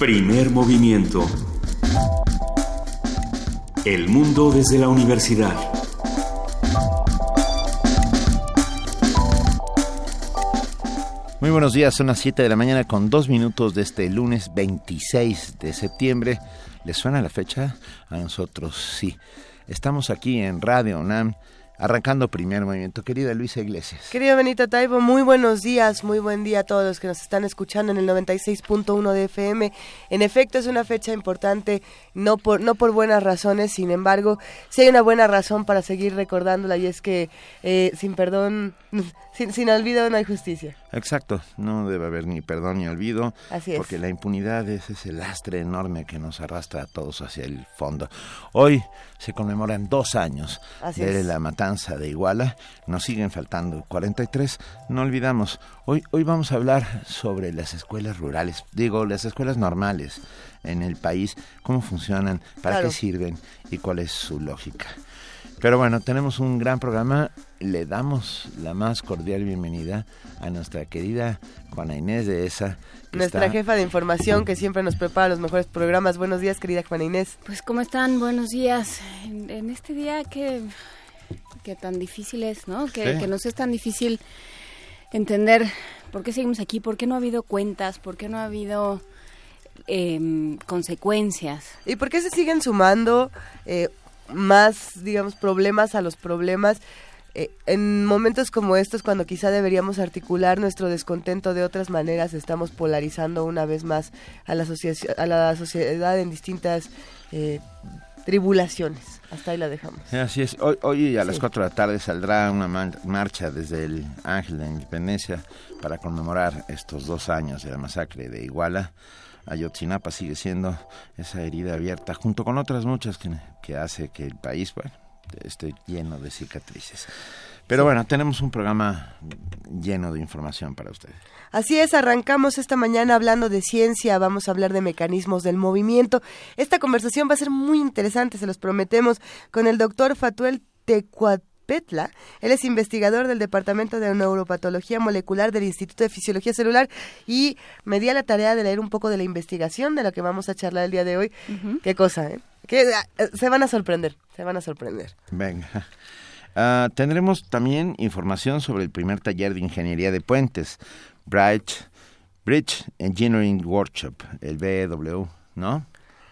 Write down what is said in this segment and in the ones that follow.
Primer movimiento. El mundo desde la universidad. Muy buenos días, son las 7 de la mañana con dos minutos de este lunes 26 de septiembre. ¿Les suena la fecha? A nosotros sí. Estamos aquí en Radio UNAM Arrancando primer movimiento, querida Luisa Iglesias. Querido Benito Taibo, muy buenos días, muy buen día a todos los que nos están escuchando en el 96.1 de FM. En efecto, es una fecha importante, no por, no por buenas razones, sin embargo, sí hay una buena razón para seguir recordándola y es que eh, sin perdón, sin, sin olvido no hay justicia. Exacto, no debe haber ni perdón ni olvido, Así es. porque la impunidad es ese lastre enorme que nos arrastra a todos hacia el fondo. Hoy se conmemoran dos años Así de es. la matanza de Iguala, nos siguen faltando 43, no olvidamos, hoy, hoy vamos a hablar sobre las escuelas rurales, digo, las escuelas normales en el país, cómo funcionan, para Claro. qué sirven y cuál es su lógica. Pero bueno, tenemos un gran programa. Le damos la más cordial bienvenida a nuestra querida Juana Inés de ESA. Nuestra está- jefa de información que siempre nos prepara los mejores programas. Buenos días, querida Juana Inés. Pues cómo están, buenos días. En, en este día que, que tan difícil es, ¿no? Que, Sí. que nos es tan difícil entender por qué seguimos aquí, por qué no ha habido cuentas, por qué no ha habido em, consecuencias. ¿Y por qué se siguen sumando eh, más, digamos, problemas a los problemas? Eh, en momentos como estos, cuando quizá deberíamos articular nuestro descontento de otras maneras, estamos polarizando una vez más a la, a la sociedad en distintas eh, tribulaciones. Hasta ahí la dejamos. Así es. Hoy, hoy a las Sí. 4 de la tarde saldrá una marcha desde el Ángel de la Independencia para conmemorar estos dos años de la masacre de Iguala. Ayotzinapa sigue siendo esa herida abierta, junto con otras muchas que, que hace que el país bueno, esté lleno de cicatrices. Pero bueno, tenemos un programa lleno de información para ustedes. Así es, arrancamos esta mañana hablando de ciencia, vamos a hablar de mecanismos del movimiento. Esta conversación va a ser muy interesante, se los prometemos, con el doctor Fatuel Tecuapetla. Él es investigador del Departamento de Neuropatología Molecular del Instituto de Fisiología Celular y me di a la tarea de leer un poco de la investigación de la que vamos a charlar el día de hoy. Qué cosa, ¿eh? Que, ah, se van a sorprender, se van a sorprender. Venga. Ah, tendremos también información sobre el primer taller de ingeniería de puentes, Bridge, Bridge Engineering Workshop, el BW, ¿no?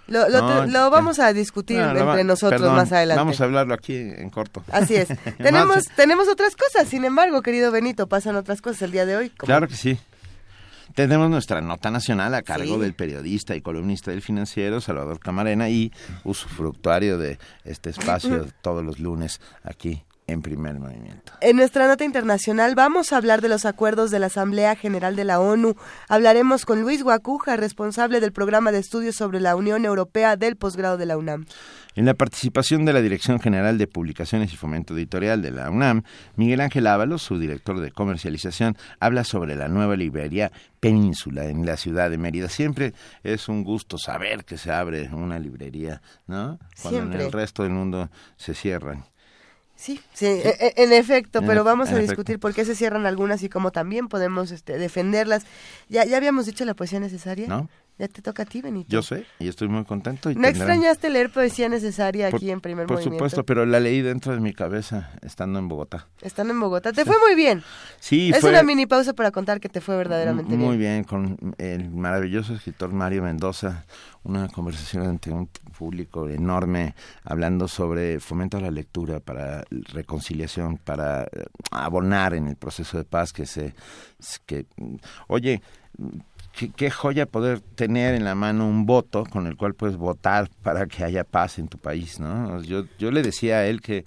Lo, lo No, te- lo vamos a discutir va- entre nosotros perdón, más adelante. Vamos a hablarlo aquí en corto. Así es. tenemos, tenemos otras cosas, sin embargo, querido Benito, pasan otras cosas el día de hoy. Claro que sí. Tenemos nuestra nota nacional a cargo Sí. del periodista y columnista del financiero Salvador Camarena y usufructuario de este espacio todos los lunes aquí en Primer Movimiento. En nuestra nota internacional vamos a hablar de los acuerdos de la Asamblea General de la ONU. Hablaremos con Luis Guacuja, responsable del programa de estudios sobre la Unión Europea del posgrado de la UNAM. En la participación de la Dirección General de Publicaciones y Fomento Editorial de la UNAM, Miguel Ángel Ábalos, su director de comercialización, habla sobre la nueva librería Península en la ciudad de Mérida. Siempre es un gusto saber que se abre una librería, ¿no? Cuando Siempre. en el resto del mundo se cierran. Sí, sí, e- e- en efecto, En pero vamos a discutir efecto. por qué se cierran algunas y cómo también podemos este, defenderlas. Ya, ya habíamos dicho la poesía necesaria. ¿No? Ya te toca a ti, Benito. Yo sé, y estoy muy contento. Y ¿No tendrán- extrañaste leer poesía necesaria Por- aquí en primer Por movimiento? supuesto, pero la leí dentro de mi cabeza estando en Bogotá. Estando en Bogotá. Te fue muy bien. Sí, es fue una mini pausa para contar que te fue verdaderamente muy bien. bien con el maravilloso escritor Mario Mendoza, una conversación ante un público enorme hablando sobre fomento a la lectura para reconciliación, para eh, abonar en el proceso de paz que se que oye Qué, qué joya poder tener en la mano un voto con el cual puedes votar para que haya paz en tu país, ¿no? Yo, yo le decía a él que,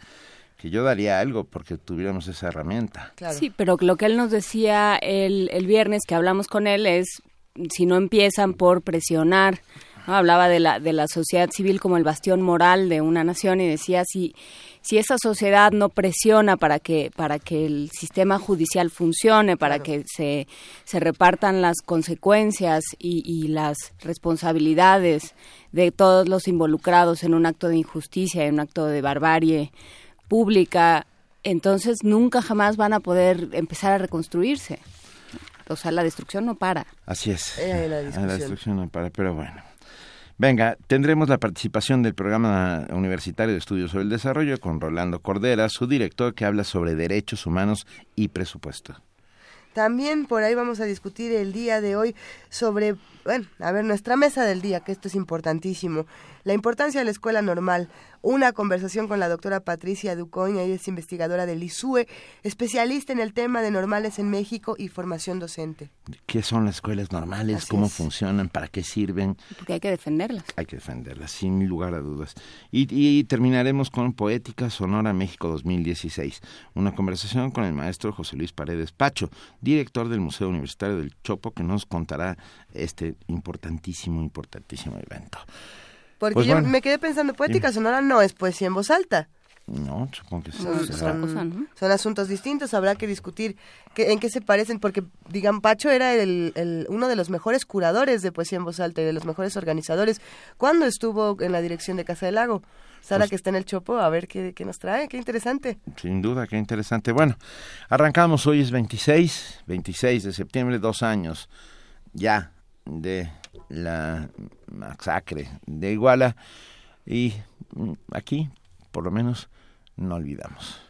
que yo daría algo porque tuviéramos esa herramienta. Claro. Sí, pero lo que él nos decía el, el viernes que hablamos con él es si no empiezan por presionar, ¿no? hablaba de la, de la sociedad civil como el bastión moral de una nación y decía si, si esa sociedad no presiona para que, para que el sistema judicial funcione, para Claro. que se, se repartan las consecuencias y, y las responsabilidades de todos los involucrados en un acto de injusticia, en un acto de barbarie pública, entonces nunca jamás van a poder empezar a reconstruirse. o sea, la destrucción no para. Así es. Eh, la. La destrucción no para, pero bueno. Venga, tendremos la participación del programa universitario de estudios sobre el desarrollo con Rolando Cordera, su director, que habla sobre derechos humanos y presupuesto. También por ahí vamos a discutir el día de hoy sobre, bueno, a ver, nuestra mesa del día, que esto es importantísimo. La importancia de la escuela normal. Una conversación con la doctora Patricia Ducoña, ella es investigadora del ISUE, especialista en el tema de normales en México y formación docente. ¿Qué son las escuelas normales? Así ¿Cómo es. funcionan? ¿Para qué sirven? Porque hay que defenderlas. Hay que defenderlas, sin lugar a dudas. Y, y terminaremos con Poética Sonora México 2016, una conversación con el maestro José Luis Paredes Pacho, director del Museo Universitario del Chopo, que nos contará este importantísimo, importantísimo evento. Porque Pues yo bueno. me quedé pensando, poética sonora no es poesía en voz alta. No, supongo que sí. Son, será. son- cosa, ¿no? son asuntos distintos, habrá que discutir en qué se parecen, porque, digan, Pacho era el, el- uno de los mejores curadores de poesía en voz alta y de los mejores organizadores. ¿Cuándo estuvo en la dirección de Casa del Lago? Sara, Pues- que está en el Chopo, a ver qué, qué nos trae, qué interesante. Sin duda, qué interesante. Bueno, arrancamos, hoy es 26, 26 de septiembre, dos años ya de la masacre de Iguala y mm, aquí, por lo menos, no olvidamos.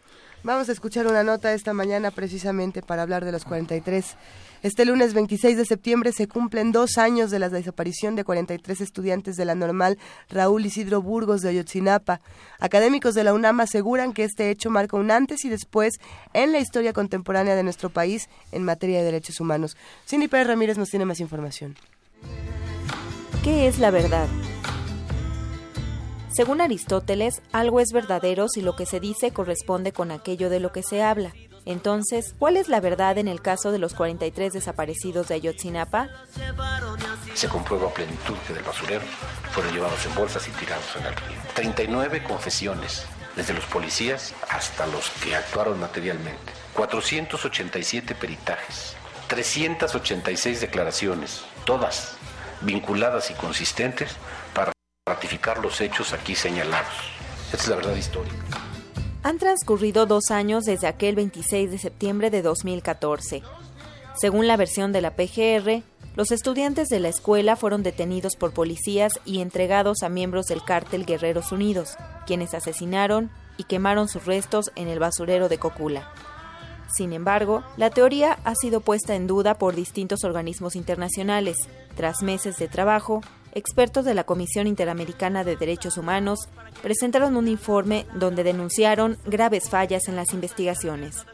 Vamos a escuchar una nota esta mañana precisamente para hablar de los 43. Este lunes 26 de septiembre se cumplen dos años de la desaparición de 43 estudiantes de la normal Raúl Isidro Burgos de Ayotzinapa. Académicos de la UNAM aseguran que este hecho marca un antes y después en la historia contemporánea de nuestro país en materia de derechos humanos. Cindy Pérez Ramírez nos tiene más información. ¿Qué es la verdad? Según Aristóteles, algo es verdadero si lo que se dice corresponde con aquello de lo que se habla. Entonces, ¿cuál es la verdad en el caso de los 43 desaparecidos de Ayotzinapa? Se comprueba a plenitud que del basurero fueron llevados en bolsas y tirados en el río. 39 confesiones, desde los policías hasta los que actuaron materialmente. 487 peritajes, 386 declaraciones, todas vinculadas y consistentes para ratificar los hechos aquí señalados. Esta es la verdad histórica. Han transcurrido dos años desde aquel 26 de septiembre de 2014. Según la versión de la PGR, los estudiantes de la escuela fueron detenidos por policías y entregados a miembros del cártel Guerreros Unidos, quienes asesinaron y quemaron sus restos en el basurero de Cocula. Sin embargo, la teoría ha sido puesta en duda por distintos organismos internacionales. Tras meses de trabajo, expertos de la Comisión Interamericana de Derechos Humanos presentaron un informe donde denunciaron graves fallas en las investigaciones.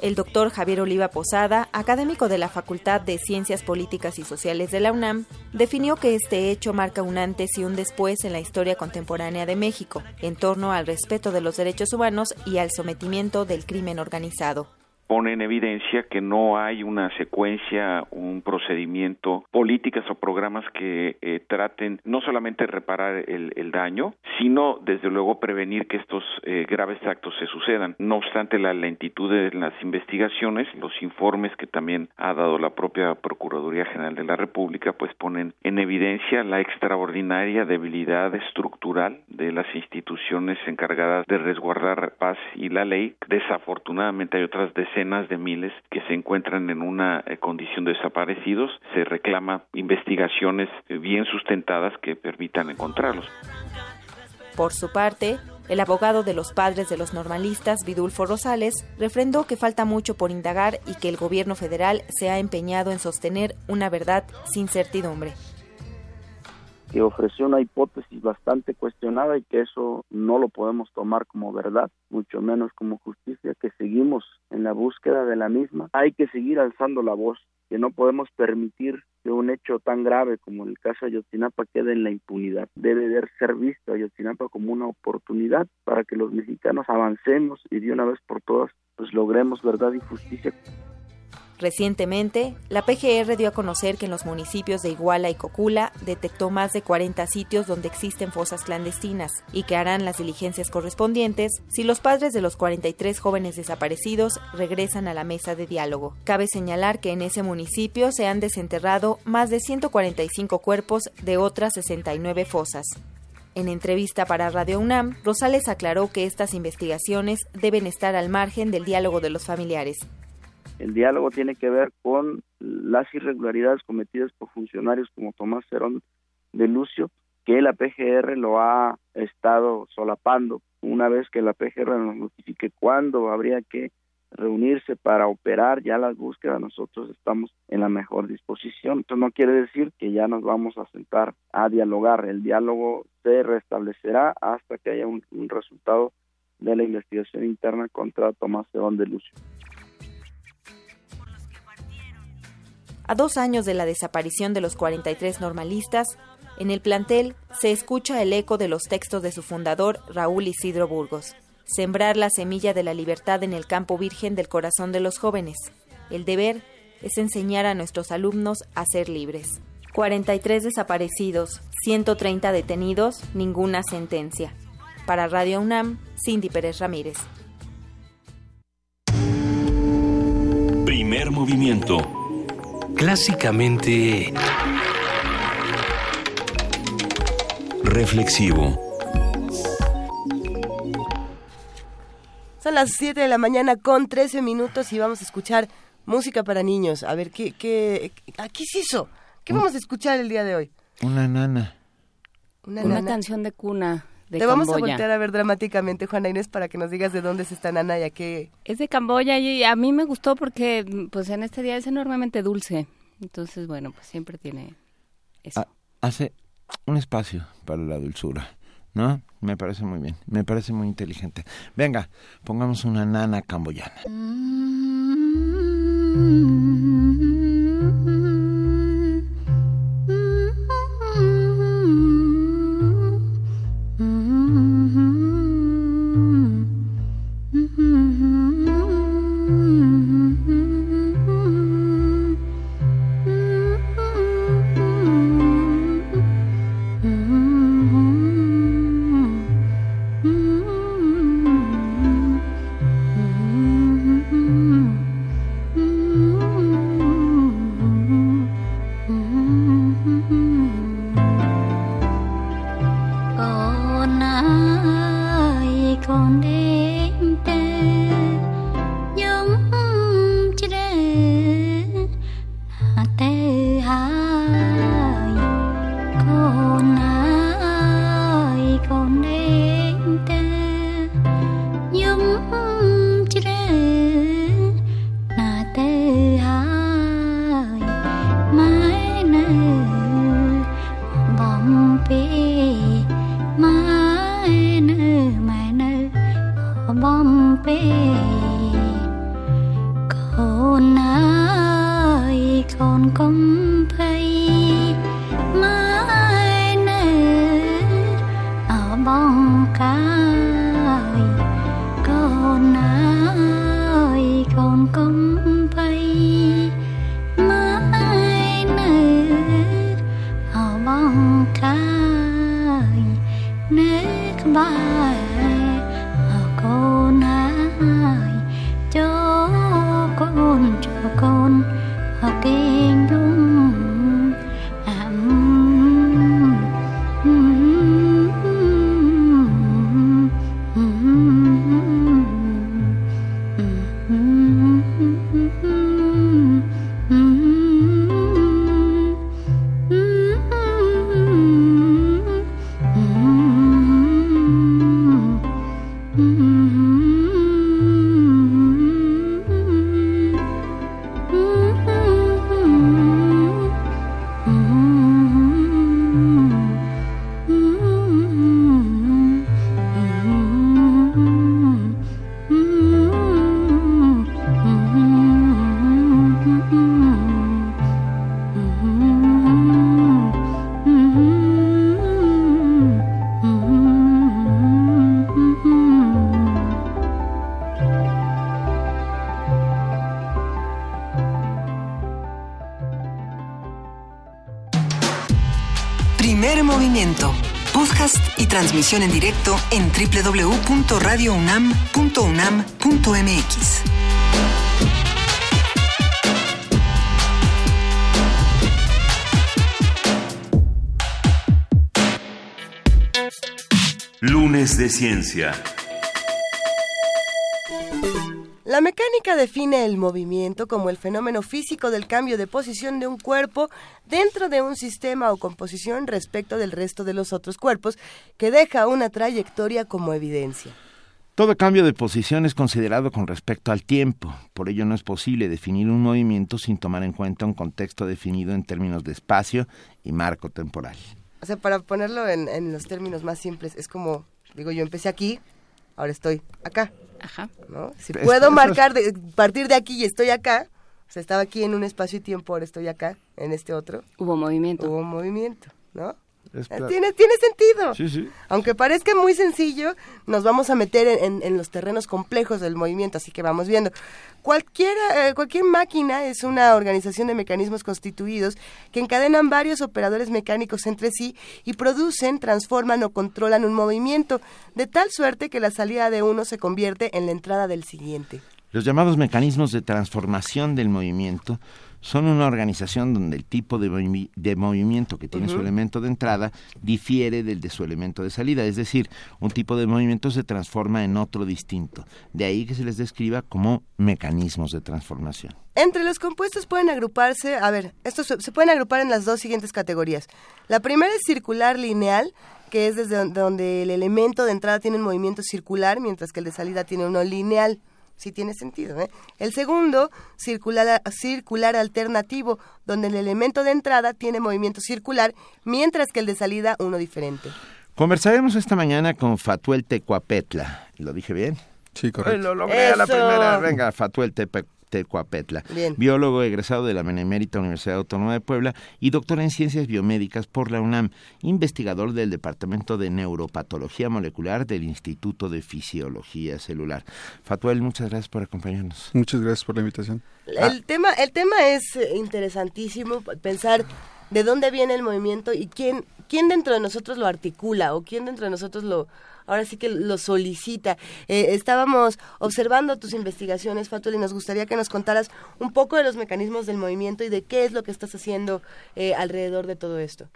El doctor Javier Oliva Posada, académico de la Facultad de Ciencias Políticas y Sociales de la UNAM, definió que este hecho marca un antes y un después en la historia contemporánea de México, en torno al respeto de los derechos humanos y al sometimiento del crimen organizado pone en evidencia que no hay una secuencia, un procedimiento, políticas o programas que eh, traten no solamente reparar el, el, daño, sino desde luego prevenir que estos eh, graves actos se sucedan. No obstante la lentitud de las investigaciones, los informes que también ha dado la propia Procuraduría General de la República, pues ponen en evidencia la extraordinaria debilidad estructural de las instituciones encargadas de resguardar paz y la ley. Desafortunadamente hay otras decenas de miles que se encuentran en una eh, condición de desaparecidos. Se reclama investigaciones eh, bien sustentadas que permitan encontrarlos. Por su parte, el abogado de los padres de los normalistas, Vidulfo Rosales, refrendó que falta mucho por indagar y que el gobierno federal se ha empeñado en sostener una verdad sin certidumbre que ofreció una hipótesis bastante cuestionada y que eso no lo podemos tomar como verdad, mucho menos como justicia, que seguimos en la búsqueda de la misma. Hay que seguir alzando la voz, que no podemos permitir que un hecho tan grave como el caso Ayotzinapa quede en la impunidad. Debe de ser visto Ayotzinapa como una oportunidad para que los mexicanos avancemos y de una vez por todas pues logremos verdad y justicia. Recientemente, la PGR dio a conocer que en los municipios de Iguala y Cocula detectó más de 40 sitios donde existen fosas clandestinas y que harán las diligencias correspondientes si los padres de los 43 jóvenes desaparecidos regresan a la mesa de diálogo. Cabe señalar que en ese municipio se han desenterrado más de 145 cuerpos de otras 69 fosas. En entrevista para Radio UNAM, Rosales aclaró que estas investigaciones deben estar al margen del diálogo de los familiares. El diálogo tiene que ver con las irregularidades cometidas por funcionarios como Tomás Cerón de Lucio, que la PGR lo ha estado solapando. Una vez que la PGR nos notifique cuándo habría que reunirse para operar ya las búsquedas, nosotros estamos en la mejor disposición. Esto no quiere decir que ya nos vamos a sentar a dialogar. El diálogo se restablecerá hasta que haya un, resultado de la investigación interna contra Tomás León de Lucio. A dos años de la desaparición de los 43 normalistas, en el plantel se escucha el eco de los textos de su fundador, Raúl Isidro Burgos sembrar la semilla de la libertad en el campo virgen del corazón de los jóvenes. El deber es enseñar a nuestros alumnos a ser libres. 43 desaparecidos, 130 detenidos, ninguna sentencia. Para Radio UNAM, Cindy Pérez Ramírez. Primer movimiento. Clásicamente... Reflexivo. Son las 7 de la mañana con 13 minutos y vamos a escuchar música para niños. A ver, ¿qué, qué, qué es eso? ¿Qué vamos a escuchar el día de hoy? Una nana. Una, canción de cuna. De Te vamos a voltear a ver dramáticamente, Juana Inés, para que nos digas de dónde es esta nana y a qué... Es de Camboya y a mí me gustó porque pues en este día es enormemente dulce. Entonces, bueno, pues siempre tiene eso. Ah, hace un espacio para la dulzura. ¿no? Me parece muy bien, me parece muy inteligente. Venga, pongamos una nana camboyana. transmisión en directo movimiento como el fenómeno físico del cambio de posición de un cuerpo dentro de un sistema o composición respecto del resto de los otros cuerpos que deja una trayectoria como evidencia. Todo cambio de posición es considerado con respecto al tiempo, por ello no es posible definir un movimiento sin tomar en cuenta un contexto definido en términos de espacio y marco temporal. O sea, para ponerlo en, los términos más simples, es como, digo, yo empecé aquí, ahora estoy acá. Ajá. ¿no? Si puedo marcar, de, partir de aquí y estoy acá, o sea, estaba aquí en un espacio y tiempo, ahora estoy acá, en este otro. Hubo movimiento. Hubo movimiento, ¿no? Tiene, tiene sentido. Sí, sí. Aunque parezca muy sencillo, nos vamos a meter en, los terrenos complejos del movimiento, así que vamos viendo. Cualquiera, eh, cualquier máquina es una organización de mecanismos constituidos que encadenan varios operadores mecánicos entre sí y producen, transforman o controlan un movimiento, de tal suerte que la salida de uno se convierte en la entrada del siguiente. Los llamados mecanismos de transformación del movimiento son una organización donde el tipo de, movimiento que tiene su elemento de entrada difiere del de su elemento de salida, es decir, un tipo de movimiento se transforma en otro distinto. De ahí que se les describa como mecanismos de transformación. Entre los compuestos pueden agruparse, a ver, estos se pueden agrupar en las dos siguientes categorías. La primera es circular lineal, que es desde donde el elemento de entrada tiene un movimiento circular, mientras que el de salida tiene uno lineal sí tiene sentido. ¿eh? El segundo, circular, circular alternativo, donde el elemento de entrada tiene movimiento circular, mientras que el de salida uno diferente. Conversaremos esta mañana con Fatuel Tecuapetla. ¿Lo dije bien? Sí, correcto. lo logré a la primera. Venga, Fatuel Tecuapetla Tecuapetla, biólogo egresado de la Benemérita Universidad Autónoma de Puebla y doctor en Ciencias Biomédicas por la UNAM, investigador del Departamento de Neuropatología Molecular del Instituto de Fisiología Celular. Fatuel, muchas gracias por acompañarnos. Muchas gracias por la invitación. El, ah. tema, el tema es eh, interesantísimo, pensar de dónde viene el movimiento y quién, quién dentro de nosotros lo articula o quién dentro de nosotros lo ahora sí que lo solicita. Eh, estábamos observando tus investigaciones, Fatul, y nos gustaría que nos contaras un poco de los mecanismos del movimiento y de qué es lo que estás haciendo eh, alrededor de todo esto.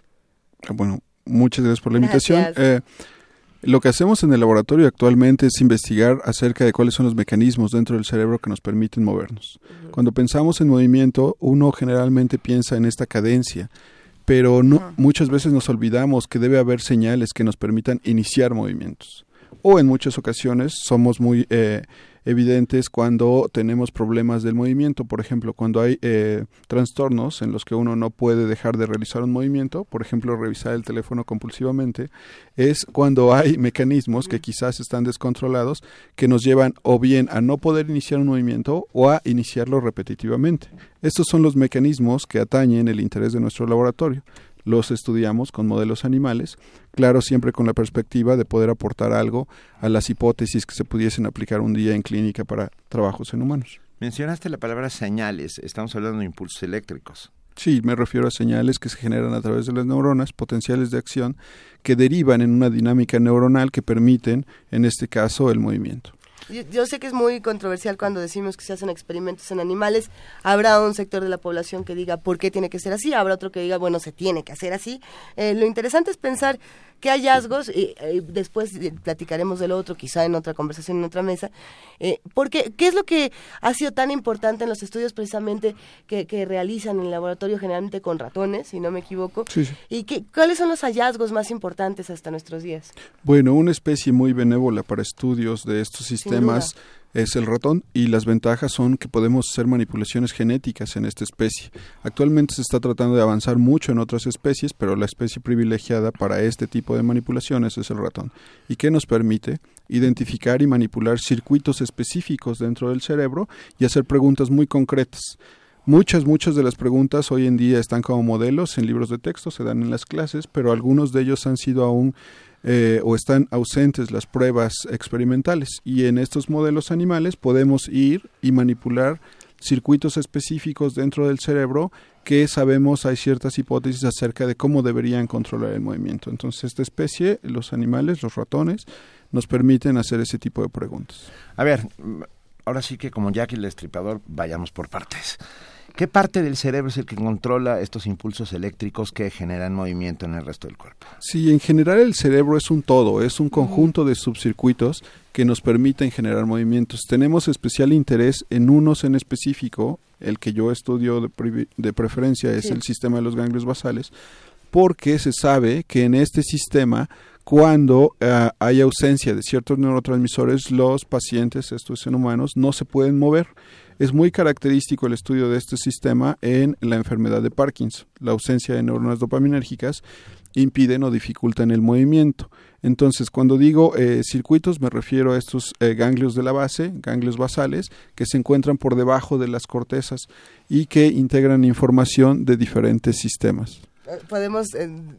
Bueno, muchas gracias por la invitación. Eh, lo que hacemos en el laboratorio actualmente es investigar acerca de cuáles son los mecanismos dentro del cerebro que nos permiten movernos. Cuando pensamos en movimiento, uno generalmente piensa en esta cadencia, pero no, muchas veces nos olvidamos que debe haber señales que nos permitan iniciar movimientos. O en muchas ocasiones somos muy eh, evidentes cuando tenemos problemas del movimiento, por ejemplo, cuando hay eh, trastornos en los que uno no puede dejar de realizar un movimiento, por ejemplo, revisar el teléfono compulsivamente, es cuando hay mecanismos que quizás están descontrolados que nos llevan o bien a no poder iniciar un movimiento o a iniciarlo repetitivamente. Estos son los mecanismos que atañen el interés de nuestro laboratorio los estudiamos con modelos animales, claro, siempre con la perspectiva de poder aportar algo a las hipótesis que se pudiesen aplicar un día en clínica para trabajos en humanos. Mencionaste la palabra señales, estamos hablando de impulsos eléctricos. Sí, me refiero a señales que se generan a través de las neuronas, potenciales de acción, que derivan en una dinámica neuronal que permiten, en este caso, el movimiento. Yo, sé que es muy controversial cuando decimos que se hacen experimentos en animales. Habrá un sector de la población que diga por qué tiene que ser así, habrá otro que diga, bueno, se tiene que hacer así. Eh, lo interesante es pensar qué hallazgos, y, después platicaremos del otro, quizá en otra conversación, en otra mesa, eh, porque qué es lo que ha sido tan importante en los estudios precisamente que, realizan en el laboratorio generalmente con ratones, si no me equivoco, y que, cuáles son los hallazgos más importantes hasta nuestros días. Bueno, una especie muy benévola para estudios de estos sistemas es el ratón y las ventajas son que podemos hacer manipulaciones genéticas en esta especie. Actualmente se está tratando de avanzar mucho en otras especies, pero la especie privilegiada para este tipo de manipulaciones es el ratón. ¿Y qué nos permite? Identificar y manipular circuitos específicos dentro del cerebro y hacer preguntas muy concretas. Muchas, muchas de las preguntas hoy en día están como modelos en libros de texto, se dan en las clases, pero algunos de ellos han sido aún eh, o están ausentes las pruebas experimentales. Y en estos modelos animales podemos ir y manipular circuitos específicos dentro del cerebro que sabemos hay ciertas hipótesis acerca de cómo deberían controlar el movimiento. Entonces, esta especie, los animales, los ratones, nos permiten hacer ese tipo de preguntas. A ver, ahora sí que como Jack el Destripador, vayamos por partes. ¿Qué parte del cerebro es el que controla estos impulsos eléctricos que generan movimiento en el resto del cuerpo? Sí, en general el cerebro es un todo, es un conjunto de subcircuitos que nos permiten generar movimientos. Tenemos especial interés en unos en específico, el que yo estudio de, preferencia es el sistema de los ganglios basales, porque se sabe que en este sistema cuando eh, hay ausencia de ciertos neurotransmisores, los pacientes, estos en humanos, no se pueden mover. Es muy característico el estudio de este sistema en la enfermedad de Parkinson. La ausencia de neuronas dopaminérgicas impiden o dificultan el movimiento. Entonces, cuando digo eh, circuitos, me refiero a estos eh, ganglios de la base, ganglios basales, que se encuentran por debajo de las cortezas y que integran información de diferentes sistemas. ¿Podemos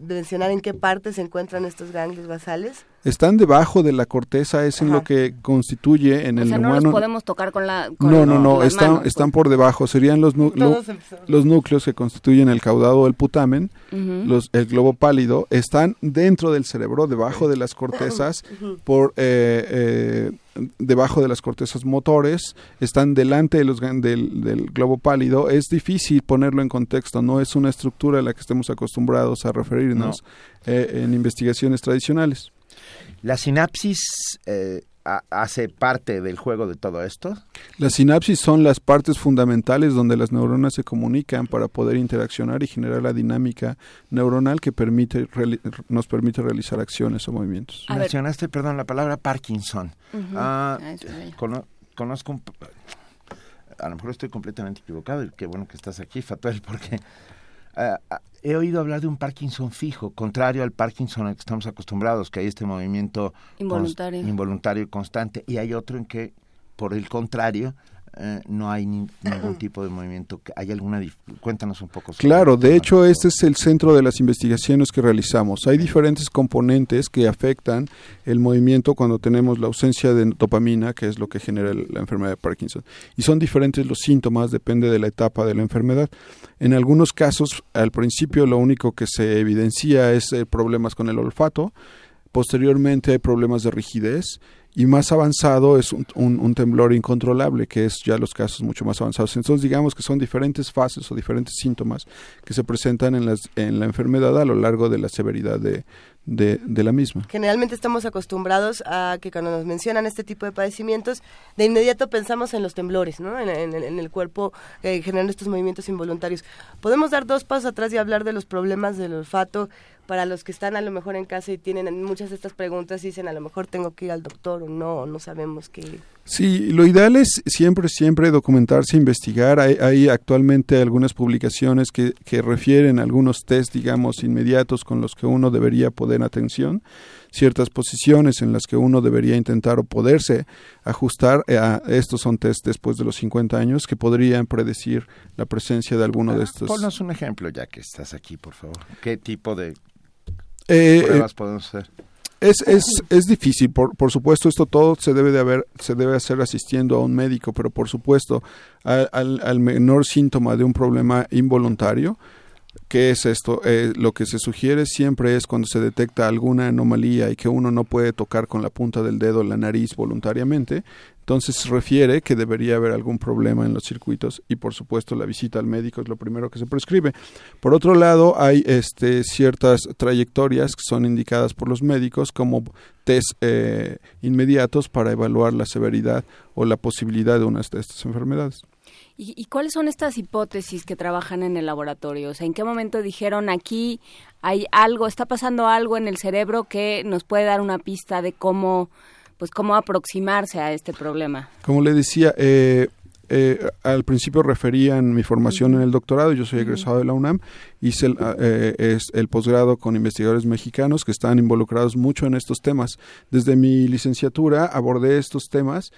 mencionar en qué parte se encuentran estos ganglios basales? Están debajo de la corteza, es en lo que constituye en el sea, humano. No los podemos tocar con la. no, no, no, están, están por debajo. Serían los, los núcleos que constituyen el caudado del putamen, los, el globo pálido, están dentro del cerebro, debajo de las cortezas, por eh, eh, debajo de las cortezas motores, están delante de los, del, del globo pálido. Es difícil ponerlo en contexto, no es una estructura a la que estemos acostumbrados a referirnos eh, en investigaciones tradicionales. ¿La sinapsis eh, hace parte del juego de todo esto? Las sinapsis son las partes fundamentales donde las neuronas se comunican para poder interaccionar y generar la dinámica neuronal que permite nos permite realizar acciones o movimientos. Mencionaste, perdón, la palabra Parkinson. Ah, ah, conozco un... A lo mejor estoy completamente equivocado y qué bueno que estás aquí, Fatuel, porque ah, he oído hablar de un Parkinson fijo, contrario al Parkinson al que estamos acostumbrados, que hay este movimiento involuntario, involuntario y constante, y hay otro en que, por el contrario, eh, no hay ningún tipo de movimiento. ¿Hay alguna? Cuéntanos un poco. claro, de hecho este es el centro de las investigaciones que realizamos. Hay diferentes componentes que afectan el movimiento cuando tenemos la ausencia de dopamina, que es lo que genera la enfermedad de Parkinson. Y son diferentes los síntomas, depende de la etapa de la enfermedad. En algunos casos, al principio lo único que se evidencia es eh, problemas con el olfato. Posteriormente hay problemas de rigidez y más avanzado es un, un, temblor incontrolable, que es ya los casos mucho más avanzados. Entonces digamos que son diferentes fases o diferentes síntomas que se presentan en, las, en la enfermedad a lo largo de la severidad de, de, la misma. Generalmente estamos acostumbrados a que cuando nos mencionan este tipo de padecimientos, de inmediato pensamos en los temblores, ¿no? En, el cuerpo eh, generando estos movimientos involuntarios. Podemos dar dos pasos atrás y hablar de los problemas del olfato para los que están a lo mejor en casa y tienen muchas de estas preguntas y dicen a lo mejor tengo que ir al doctor o no, no sabemos qué. Sí, lo ideal es siempre, siempre documentarse, investigar. Hay, hay actualmente algunas publicaciones que, que refieren algunos test, digamos, inmediatos con los que uno debería poner atención, ciertas posiciones en las que uno debería intentar o poderse ajustar. A, estos son test después de los 50 años que podrían predecir la presencia de alguno de ah, estos. Ponnos un ejemplo ya que estás aquí, por favor. ¿Qué tipo de eh, pruebas eh, podemos hacer? Es, es, es difícil, por, por supuesto, esto todo se debe de haber, se debe hacer asistiendo a un médico, pero por supuesto, al, al, menor síntoma de un problema involuntario, ¿Qué es esto? Eh, lo que se sugiere siempre es cuando se detecta alguna anomalía y que uno no puede tocar con la punta del dedo la nariz voluntariamente, entonces refiere que debería haber algún problema en los circuitos y por supuesto la visita al médico es lo primero que se prescribe. Por otro lado, hay este, ciertas trayectorias que son indicadas por los médicos como test eh, inmediatos para evaluar la severidad o la posibilidad de una de estas enfermedades. ¿Y, ¿Y, cuáles son estas hipótesis que trabajan en el laboratorio? O sea, ¿en qué momento dijeron aquí hay algo, está pasando algo en el cerebro que nos puede dar una pista de cómo pues cómo aproximarse a este problema. Como le decía, eh, eh, al principio referían mi formación en el doctorado, yo soy egresado de la UNAM, hice el, eh, es el posgrado con investigadores mexicanos que están involucrados mucho en estos temas. Desde mi licenciatura abordé estos temas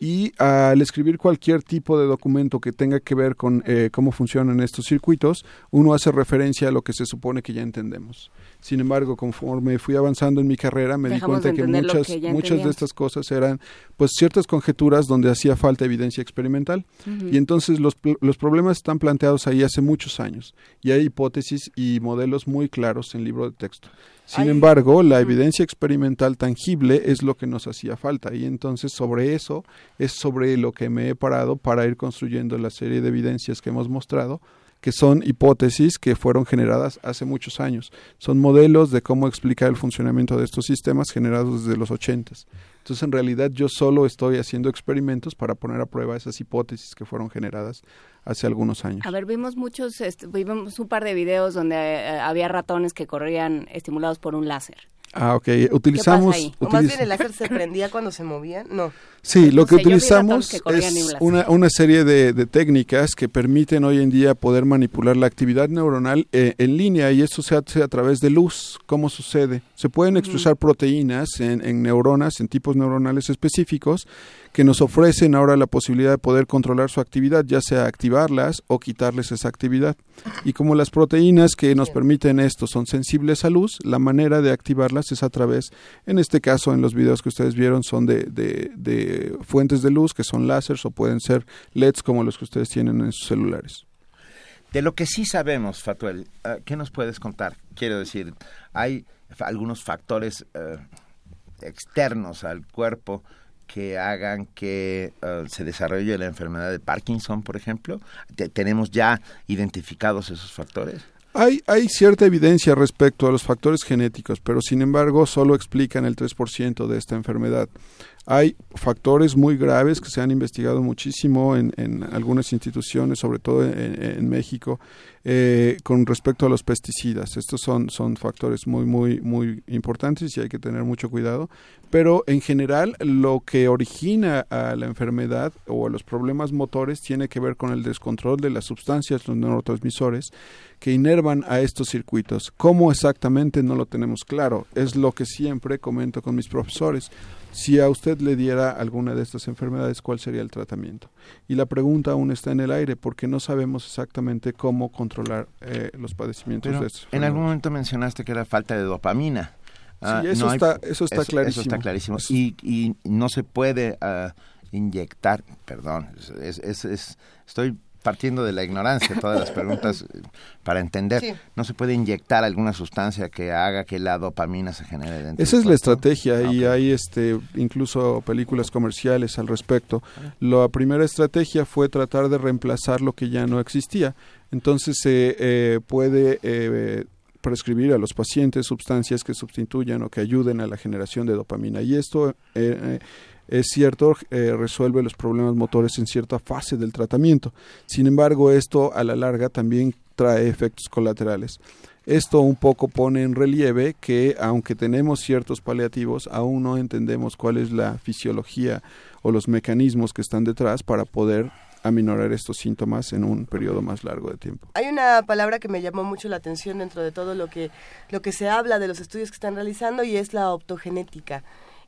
y al escribir cualquier tipo de documento que tenga que ver con cómo funcionan estos circuitos, uno hace referencia a lo que se supone que ya entendemos. Sin embargo, conforme fui avanzando en mi carrera, me di cuenta que muchas, muchas de estas cosas eran pues ciertas conjeturas donde hacía falta evidencia experimental. Y entonces los, los problemas están planteados ahí hace muchos años. Y hay hipótesis y modelos muy claros en libro de texto. Sin embargo, la evidencia experimental tangible es lo que nos hacía falta. Y entonces sobre eso es sobre lo que me he parado para ir construyendo la serie de evidencias que hemos mostrado que son hipótesis que fueron generadas hace muchos años. Son modelos de cómo explicar el funcionamiento de estos sistemas generados desde los ochentas. Entonces, en realidad, yo solo estoy haciendo experimentos para poner a prueba esas hipótesis que fueron generadas hace algunos años. A ver, vimos muchos, este, vimos un par de videos donde eh, había ratones que corrían estimulados por un láser. Ah, ok. Utilizamos... ¿O más bien el láser se prendía cuando se movía? No. Sí, lo que utilizamos es una, una, serie de, de, técnicas que permiten hoy en día poder manipular la actividad neuronal eh, en línea y eso se hace a través de luz. ¿Cómo sucede? Se pueden expresar proteínas en, en neuronas, en tipos neuronales específicos que nos ofrecen ahora la posibilidad de poder controlar su actividad, ya sea activarlas o quitarles esa actividad. Y como las proteínas que nos permiten esto son sensibles a luz, la manera de activarlas es a través, en este caso en los videos que ustedes vieron son de, de, fuentes de luz que son láseres o pueden ser LEDs como los que ustedes tienen en sus celulares. De lo que sí sabemos, Fatuel, eh, ¿qué nos puedes contar? Quiero decir, hay algunos factores eh, externos al cuerpo que hagan que uh, se desarrolle la enfermedad de Parkinson, por ejemplo? ¿Tenemos ya identificados esos factores? Hay, hay cierta evidencia respecto a los factores genéticos, pero sin embargo solo explican el 3% de esta enfermedad. Hay factores muy graves que se han investigado muchísimo en, algunas instituciones, sobre todo en, México, eh, con respecto a los pesticidas. Estos son, son factores muy, muy, muy importantes y hay que tener mucho cuidado. Pero en general, lo que origina a la enfermedad o a los problemas motores tiene que ver con el descontrol de las sustancias, los neurotransmisores, que inervan a estos circuitos. ¿Cómo exactamente no lo tenemos claro? Es lo que siempre comento con mis profesores si a usted le diera alguna de estas enfermedades, ¿cuál sería el tratamiento? Y la pregunta aún está en el aire porque no sabemos exactamente cómo controlar eh, los padecimientos de estos. En algún momento mencionaste que era falta de dopamina. sí, ah, eso, está, eso está clarísimo. Eso está clarísimo. Y, y no se puede uh, inyectar, perdón, es, es, es, estoy partiendo de la ignorancia todas las preguntas eh, para entender. ¿No se puede inyectar alguna sustancia que haga que la dopamina se genere dentro? Esa es la estrategia y hay este incluso películas comerciales al respecto. La primera estrategia fue tratar de reemplazar lo que ya no existía. Entonces se eh, puede eh, prescribir a los pacientes sustancias que sustituyan o que ayuden a la generación de dopamina. Y esto es cierto, eh, resuelve los problemas motores en cierta fase del tratamiento. Sin embargo, esto a la larga también trae efectos colaterales. Esto un poco pone en relieve que aunque tenemos ciertos paliativos, aún no entendemos cuál es la fisiología o los mecanismos que están detrás para poder aminorar estos síntomas en un periodo más largo de tiempo. Hay una palabra que me llamó mucho la atención dentro de todo lo que lo que se habla de los estudios que están realizando y es la optogenética.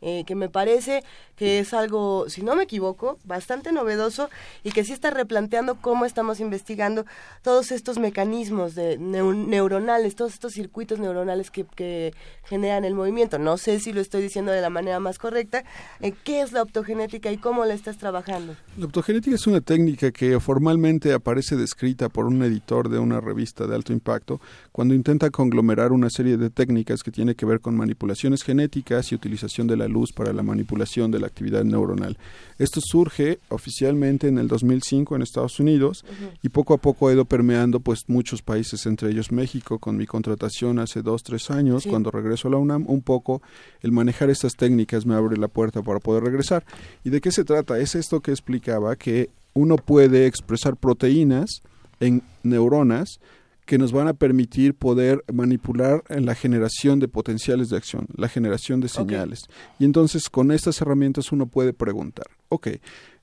Eh, que me parece que es algo, si no me equivoco, bastante novedoso y que sí está replanteando cómo estamos investigando todos estos mecanismos de neuronales, todos estos circuitos neuronales que, generan el movimiento. No sé si lo estoy diciendo de la manera más correcta. Eh, ¿Qué es la optogenética y cómo la estás trabajando? La optogenética es una técnica que formalmente aparece descrita por un editor de una revista de alto impacto cuando intenta conglomerar una serie de técnicas que tiene que ver con manipulaciones genéticas y utilización de la luz para la manipulación de la actividad neuronal. Esto surge oficialmente en el 2005 en Estados Unidos y poco a poco ha ido permeando pues muchos países, entre ellos México, con mi contratación hace dos, tres años, cuando regreso a la UNAM, un poco el manejar estas técnicas me abre la puerta para poder regresar. ¿Y de qué se trata? Es esto que explicaba que uno puede expresar proteínas en neuronas que nos van a permitir poder manipular en la generación de potenciales de acción, la generación de señales. Y entonces con estas herramientas uno puede preguntar, ok,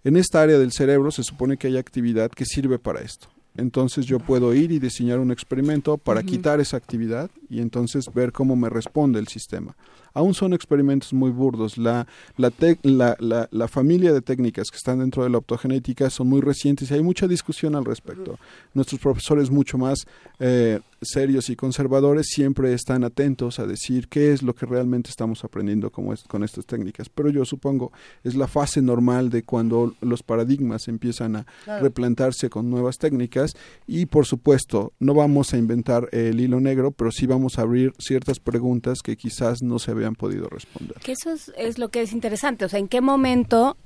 en esta área del cerebro se supone que hay actividad que sirve para esto. Entonces yo puedo ir y diseñar un experimento para quitar esa actividad y entonces ver cómo me responde el sistema aún son experimentos muy burdos. La, la, la, la, familia de técnicas que están dentro de la optogenética son muy recientes y hay mucha discusión al respecto. Nuestros profesores mucho más eh, serios y conservadores siempre están atentos a decir qué es lo que realmente estamos aprendiendo con, con estas técnicas. Pero yo supongo es la fase normal de cuando los paradigmas empiezan a replantarse con nuevas técnicas y por supuesto no vamos a inventar el hilo negro, pero sí vamos a abrir ciertas preguntas que quizás no se habían podido responder. Que eso es, es lo que es interesante, o sea, ¿en qué momento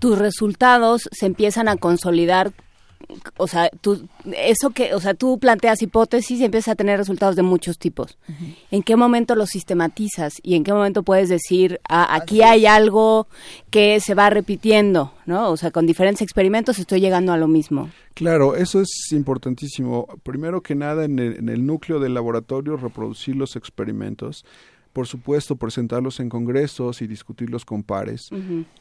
tus resultados se empiezan a consolidar o sea, tú, eso que, o sea, tú planteas hipótesis y empiezas a tener resultados de muchos tipos. ¿En qué momento los sistematizas y en qué momento puedes decir, ah, aquí hay algo que se va repitiendo, ¿no? O sea, con diferentes experimentos estoy llegando a lo mismo. Claro, eso es importantísimo. Primero que nada, en el, en el núcleo del laboratorio, reproducir los experimentos por supuesto, presentarlos en congresos y discutirlos con pares.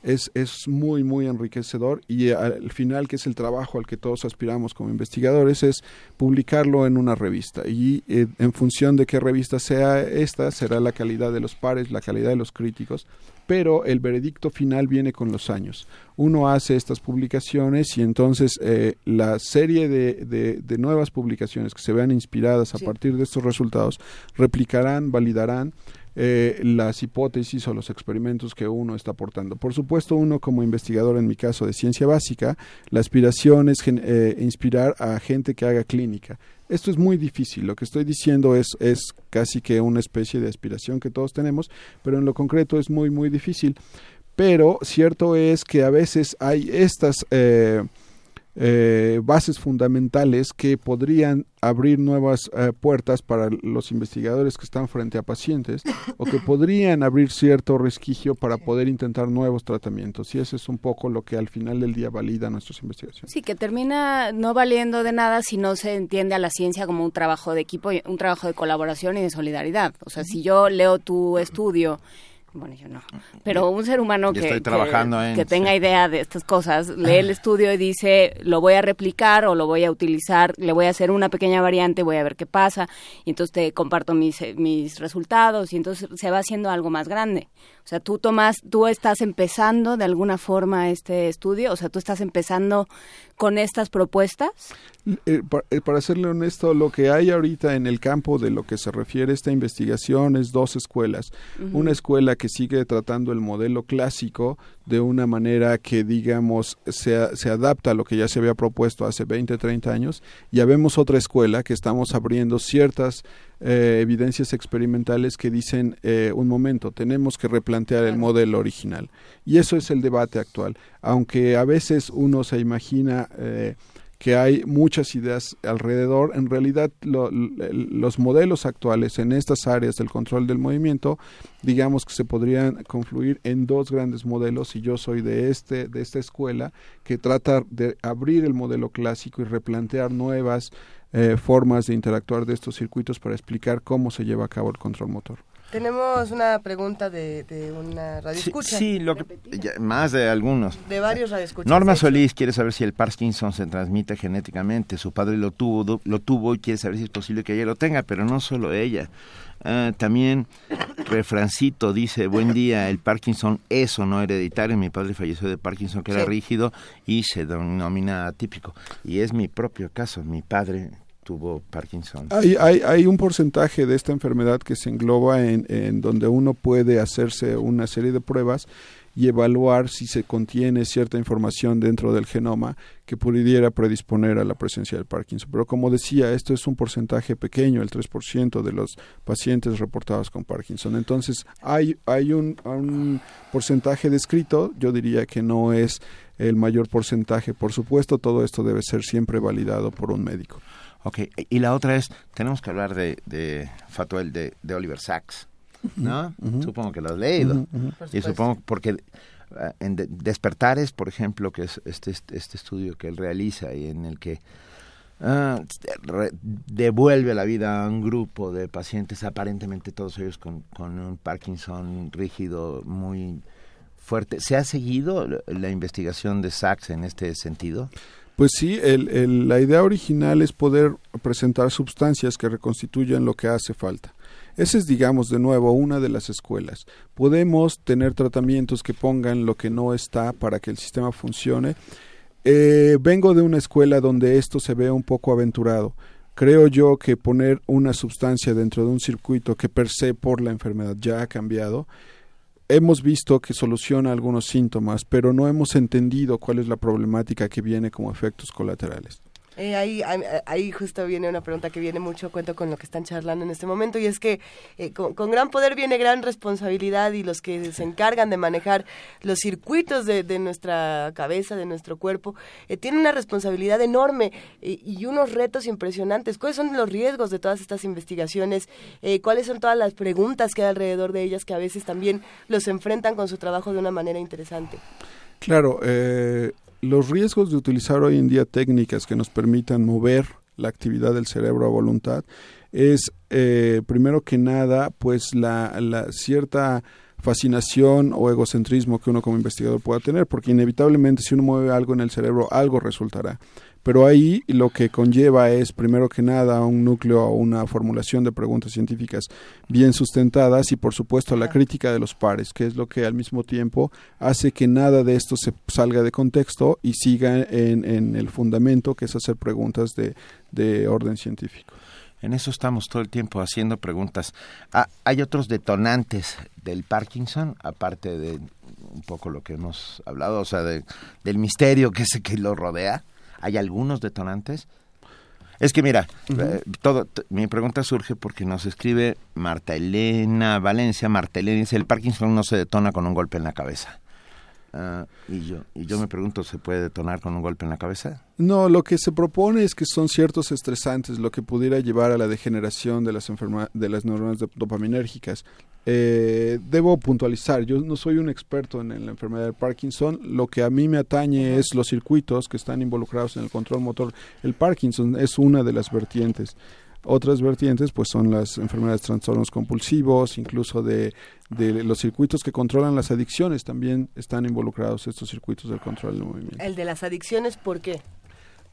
es, es muy, muy enriquecedor y al final, que es el trabajo al que todos aspiramos como investigadores, es publicarlo en una revista. Y eh, en función de qué revista sea esta, será la calidad de los pares, la calidad de los críticos, pero el veredicto final viene con los años. Uno hace estas publicaciones y entonces eh, la serie de, de, nuevas publicaciones que se vean inspiradas a partir de estos resultados replicarán, validarán eh, las hipótesis o los experimentos que uno está aportando. Por supuesto, uno como investigador, en mi caso de ciencia básica, la aspiración es eh, inspirar a gente que haga clínica. Esto es muy difícil, lo que estoy diciendo es, es casi que una especie de aspiración que todos tenemos, pero en lo concreto es muy, muy difícil. Pero cierto es que a veces hay estas... Eh, eh, bases fundamentales que podrían abrir nuevas eh, puertas para los investigadores que están frente a pacientes o que podrían abrir cierto resquicio para poder intentar nuevos tratamientos. Y eso es un poco lo que al final del día valida nuestras investigaciones. Sí, que termina no valiendo de nada si no se entiende a la ciencia como un trabajo de equipo, un trabajo de colaboración y de solidaridad. O sea, si yo leo tu estudio bueno, yo no, pero un ser humano que, que, tenga idea de estas cosas, lee el estudio y dice, lo voy a replicar o lo voy a utilizar, le voy a hacer una pequeña variante, voy a ver qué pasa, y entonces te comparto mis, eh, mis resultados, y entonces se va haciendo algo más grande. O sea, tú tomas, tú estás empezando de alguna forma este estudio, o sea, tú estás empezando con estas propuestas? Eh, eh, para, serle honesto, lo que hay ahorita en el campo de lo que se refiere a esta investigación es dos escuelas. Una escuela que sigue tratando el modelo clásico de una manera que, digamos, se, se adapta a lo que ya se había propuesto hace 20, 30 años. Ya vemos otra escuela que estamos abriendo ciertas eh, evidencias experimentales que dicen, eh, un momento, tenemos que replantear el modelo original. Y eso es el debate actual. Aunque a veces uno se imagina eh, que hay muchas ideas alrededor, en realidad los modelos actuales en estas áreas del control del movimiento, digamos que se podrían confluir en dos grandes modelos y yo soy de este de esta escuela que trata de abrir el modelo clásico y replantear nuevas eh, formas de interactuar de estos circuitos para explicar cómo se lleva a cabo el control motor. Tenemos una pregunta de, de una radioescucha. Sí, lo más de algunos. De varios radioescuchas. Norma Solís quiere saber si el Parkinson se transmite genéticamente. Su padre lo tuvo, lo tuvo y quiere saber si es posible que ella lo tenga, pero no solo ella. Ah, también Refrancito dice, buen día, el Parkinson es o no hereditario. Mi padre falleció de Parkinson, que era rígido y se denomina atípico. Y es mi propio caso. Mi padre tuvo Parkinson. Hay, hay, hay, un porcentaje de esta enfermedad que se engloba en, donde uno puede hacerse una serie de pruebas y evaluar si se contiene cierta información dentro del genoma que pudiera predisponer a la presencia del Parkinson. Pero como decía, esto es un porcentaje pequeño, el 3% de los pacientes reportados con Parkinson. Entonces, hay, hay un porcentaje descrito, yo diría que no es el mayor porcentaje. Por supuesto, todo esto debe ser siempre validado por un médico. Ok, y la otra es, tenemos que hablar de, de Fatuel, de, de Oliver Sacks. ¿no? Supongo que lo has leído. y supongo porque eh, en Despertares, por ejemplo, que es este, este, este, estudio que él realiza y en el que uh, devuelve la vida a un grupo de pacientes, aparentemente todos ellos con, con un Parkinson rígido muy fuerte. ¿Se ha seguido la investigación de Sachs en este sentido? Pues sí, el, la idea original es poder presentar sustancias que reconstituyan lo que hace falta. Esa es, digamos, de nuevo una de las escuelas. Podemos tener tratamientos que pongan lo que no está para que el sistema funcione. Eh, vengo de una escuela donde esto se ve un poco aventurado. creo yo que poner una sustancia dentro de un circuito que per se por la enfermedad ya ha cambiado, hemos visto que soluciona algunos síntomas, pero no hemos entendido cuál es la problemática que viene como efectos colaterales. Eh, ahí, ahí justo viene una pregunta que viene mucho cuento con lo que están charlando en este momento y es que eh, con, gran poder viene gran responsabilidad y los que se encargan de manejar los circuitos de, nuestra cabeza, de nuestro cuerpo, eh, tienen una responsabilidad enorme y unos retos impresionantes. ¿Cuáles son los riesgos de todas estas investigaciones? ¿Cuáles son todas las preguntas que hay alrededor de ellas que a veces también los enfrentan con su trabajo de una manera interesante? Claro, eh, los riesgos de utilizar hoy en día técnicas que nos permitan mover la actividad del cerebro a voluntad es, eh, primero que nada, pues la, la cierta fascinación o egocentrismo que uno como investigador pueda tener, porque inevitablemente si uno mueve algo en el cerebro, algo resultará. Pero ahí lo que conlleva es, primero que nada, un núcleo o una formulación de preguntas científicas bien sustentadas y, por supuesto, la crítica de los pares, que es lo que al mismo tiempo hace que nada de esto se salga de contexto y siga en, en el fundamento, que es hacer preguntas de, de orden científico. En eso estamos todo el tiempo haciendo preguntas. Ah, ¿Hay otros detonantes del Parkinson, aparte de un poco lo que hemos hablado, o sea, de, del misterio que es que lo rodea? ¿Hay algunos detonantes? Es que mira, eh, todo, mi pregunta surge porque nos escribe Marta Elena Valencia. Marta Elena dice, el Parkinson no se detona con un golpe en la cabeza. Ah, y yo y yo me pregunto, ¿se puede detonar con un golpe en la cabeza? No, lo que se propone es que son ciertos estresantes lo que pudiera llevar a la degeneración de las de las neuronas dopaminérgicas. Eh, debo puntualizar, yo no soy un experto en, la enfermedad de Parkinson, lo que a mí me atañe es los circuitos que están involucrados en el control motor. El Parkinson es una de las vertientes. Otras vertientes pues son las enfermedades trastornos compulsivos, incluso de, de, los circuitos que controlan las adicciones, también están involucrados estos circuitos del control del movimiento. El de las adicciones, ¿por qué?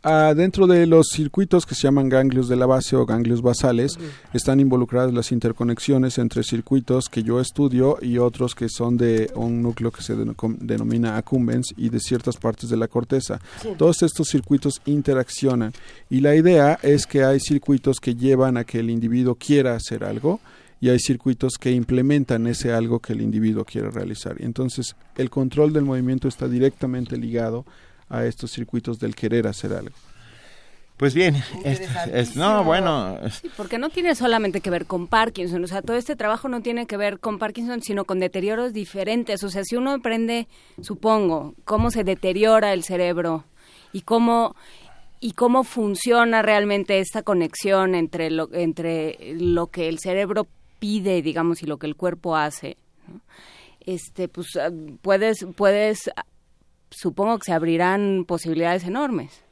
Ah, dentro de los circuitos que se llaman ganglios de la base o ganglios basales están involucradas las interconexiones entre circuitos que yo estudio y otros que son de un núcleo que se denomina accumbens y de ciertas partes de la corteza. Todos estos circuitos interaccionan y la idea es que hay circuitos que llevan a que el individuo quiera hacer algo y hay circuitos que implementan ese algo que el individuo quiere realizar. Entonces, el control del movimiento está directamente ligado a estos circuitos del querer hacer algo. Pues bien, es, no, bueno. porque no tiene solamente que ver con Parkinson, o sea, todo este trabajo no tiene que ver con Parkinson, sino con deterioros diferentes. O sea, si uno aprende, supongo, cómo se deteriora el cerebro y cómo y cómo funciona realmente esta conexión entre lo entre lo que el cerebro pide, digamos, y lo que el cuerpo hace. Este, pues ah, puedes puedes supongo que se abrirán posibilidades enormes.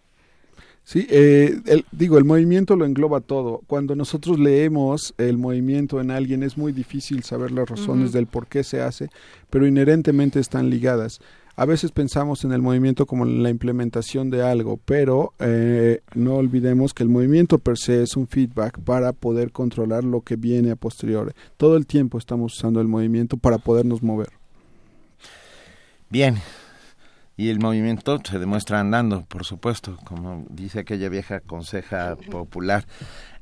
Sí, eh, digo, el movimiento lo engloba todo. Cuando nosotros leemos el movimiento en alguien es muy difícil saber las razones del por qué se hace, pero inherentemente están ligadas. A veces pensamos en el movimiento como la implementación de algo, pero eh, no olvidemos que el movimiento per se es un feedback para poder controlar lo que viene a posteriori. Todo el tiempo estamos usando el movimiento para podernos mover. Bien, y el movimiento se demuestra andando, por supuesto, como dice aquella vieja conseja popular.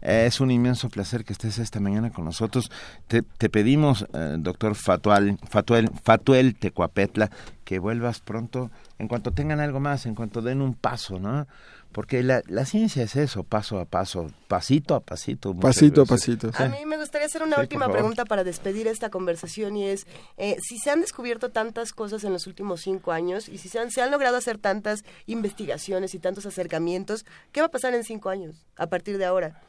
Es un inmenso placer que estés esta mañana con nosotros. Te, pedimos, eh, doctor Fatual, Fatuel, Fatuel Tecuapetla, que vuelvas pronto, en cuanto tengan algo más, en cuanto den un paso, ¿no? Porque la, la, ciencia es eso, paso a paso, pasito a pasito. Pasito a pasito. A mí me gustaría hacer una última pregunta para despedir esta conversación y es, eh, si se han descubierto tantas cosas en los últimos cinco años y si se han, se han logrado hacer tantas investigaciones y tantos acercamientos, ¿qué va a pasar en cinco años a partir de ahora?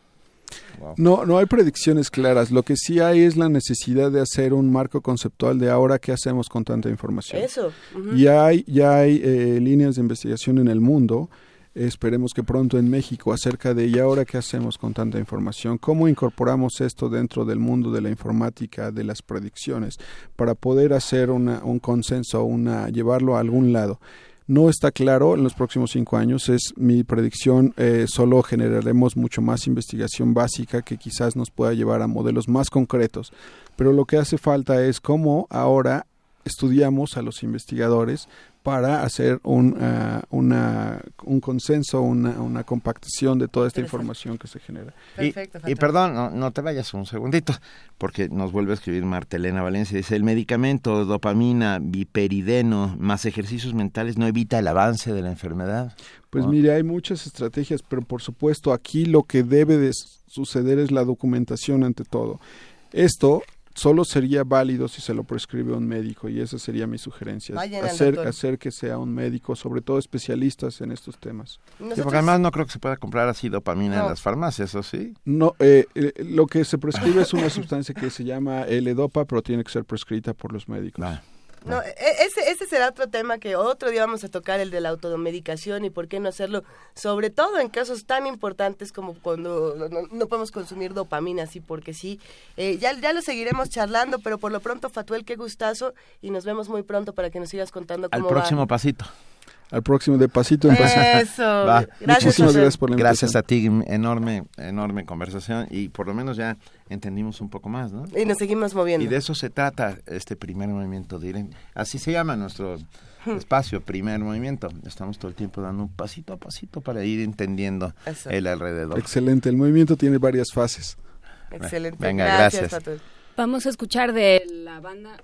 No, no hay predicciones claras. Lo que sí hay es la necesidad de hacer un marco conceptual de ahora qué hacemos con tanta información. Eso. Ya hay, ya hay eh, líneas de investigación en el mundo esperemos que pronto en México acerca de y ahora qué hacemos con tanta información, cómo incorporamos esto dentro del mundo de la informática, de las predicciones, para poder hacer una, un consenso, una, llevarlo a algún lado. No está claro en los próximos cinco años, es mi predicción, eh, solo generaremos mucho más investigación básica que quizás nos pueda llevar a modelos más concretos, pero lo que hace falta es cómo ahora estudiamos a los investigadores para hacer un, uh, una, un consenso, una, una, compactación de toda esta información que se genera. Perfecto, y, y, perdón, no, no, te vayas un segundito, porque nos vuelve a escribir Martelena Valencia. Dice, el medicamento, dopamina, biperideno, más ejercicios mentales no evita el avance de la enfermedad. Pues mire, hay muchas estrategias, pero por supuesto aquí lo que debe de suceder es la documentación ante todo. Esto solo sería válido si se lo prescribe un médico y esa sería mi sugerencia. Hacer, hacer que sea un médico, sobre todo especialistas en estos temas. porque además no creo que se pueda comprar así dopamina en las farmacias, ¿o sí? No, eh, eh, lo que se prescribe es una sustancia que se llama L-Dopa, pero tiene que ser prescrita por los médicos. No, e, ese, ese será otro tema que otro día vamos a tocar, el de la automedicación y por qué no hacerlo, sobre todo en casos tan importantes como cuando no, podemos consumir dopamina, así porque sí. Eh, ya, ya lo seguiremos charlando, pero por lo pronto, Fatuel, qué gustazo y nos vemos muy pronto para que nos sigas contando cómo Al próximo pasito al próximo de pasito en pasito. Eso. Gracias, Muchísimas gracias por la Gracias a ti, enorme, enorme conversación y por lo menos ya entendimos un poco más, ¿no? Y nos seguimos moviendo. Y de eso se trata este primer movimiento de Así se llama nuestro espacio, primer movimiento. Estamos todo el tiempo dando un pasito a pasito para ir entendiendo el alrededor. Excelente, el movimiento tiene varias fases. Excelente. Venga, gracias. gracias. Vamos a escuchar de la banda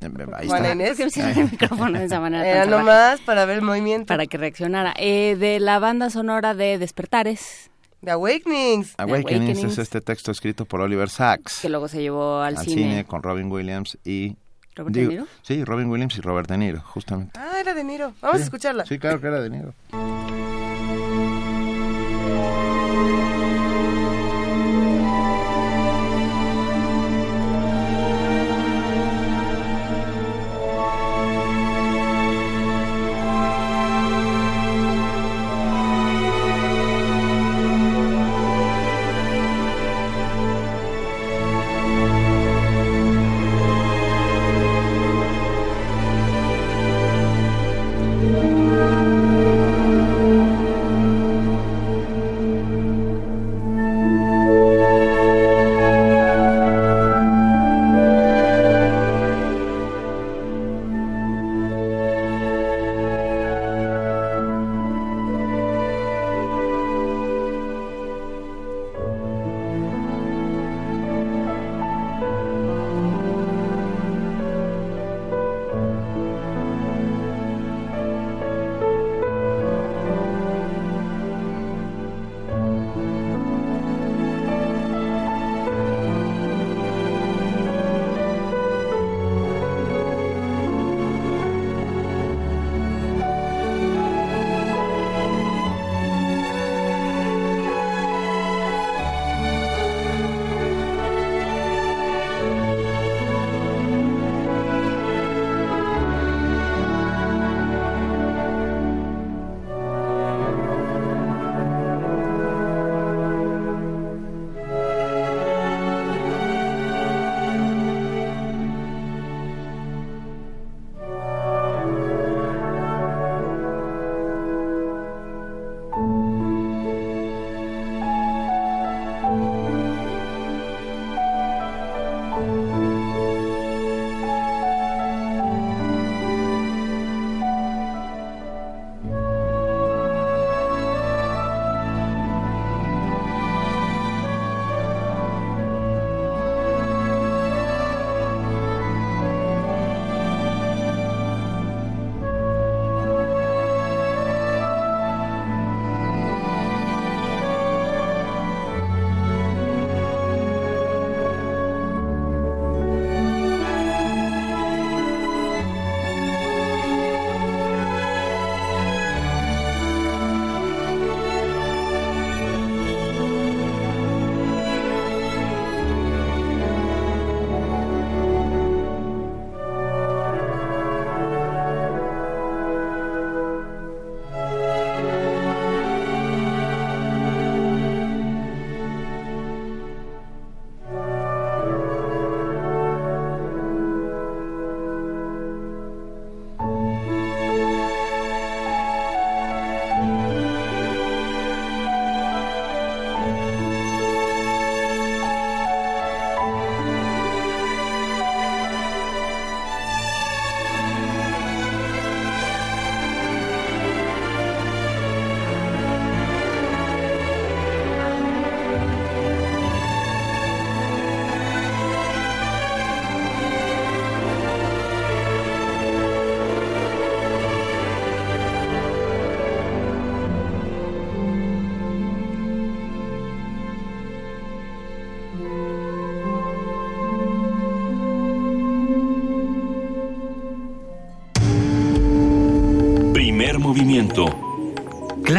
Ahí Juan Inés. el micrófono de esa manera. Era nomás para ver el movimiento. Para que reaccionara. Eh, de la banda sonora de Despertares. De Awakenings. Awakenings. es este texto escrito por Oliver Sacks. Que luego se llevó al, al cine. con Robin Williams y... ¿Robert De Niro? Sí, Robin Williams y Robert De Niro, justamente. Ah, era De Niro. Vamos a escucharla. Sí, claro que era De Niro.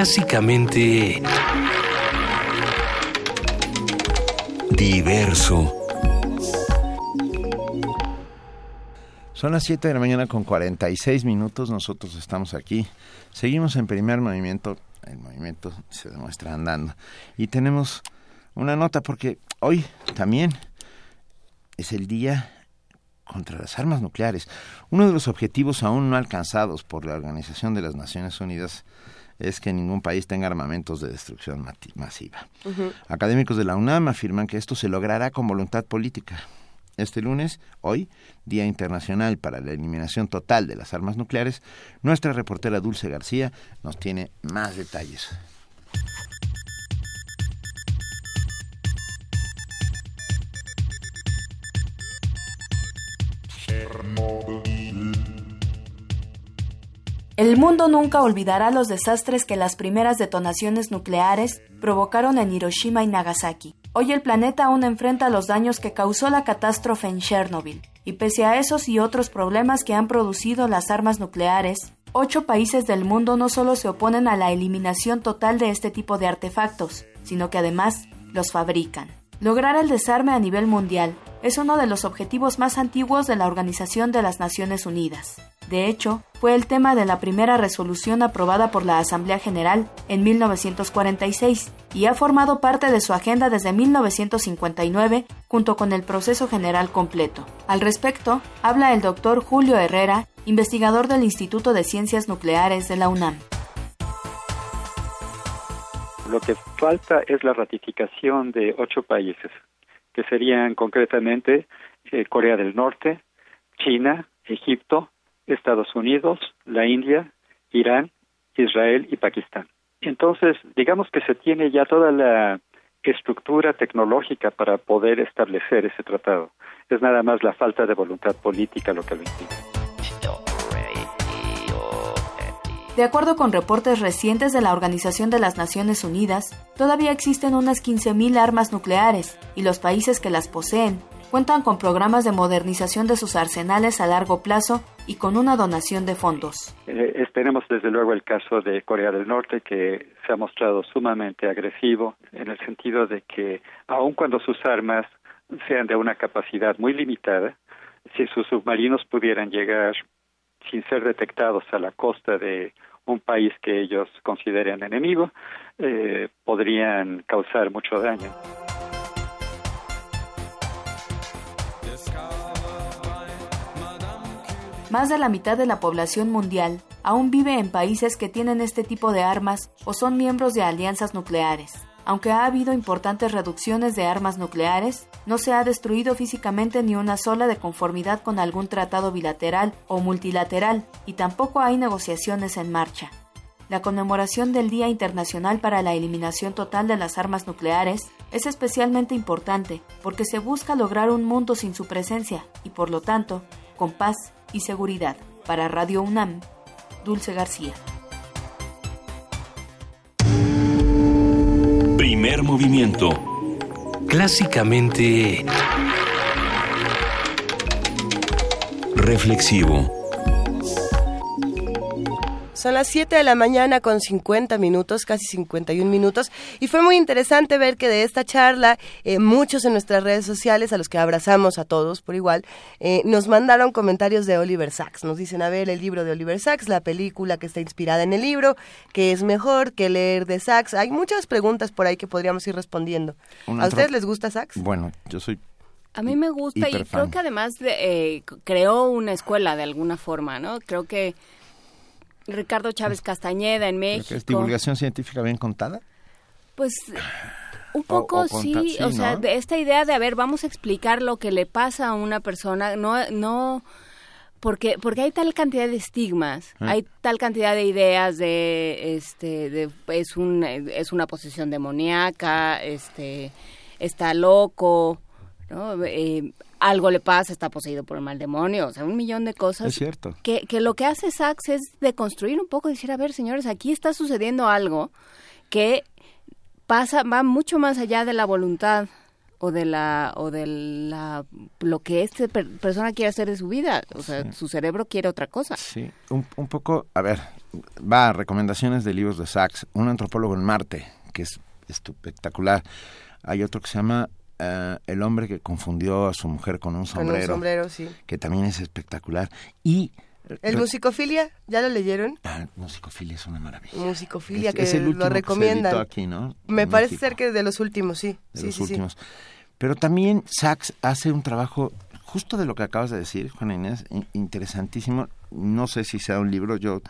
Clásicamente diverso. Son las 7 de la mañana con 46 minutos, nosotros estamos aquí, seguimos en primer movimiento, el movimiento se demuestra andando y tenemos una nota porque hoy también es el día contra las armas nucleares. Uno de los objetivos aún no alcanzados por la Organización de las Naciones Unidas es que ningún país tenga armamentos de destrucción masiva. Académicos de la UNAM afirman que esto se logrará con voluntad política. Este lunes, hoy, Día Internacional para la Eliminación Total de las Armas Nucleares, nuestra reportera Dulce García nos tiene más detalles. El mundo nunca olvidará los desastres que las primeras detonaciones nucleares provocaron en Hiroshima y Nagasaki. Hoy el planeta aún enfrenta los daños que causó la catástrofe en Chernobyl, y pese a esos y otros problemas que han producido las armas nucleares, ocho países del mundo no solo se oponen a la eliminación total de este tipo de artefactos, sino que además los fabrican. Lograr el desarme a nivel mundial es uno de los objetivos más antiguos de la Organización de las Naciones Unidas. De hecho, fue el tema de la primera resolución aprobada por la Asamblea General en 1946 y ha formado parte de su agenda desde 1959 junto con el proceso general completo. Al respecto, habla el doctor Julio Herrera, investigador del Instituto de Ciencias Nucleares de la UNAM. Lo que falta es la ratificación de ocho países, que serían concretamente eh, Corea del Norte, China, Egipto, Estados Unidos, la India, Irán, Israel y Pakistán. Entonces, digamos que se tiene ya toda la estructura tecnológica para poder establecer ese tratado. Es nada más la falta de voluntad política lo que lo impide. De acuerdo con reportes recientes de la Organización de las Naciones Unidas, todavía existen unas 15.000 armas nucleares y los países que las poseen cuentan con programas de modernización de sus arsenales a largo plazo y con una donación de fondos. Eh, tenemos desde luego el caso de Corea del Norte que se ha mostrado sumamente agresivo en el sentido de que aun cuando sus armas sean de una capacidad muy limitada, si sus submarinos pudieran llegar sin ser detectados a la costa de un país que ellos consideren enemigo, eh, podrían causar mucho daño. Más de la mitad de la población mundial aún vive en países que tienen este tipo de armas o son miembros de alianzas nucleares. Aunque ha habido importantes reducciones de armas nucleares, no se ha destruido físicamente ni una sola de conformidad con algún tratado bilateral o multilateral, y tampoco hay negociaciones en marcha. La conmemoración del Día Internacional para la Eliminación Total de las Armas Nucleares es especialmente importante porque se busca lograr un mundo sin su presencia y, por lo tanto, con paz y seguridad. Para Radio UNAM, Dulce García. Primer movimiento. Clásicamente... Reflexivo. Son las 7 de la mañana con 50 minutos, casi 51 minutos, y fue muy interesante ver que de esta charla eh, muchos en nuestras redes sociales, a los que abrazamos a todos por igual, eh, nos mandaron comentarios de Oliver Sacks. Nos dicen, a ver, el libro de Oliver Sacks, la película que está inspirada en el libro, que es mejor que leer de Sacks. Hay muchas preguntas por ahí que podríamos ir respondiendo. ¿A ustedes les gusta Sacks? Bueno, yo soy a mí me gusta y creo que además eh, creó una escuela de alguna forma, ¿no? Creo que Ricardo Chávez Castañeda en México. ¿Es divulgación científica bien contada? Pues un poco sí, o sea, de esta idea de, a ver, vamos a explicar lo que le pasa a una persona, no, no, porque, porque hay tal cantidad de estigmas, ah. hay tal cantidad de ideas de, este, de, es, un, es una posesión demoníaca, este, está loco, ¿no? Eh, algo le pasa, está poseído por el mal demonio, o sea, un millón de cosas. Es cierto. Que, que lo que hace Sachs es de construir un poco, decir, a ver, señores, aquí está sucediendo algo que pasa, va mucho más allá de la voluntad o de la o de la lo que esta persona quiere hacer de su vida o sea su cerebro quiere otra cosa sí un, un, poco a ver va a recomendaciones de libros de Sachs un antropólogo en Marte que es espectacular hay otro que se llama uh, El hombre que confundió a su mujer con un sombrero con un sombrero sí que también es espectacular y ¿El musicofilia? ¿Ya lo leyeron? Ah, musicofilia es una maravilla. Musicofilia, que es el lo recomiendan. aquí, ¿no? Me parece ser que de los últimos, sí. De sí, los sí, últimos. Pero también Sachs hace un trabajo, justo de lo que acabas de decir, Juana Inés, interesantísimo. No sé si sea un libro, yo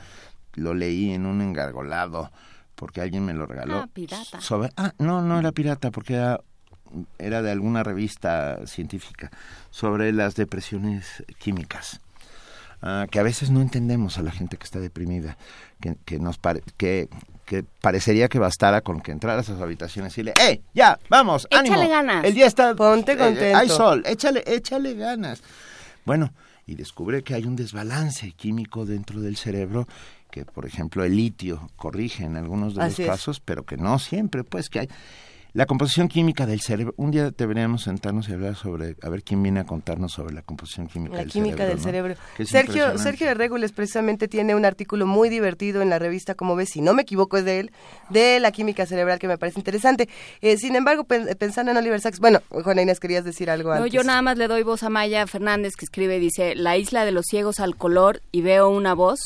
lo leí en un engargolado porque alguien me lo regaló. Ah, pirata. Sobre, ah, no, no era pirata, porque era, era de alguna revista científica sobre las depresiones químicas. Uh, que a veces no entendemos a la gente que está deprimida, que, que nos pare, que, que parecería que bastara con que entrara a esas habitaciones y le, ¡eh, ya, vamos, échale ánimo! ganas. El día está, ponte contento, eh, hay sol, échale, échale ganas. Bueno, y descubre que hay un desbalance químico dentro del cerebro que, por ejemplo, el litio corrige en algunos de Así los es. casos, pero que no siempre, pues que hay la composición química del cerebro. Un día deberíamos sentarnos y hablar sobre, a ver quién viene a contarnos sobre la composición química la del química cerebro. del ¿no? cerebro. Sergio. Sergio de Régules precisamente tiene un artículo muy divertido en la revista, como ves, si no me equivoco es de él, de la química cerebral que me parece interesante. Eh, sin embargo, pen- pensando en Oliver Sacks, bueno, Juana Inés, querías decir algo No, antes. yo nada más le doy voz a Maya Fernández que escribe, dice, La isla de los ciegos al color y veo una voz,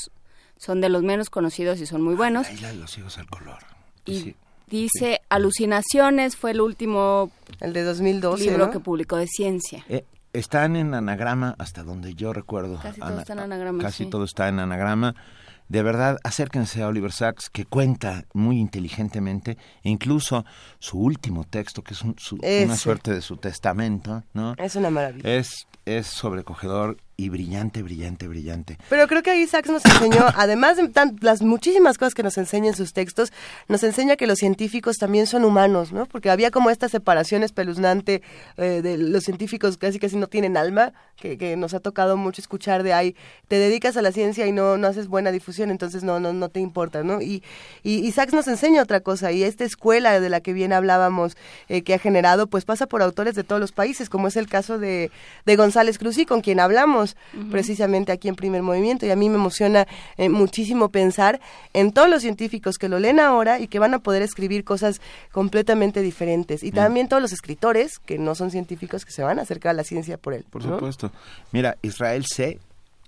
son de los menos conocidos y son muy buenos. La isla de los ciegos al color. Y Sí. Dice, Alucinaciones fue el último El de 2012, libro ¿no? que publicó de ciencia. Eh, están en anagrama hasta donde yo recuerdo. Casi todo está en anagrama, Casi sí. todo está en anagrama. De verdad, acérquense a Oliver Sacks, que cuenta muy inteligentemente, e incluso su último texto, que es un- su- una suerte de su testamento, ¿no? Es una maravilla. Es, es sobrecogedor y brillante, brillante, brillante. Pero creo que ahí Sachs nos enseñó, además de tan- las muchísimas cosas que nos enseña en sus textos, nos enseña que los científicos también son humanos, ¿no? Porque había como esta separación espeluznante eh, de los científicos casi casi no tienen alma, que, que nos ha tocado mucho escuchar de ahí, te dedicas a la ciencia y no, no haces buena difusión, entonces no, no, no te importa, ¿no? Y, y, y Sachs nos enseña otra cosa, y esta escuela de la que bien hablábamos, eh, que ha generado, pues pasa por autores de todos los países, como es el caso de, de González Cruzí, con quien hablamos precisamente aquí en Primer Movimiento, y a mí me emociona eh, muchísimo pensar en todos los científicos que lo leen ahora y que van a poder escribir cosas completamente diferentes, y también todos los escritores que no son científicos que se van a acercar a la ciencia por él. Por ¿no? supuesto. Mira, Israel C.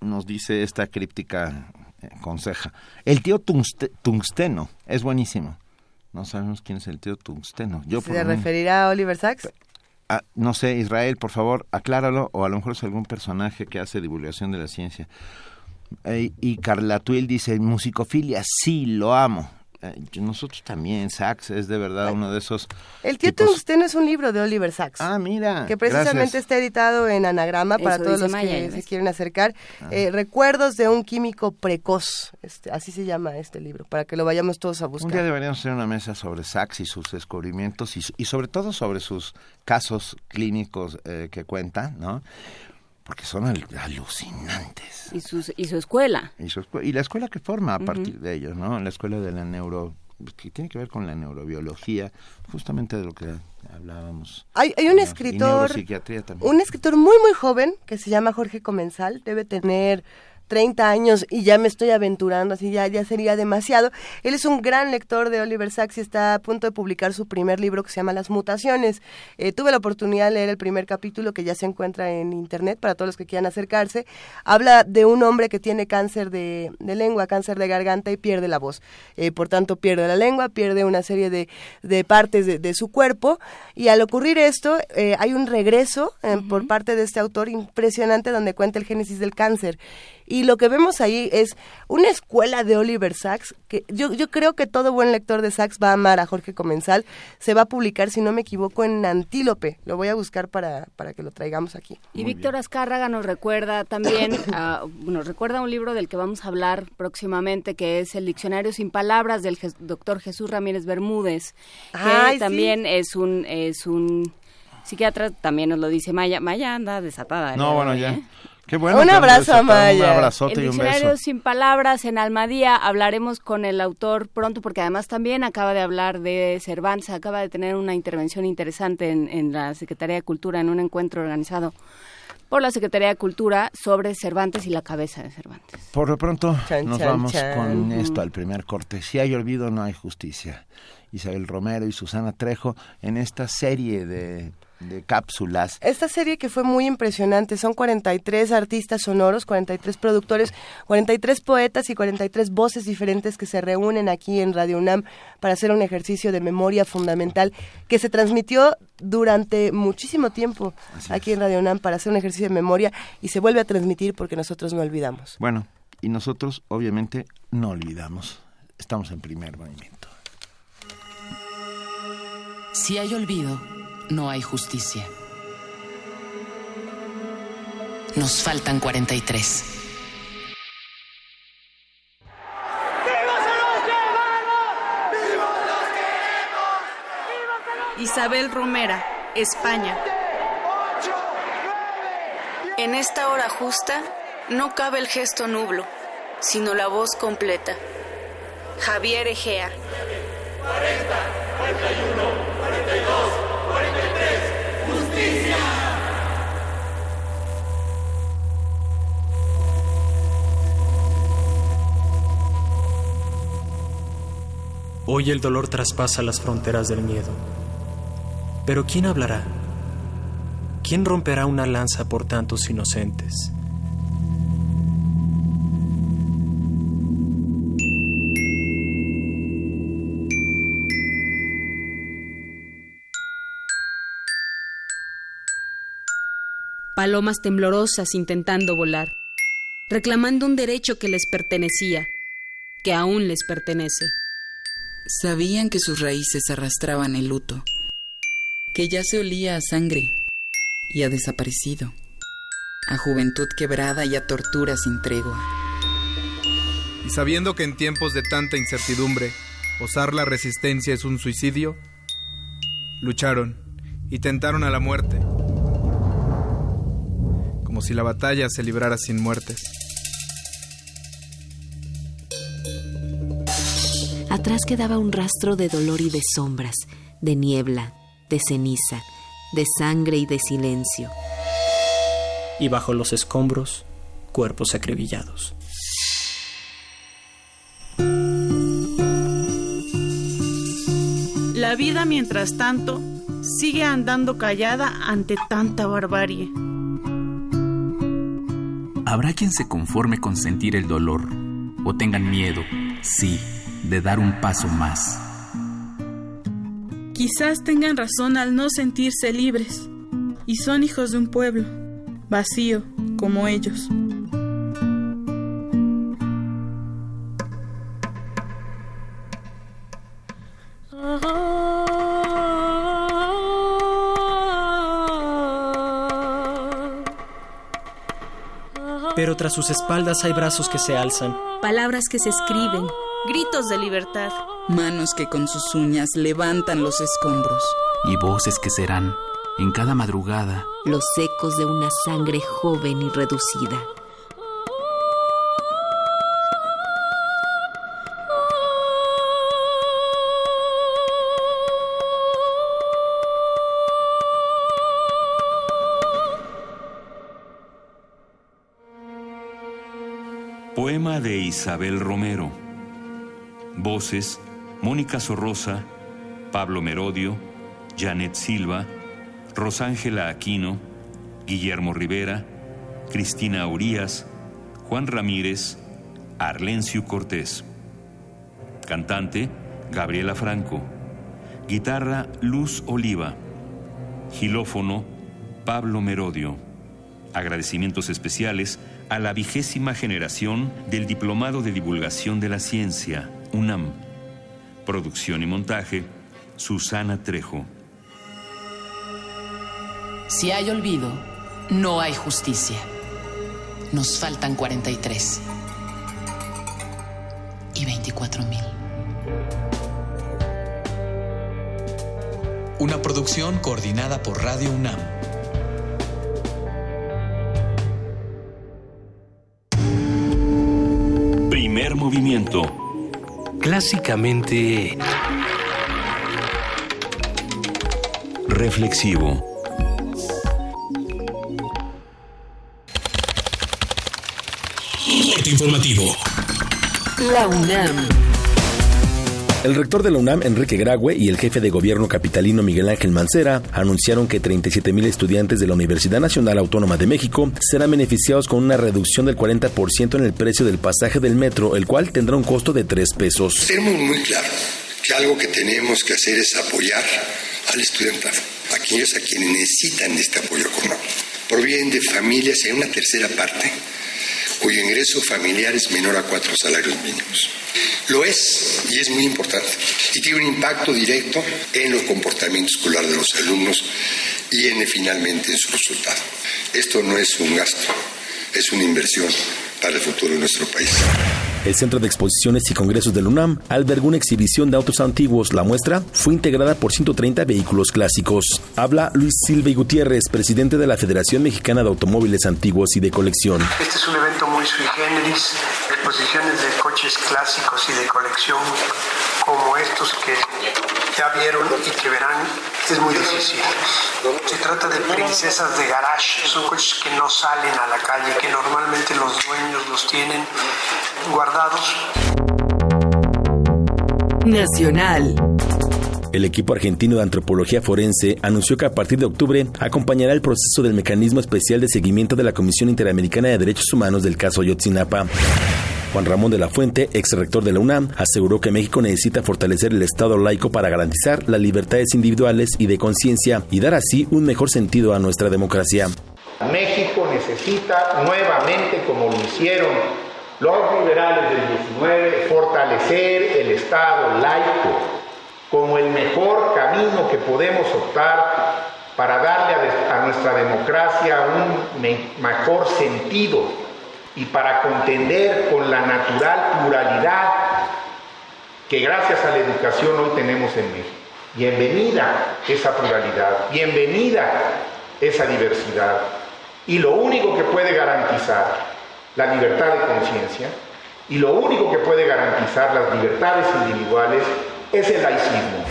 nos dice esta críptica eh, conseja. El tío tungste- tungsteno es buenísimo. No sabemos quién es el tío tungsteno. Yo ¿Se referirá a Oliver Sacks? Ah, no sé, Israel, por favor, acláralo, o a lo mejor es algún personaje que hace divulgación de la ciencia. Eh, y Carla Tuil dice, musicofilia, sí, lo amo. Eh, nosotros también, Sax es de verdad uno de esos... El tío tipos- Tungsteno es un libro de Oliver Sacks. Ah, mira. que precisamente gracias. está editado en anagrama para Eso todos los Maya, que ¿ves? se quieren acercar. Eh, Recuerdos de un químico precoz, este, así se llama este libro, para que lo vayamos todos a Un día buscar. deberíamos hacer una mesa sobre Sachs y sus descubrimientos y, su- y sobre todo sobre sus casos clínicos eh, que cuenta, ¿no? Porque son al- alucinantes. Y, sus, y su escuela. Y, su y la escuela que forma a partir de ellos, ¿no? La escuela de la neuro... que tiene que ver con la neurobiología, justamente de lo que hablábamos. Hay, hay un. Y escritor, neuropsiquiatría también. un escritor muy muy joven que se llama Jorge Comensal, debe tener 30 años y ya me estoy aventurando, así ya, ya sería demasiado. Él es un gran lector de Oliver Sacks y está a punto de publicar su primer libro que se llama Las Mutaciones. Eh, tuve la oportunidad de leer el primer capítulo que ya se encuentra en internet para todos los que quieran acercarse. Habla de un hombre que tiene cáncer de, de lengua, cáncer de garganta y pierde la voz. Eh, por tanto, pierde la lengua, pierde una serie de, de partes de, de su cuerpo y al ocurrir esto eh, hay un regreso eh, por parte de este autor impresionante donde cuenta el génesis del cáncer. Y lo que vemos ahí es una escuela de Oliver Sacks, que yo, yo creo que todo buen lector de Sacks va a amar a Jorge Comensal. Se va a publicar, si no me equivoco, en Antílope. Lo voy a buscar para, para que lo traigamos aquí. Y Víctor Azcárraga nos recuerda también, ah, nos recuerda un libro del que vamos a hablar próximamente, que es el Diccionario sin Palabras del Je- doctor Jesús Ramírez Bermúdez, que Ay, sí. también es un es un psiquiatra, también nos lo dice Maya. Maya anda desatada. No, de bueno, ya. ¿eh? Qué bueno. Un abrazo a Maya. Un abrazote el y un diccionario beso. sin palabras en Almadía hablaremos con el autor pronto porque además también acaba de hablar de Cervantes, acaba de tener una intervención interesante en, en la Secretaría de Cultura en un encuentro organizado por la Secretaría de Cultura sobre Cervantes y la cabeza de Cervantes. Por lo pronto Chan, nos chan, vamos chan. con esto al primer corte. Si hay olvido, no hay justicia. Isabel Romero y Susana Trejo en esta serie de, de cápsulas. Esta serie que fue muy impresionante, son 43 artistas sonoros, 43 productores, 43 poetas y 43 voces diferentes que se reúnen aquí en Radio UNAM para hacer un ejercicio de memoria fundamental que se transmitió durante muchísimo tiempo aquí en Radio UNAM para hacer un ejercicio de memoria y se vuelve a transmitir porque nosotros no olvidamos. Bueno, y nosotros obviamente no olvidamos. Estamos en primer movimiento. Si hay olvido, no hay justicia. Nos faltan 43. Isabel Romera, España. En esta hora justa no cabe el gesto nublo, sino la voz completa. Javier Egea. 40, 41, Hoy el dolor traspasa las fronteras del miedo. Pero ¿quién hablará? ¿Quién romperá una lanza por tantos inocentes? Palomas temblorosas intentando volar, reclamando un derecho que les pertenecía, que aún les pertenece. Sabían que sus raíces arrastraban el luto, que ya se olía a sangre y a desaparecido, a juventud quebrada y a tortura sin tregua. Y sabiendo que en tiempos de tanta incertidumbre, osar la resistencia es un suicidio, lucharon y tentaron a la muerte, como si la batalla se librara sin muertes. Atrás quedaba un rastro de dolor y de sombras, de niebla, de ceniza, de sangre y de silencio. Y bajo los escombros, cuerpos acribillados. La vida, mientras tanto, sigue andando callada ante tanta barbarie. Habrá quien se conforme con sentir el dolor o tengan miedo, sí, de dar un paso más. Quizás tengan razón al no sentirse libres y son hijos de un pueblo, vacío como ellos. Pero tras sus espaldas hay brazos que se alzan. Palabras que se escriben. Gritos de libertad. Manos que con sus uñas levantan los escombros. Y voces que serán, en cada madrugada, Los ecos de una sangre joven y reducida. Poema de Isabel Romero. Voces: Mónica Sorrosa, Pablo Merodio, Janet Silva, Rosángela Aquino, Guillermo Rivera, Cristina Urías, Juan Ramírez, Arlencio Cortés. Cantante: Gabriela Franco. Guitarra: Luz Oliva. Gilófono: Pablo Merodio. Agradecimientos especiales a la vigésima generación del Diplomado de Divulgación de la Ciencia, UNAM. Producción y montaje, Susana Trejo. Si hay olvido, no hay justicia. Nos faltan 43 y 24 mil. Una producción coordinada por Radio UNAM. Primer movimiento Clásicamente... Reflexivo. informativo. La UNAM. El rector de la UNAM, Enrique Graue, y el jefe de gobierno capitalino Miguel Ángel Mancera anunciaron que 37 mil estudiantes de la Universidad Nacional Autónoma de México serán beneficiados con una reducción del 40% en el precio del pasaje del metro, el cual tendrá un costo de 3 pesos. Tenemos muy claro que algo que tenemos que hacer es apoyar al estudiantado, a aquellos a quienes necesitan este apoyo económico. Provienen de familias en una tercera parte cuyo ingreso familiar es menor a cuatro salarios mínimos. Lo es y es muy importante y tiene un impacto directo en los comportamientos escolar de los alumnos y en finalmente en su resultado. Esto no es un gasto, es una inversión para el futuro de nuestro país. El Centro de Exposiciones y Congresos del UNAM albergó una exhibición de autos antiguos. La muestra fue integrada por 130 vehículos clásicos. Habla Luis Silva y Gutiérrez, presidente de la Federación Mexicana de Automóviles Antiguos y de Colección. Este es un evento muy sui generis, exposiciones de coches clásicos y de colección como estos que ya vieron y que verán, es muy difícil. Se trata de princesas de garage, son coches que no salen a la calle, que normalmente los dueños los tienen guardados. Nacional. El equipo argentino de antropología forense anunció que a partir de octubre acompañará el proceso del mecanismo especial de seguimiento de la Comisión Interamericana de Derechos Humanos del caso Yotzinapa. Juan Ramón de la Fuente, ex rector de la UNAM, aseguró que México necesita fortalecer el Estado laico para garantizar las libertades individuales y de conciencia y dar así un mejor sentido a nuestra democracia. México necesita nuevamente, como lo hicieron los liberales del 19, fortalecer el Estado laico como el mejor camino que podemos optar para darle a, nuestra democracia un mejor sentido y para contender con la natural pluralidad que gracias a la educación hoy tenemos en México. Bienvenida esa pluralidad, bienvenida esa diversidad. Y lo único que puede garantizar la libertad de conciencia y lo único que puede garantizar las libertades individuales es el laicismo.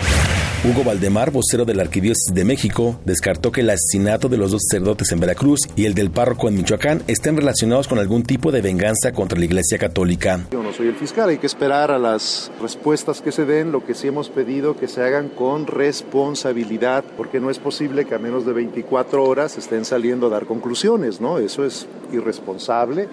Hugo Valdemar, vocero de la Arquidiócesis de México, descartó que el asesinato de los dos sacerdotes en Veracruz y el del párroco en Michoacán estén relacionados con algún tipo de venganza contra la Iglesia Católica. Yo no soy el fiscal, hay que esperar a las respuestas que se den, lo que sí hemos pedido que se hagan con responsabilidad, porque no es posible que a menos de 24 horas estén saliendo a dar conclusiones, ¿no? Eso es irresponsable.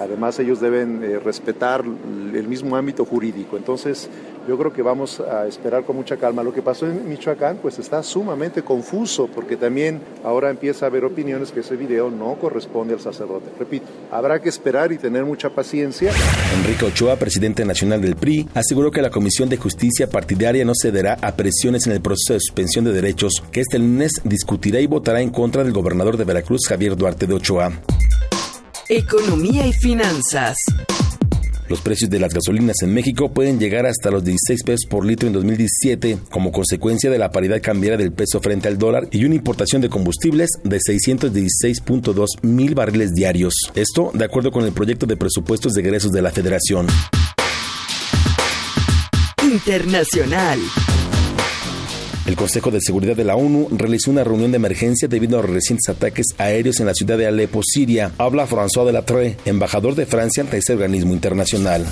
Además, ellos deben eh, respetar el mismo ámbito jurídico. Entonces, yo creo que vamos a esperar con mucha calma. Lo que pasó en Michoacán pues está sumamente confuso porque también ahora empieza a haber opiniones que ese video no corresponde al sacerdote. Repito, habrá que esperar y tener mucha paciencia. Enrique Ochoa, presidente nacional del PRI, aseguró que la Comisión de Justicia Partidaria no cederá a presiones en el proceso de suspensión de derechos que este lunes discutirá y votará en contra del gobernador de Veracruz, Javier Duarte de Ochoa. Economía y finanzas. Los precios de las gasolinas en México pueden llegar hasta los 16 pesos por litro en 2017 como consecuencia de la paridad cambiaria del peso frente al dólar y una importación de combustibles de 616.2 mil barriles diarios. Esto de acuerdo con el proyecto de presupuestos de egresos de la Federación. Internacional. El Consejo de Seguridad de la ONU realizó una reunión de emergencia debido a los recientes ataques aéreos en la ciudad de Alepo, Siria. Habla François Delattre, embajador de Francia ante ese organismo internacional.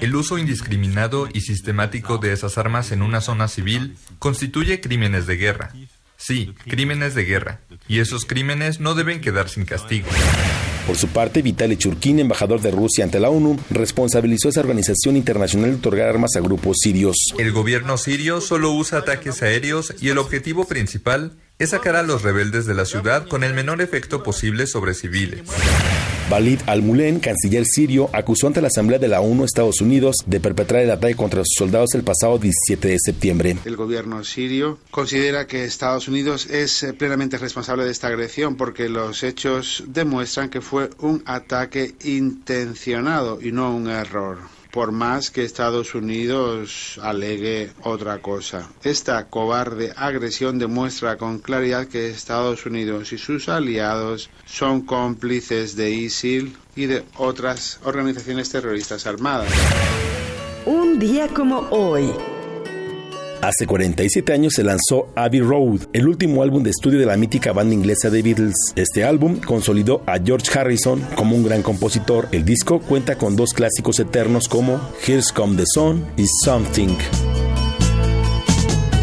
El uso indiscriminado y sistemático de esas armas en una zona civil constituye crímenes de guerra. Sí, crímenes de guerra. Y esos crímenes no deben quedar sin castigo. Por su parte, Vitaly Churkin, embajador de Rusia ante la ONU, responsabilizó a esa organización internacional de otorgar armas a grupos sirios. El gobierno sirio solo usa ataques aéreos y el objetivo principal es sacar a los rebeldes de la ciudad con el menor efecto posible sobre civiles. Walid al-Mulen, canciller sirio, acusó ante la Asamblea de la ONU Estados Unidos de perpetrar el ataque contra sus soldados el pasado 17 de septiembre. El gobierno sirio considera que Estados Unidos es eh, plenamente responsable de esta agresión porque los hechos demuestran que fue un ataque intencionado y no un error. Por más que Estados Unidos alegue otra cosa. Esta cobarde agresión demuestra con claridad que Estados Unidos y sus aliados son cómplices de ISIL y de otras organizaciones terroristas armadas. Un día como hoy. Hace 47 años se lanzó Abbey Road, el último álbum de estudio de la mítica banda inglesa The Beatles. Este álbum consolidó a George Harrison como un gran compositor. El disco cuenta con dos clásicos eternos como Here's Come the Sun y Something.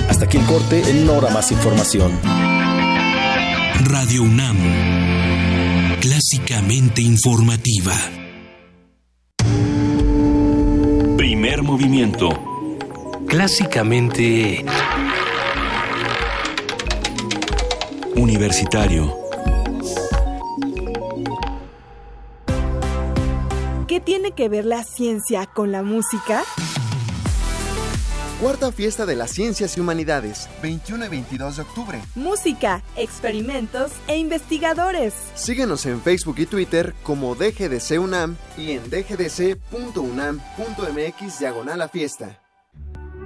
Hasta aquí el corte, en una hora más información. Radio UNAM, clásicamente informativa. Primer movimiento clásicamente universitario. ¿Qué tiene que ver la ciencia con la música? Cuarta Fiesta de las Ciencias y Humanidades, 21 y 22 de octubre. Música, experimentos e investigadores. Síguenos en Facebook y Twitter como DGDC UNAM y en dgdc.unam.mx diagonal a fiesta.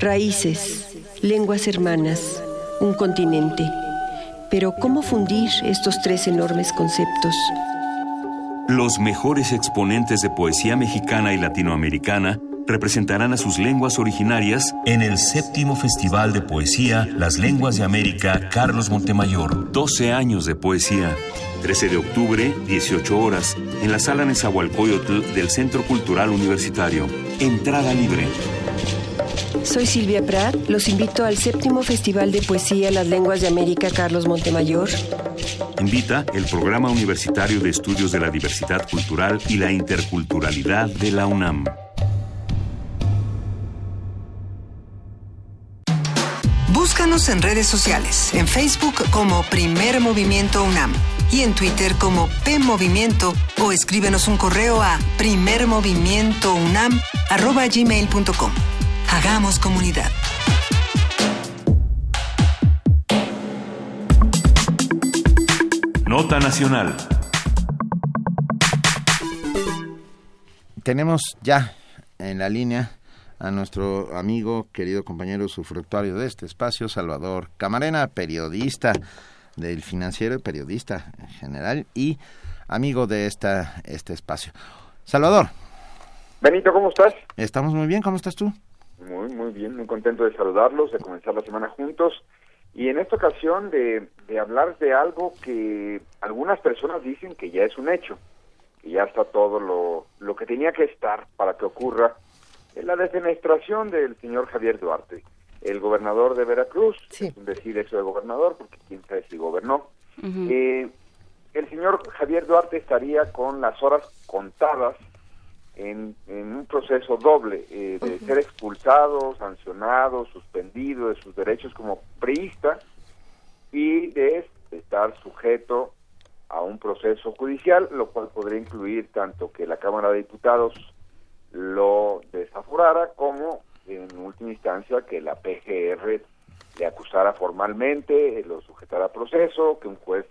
Raíces, lenguas hermanas, un continente. Pero ¿cómo fundir estos tres enormes conceptos? Los mejores exponentes de poesía mexicana y latinoamericana representarán a sus lenguas originarias en el séptimo Festival de Poesía Las Lenguas de América Carlos Montemayor. 12 años de poesía. 13 de octubre, 18 horas, en la sala Nezahualcóyotl del Centro Cultural Universitario. Entrada libre. Soy Silvia Prat. Los invito al séptimo Festival de Poesía Las Lenguas de América Carlos Montemayor. Invita el Programa Universitario de Estudios de la Diversidad Cultural y la Interculturalidad de la UNAM. Búscanos en redes sociales, en Facebook como Primer Movimiento UNAM y en Twitter como P Movimiento o escríbenos un correo a primermovimientounam@gmail.com. Hagamos comunidad. Nota Nacional. Tenemos ya en la línea a nuestro amigo, querido compañero sufructuario de este espacio, Salvador Camarena, periodista del financiero, periodista en general y amigo de esta, este espacio. Salvador. Benito, ¿cómo estás? Estamos muy bien, ¿cómo estás tú? Muy, muy bien, muy contento de saludarlos, de comenzar la semana juntos y en esta ocasión de, de hablar de algo que algunas personas dicen que ya es un hecho, que ya está todo lo, lo que tenía que estar para que ocurra, en la defenestración del señor Javier Duarte, el gobernador de Veracruz, sí. decir eso de gobernador, porque quién sabe si gobernó. eh, el señor Javier Duarte estaría con las horas contadas en, en un proceso doble eh, de ser expulsado, sancionado, suspendido de sus derechos como priista y de estar sujeto a un proceso judicial, lo cual podría incluir tanto que la Cámara de Diputados lo desaforara como en última instancia que la PGR le acusara formalmente, lo sujetara a proceso, que un juez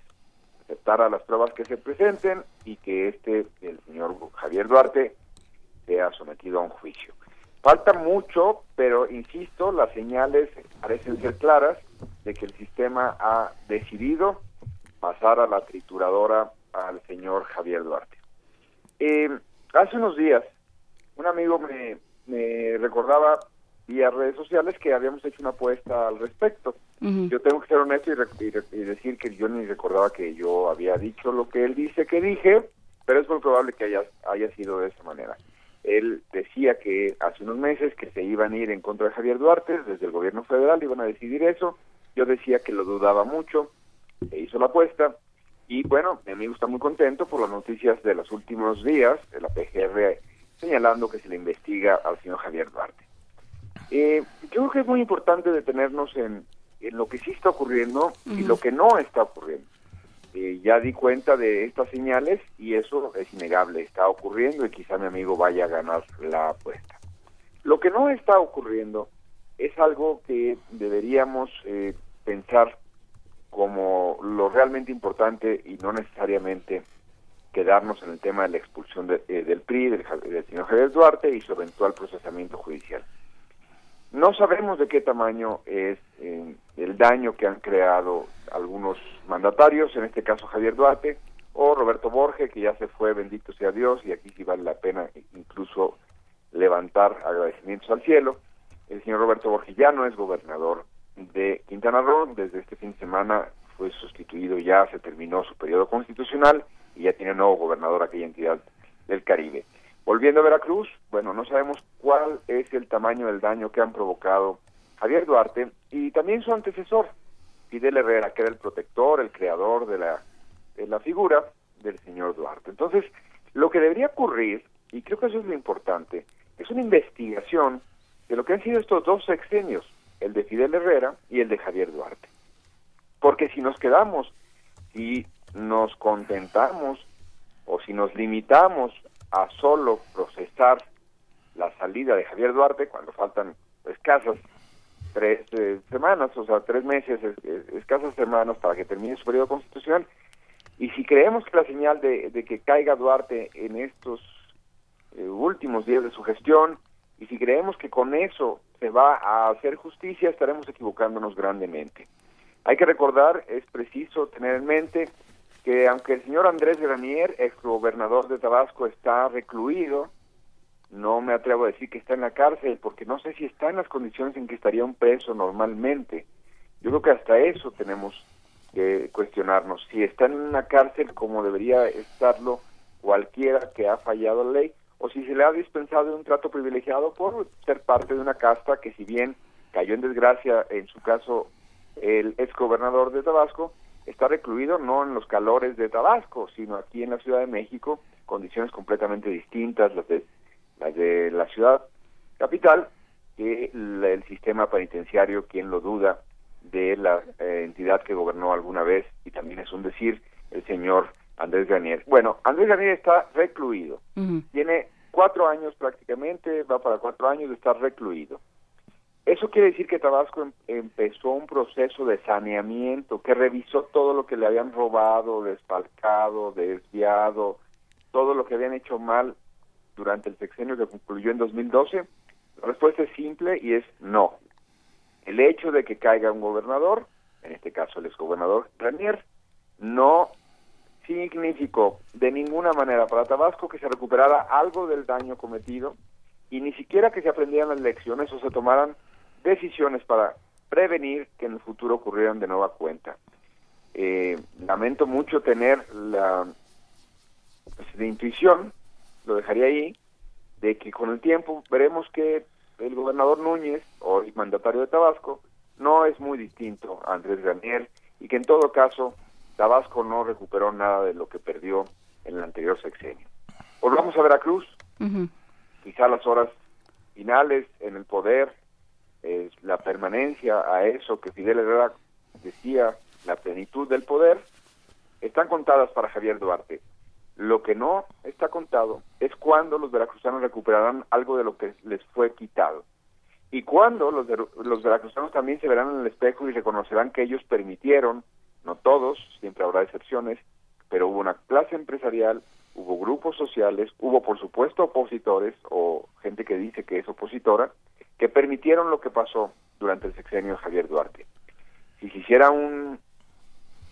aceptara las pruebas que se presenten y que este, el señor Javier Duarte, sea sometido a un juicio. Falta mucho, pero insisto, las señales parecen ser claras de que el sistema ha decidido pasar a la trituradora al señor Javier Duarte. Eh, hace unos días, un amigo me, me recordaba vía redes sociales que habíamos hecho una apuesta al respecto. Yo tengo que ser honesto y, decir que yo ni recordaba que yo había dicho lo que él dice que dije, pero es muy probable que haya, haya sido de esa manera. Él decía que hace unos meses que se iban a ir en contra de Javier Duarte, desde el gobierno federal iban a decidir eso. Yo decía que lo dudaba mucho, se hizo la apuesta, y bueno, mi amigo está muy contento por las noticias de los últimos días de la PGR señalando que se le investiga al señor Javier Duarte. Eh, yo creo que es muy importante detenernos en, lo que sí está ocurriendo y lo que no está ocurriendo. Eh, ya di cuenta de estas señales y eso es innegable, está ocurriendo y quizá mi amigo vaya a ganar la apuesta. Lo que no está ocurriendo es algo que deberíamos eh, pensar como lo realmente importante y no necesariamente quedarnos en el tema de la expulsión eh, del PRI, del, señor Javier Duarte y su eventual procesamiento judicial. No sabemos de qué tamaño es eh, el daño que han creado algunos mandatarios, en este caso Javier Duarte, o Roberto Borge, que ya se fue, bendito sea Dios, y aquí sí vale la pena incluso levantar agradecimientos al cielo. El señor Roberto Borge ya no es gobernador de Quintana Roo. Desde este fin de semana fue sustituido, ya se terminó su periodo constitucional y ya tiene nuevo gobernador aquella entidad del Caribe. Volviendo a Veracruz, bueno, no sabemos cuál es el tamaño del daño que han provocado Javier Duarte y también su antecesor, Fidel Herrera, que era el protector, el creador de la, de la figura del señor Duarte. Entonces, lo que debería ocurrir, y creo que eso es lo importante, es una investigación de lo que han sido estos dos sexenios, el de Fidel Herrera y el de Javier Duarte. Porque si nos quedamos, si nos contentamos o si nos limitamos a solo procesar la salida de Javier Duarte cuando faltan escasas tres eh, semanas, o sea, tres meses, escasas semanas para que termine su periodo constitucional, y si creemos que la señal de, que caiga Duarte en estos eh, últimos días de su gestión, y si creemos que con eso se va a hacer justicia, estaremos equivocándonos grandemente. Hay que recordar, es preciso tener en mente que aunque el señor Andrés Granier, ex gobernador de Tabasco, está recluido, no me atrevo a decir que está en la cárcel, porque no sé si está en las condiciones en que estaría un preso normalmente. Yo creo que hasta eso tenemos que cuestionarnos. Si está en una cárcel como debería estarlo cualquiera que ha fallado la ley, o si se le ha dispensado de un trato privilegiado por ser parte de una casta que si bien cayó en desgracia, en su caso, el ex gobernador de Tabasco, está recluido no en los calores de Tabasco, sino aquí en la Ciudad de México, condiciones completamente distintas las de, las de la ciudad capital, que el sistema penitenciario, quien lo duda, de la eh, entidad que gobernó alguna vez, y también es un decir, el señor Andrés Garnier. Bueno, Andrés Garnier está recluido. Tiene cuatro años prácticamente, va para cuatro años de estar recluido. Eso quiere decir que Tabasco em, empezó un proceso de saneamiento, que revisó todo lo que le habían robado, despalcado, desviado, todo lo que habían hecho mal durante el sexenio que concluyó en 2012. La respuesta es simple y es no. El hecho de que caiga un gobernador, en este caso el exgobernador Ranier, no significó de ninguna manera para Tabasco que se recuperara algo del daño cometido y ni siquiera que se aprendieran las lecciones o se tomaran decisiones para prevenir que en el futuro ocurrieran de nueva cuenta. Eh, lamento mucho tener la, pues, intuición, lo dejaría ahí, de que con el tiempo veremos que el gobernador Núñez, hoy mandatario de Tabasco, no es muy distinto a Andrés Garnier y que en todo caso Tabasco no recuperó nada de lo que perdió en el anterior sexenio. Volvamos a Veracruz, quizá las horas finales en el poder, es la permanencia a eso que Fidel Herrera decía, la plenitud del poder, están contadas para Javier Duarte. Lo que no está contado es cuando los veracruzanos recuperarán algo de lo que les fue quitado. Y cuando los, los veracruzanos también se verán en el espejo y reconocerán que ellos permitieron no todos, siempre habrá excepciones, pero hubo una clase empresarial, hubo grupos sociales, hubo por supuesto opositores o gente que dice que es opositora, que permitieron lo que pasó durante el sexenio de Javier Duarte. Si se hiciera un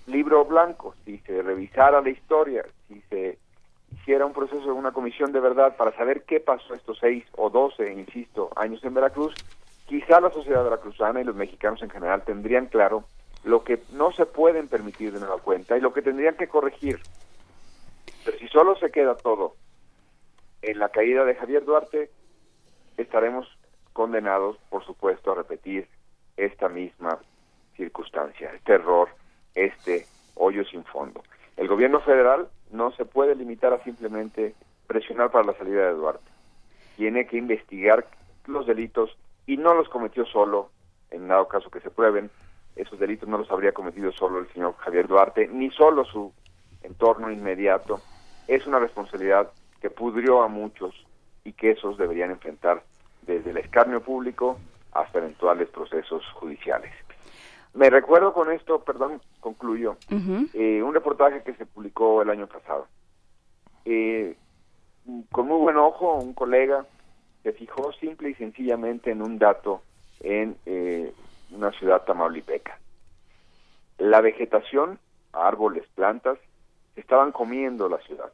libro blanco, si se revisara la historia, si se hiciera un proceso de una comisión de verdad para saber qué pasó estos seis o doce, insisto, años en Veracruz, quizá la sociedad veracruzana y los mexicanos en general tendrían claro lo que no se pueden permitir de nueva cuenta y lo que tendrían que corregir. Pero si solo se queda todo en la caída de Javier Duarte, estaremos condenados, por supuesto, a repetir esta misma circunstancia, este error, este hoyo sin fondo. El gobierno federal no se puede limitar a simplemente presionar para la salida de Duarte. Tiene que investigar los delitos y no los cometió solo, en dado caso que se prueben, esos delitos no los habría cometido solo el señor Javier Duarte, ni solo su entorno inmediato. Es una responsabilidad que pudrió a muchos y que esos deberían enfrentar desde el escarnio público hasta eventuales procesos judiciales. Me recuerdo con esto, perdón, concluyo, eh, un reportaje que se publicó el año pasado. Eh, con muy buen ojo, un colega se fijó simple y sencillamente en un dato en eh, una ciudad tamaulipeca. La vegetación, árboles, plantas, estaban comiendo la ciudad.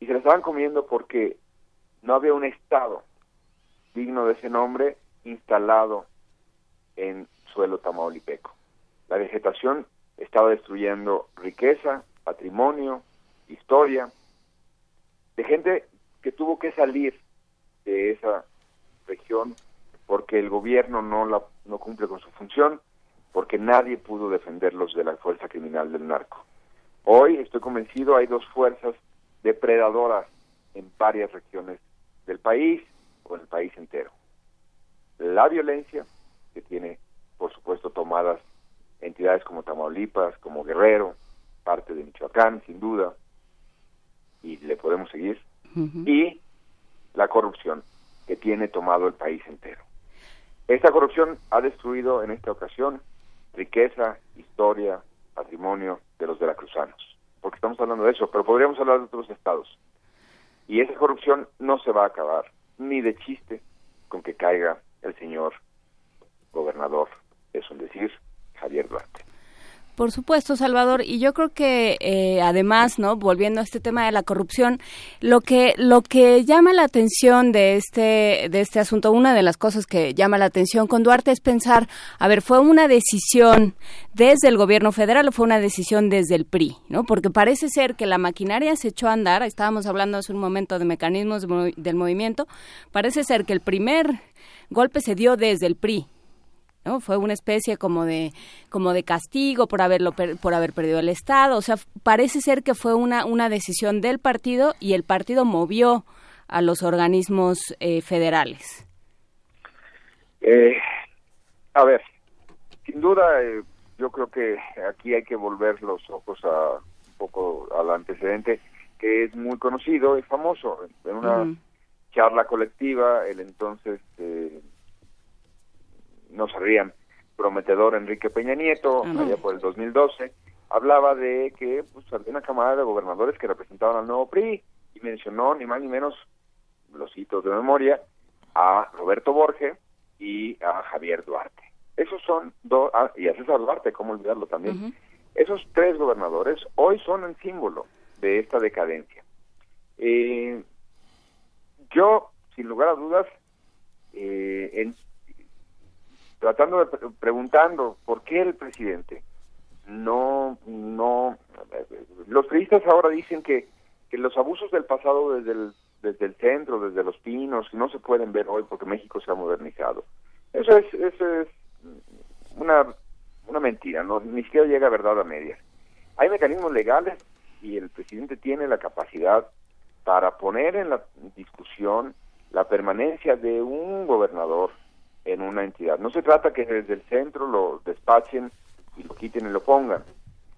Y se la estaban comiendo porque no había un Estado digno de ese nombre instalado en suelo tamaulipeco. La vegetación estaba destruyendo riqueza, patrimonio, historia, de gente que tuvo que salir de esa región porque el gobierno no, la, no cumple con su función, porque nadie pudo defenderlos de la fuerza criminal del narco. Hoy estoy convencido hay dos fuerzas depredadoras en varias regiones del país en el país entero. La violencia, que tiene, por supuesto, tomadas entidades como Tamaulipas, como Guerrero, parte de Michoacán, sin duda, y le podemos seguir, y la corrupción, que tiene tomado el país entero. Esta corrupción ha destruido en esta ocasión riqueza, historia, patrimonio de los veracruzanos, porque estamos hablando de eso, pero podríamos hablar de otros estados. Y esa corrupción no se va a acabar, ni de chiste, con que caiga el señor gobernador, es un decir, Javier Duarte. Por supuesto, Salvador, y yo creo que eh, además, no, volviendo a este tema de la corrupción, lo que lo que llama la atención de este de este asunto, una de las cosas que llama la atención con Duarte es pensar, a ver, fue una decisión desde el gobierno federal o fue una decisión desde el PRI, ¿no? Porque parece ser que la maquinaria se echó a andar. Estábamos hablando hace un momento de mecanismos del movimiento. Parece ser que el primer golpe se dio desde el PRI, fue una especie como de como de castigo por haberlo por haber perdido el estado, o sea, parece ser que fue una una decisión del partido y el partido movió a los organismos eh, federales. Eh, a ver, sin duda, eh, yo creo que aquí hay que volver los ojos a un poco al antecedente que es muy conocido y famoso. En una charla colectiva, el entonces no sabrían, prometedor Enrique Peña Nieto, allá por el 2012, hablaba de que pues, había una camada de gobernadores que representaban al nuevo PRI y mencionó ni más ni menos, los hitos de memoria, a Roberto Borge y a Javier Duarte. Esos son dos, ah, y a César Duarte, ¿cómo olvidarlo también? Esos tres gobernadores hoy son el símbolo de esta decadencia. Eh, yo, sin lugar a dudas, eh, en, tratando de preguntando por qué el presidente no no los periodistas ahora dicen que que los abusos del pasado desde el desde el centro desde los pinos no se pueden ver hoy porque México se ha modernizado. Eso es eso es una una mentira no ni siquiera llega a verdad a medias. Hay mecanismos legales y el presidente tiene la capacidad para poner en la discusión la permanencia de un gobernador en una entidad. No se trata que desde el centro lo despachen y lo quiten y lo pongan.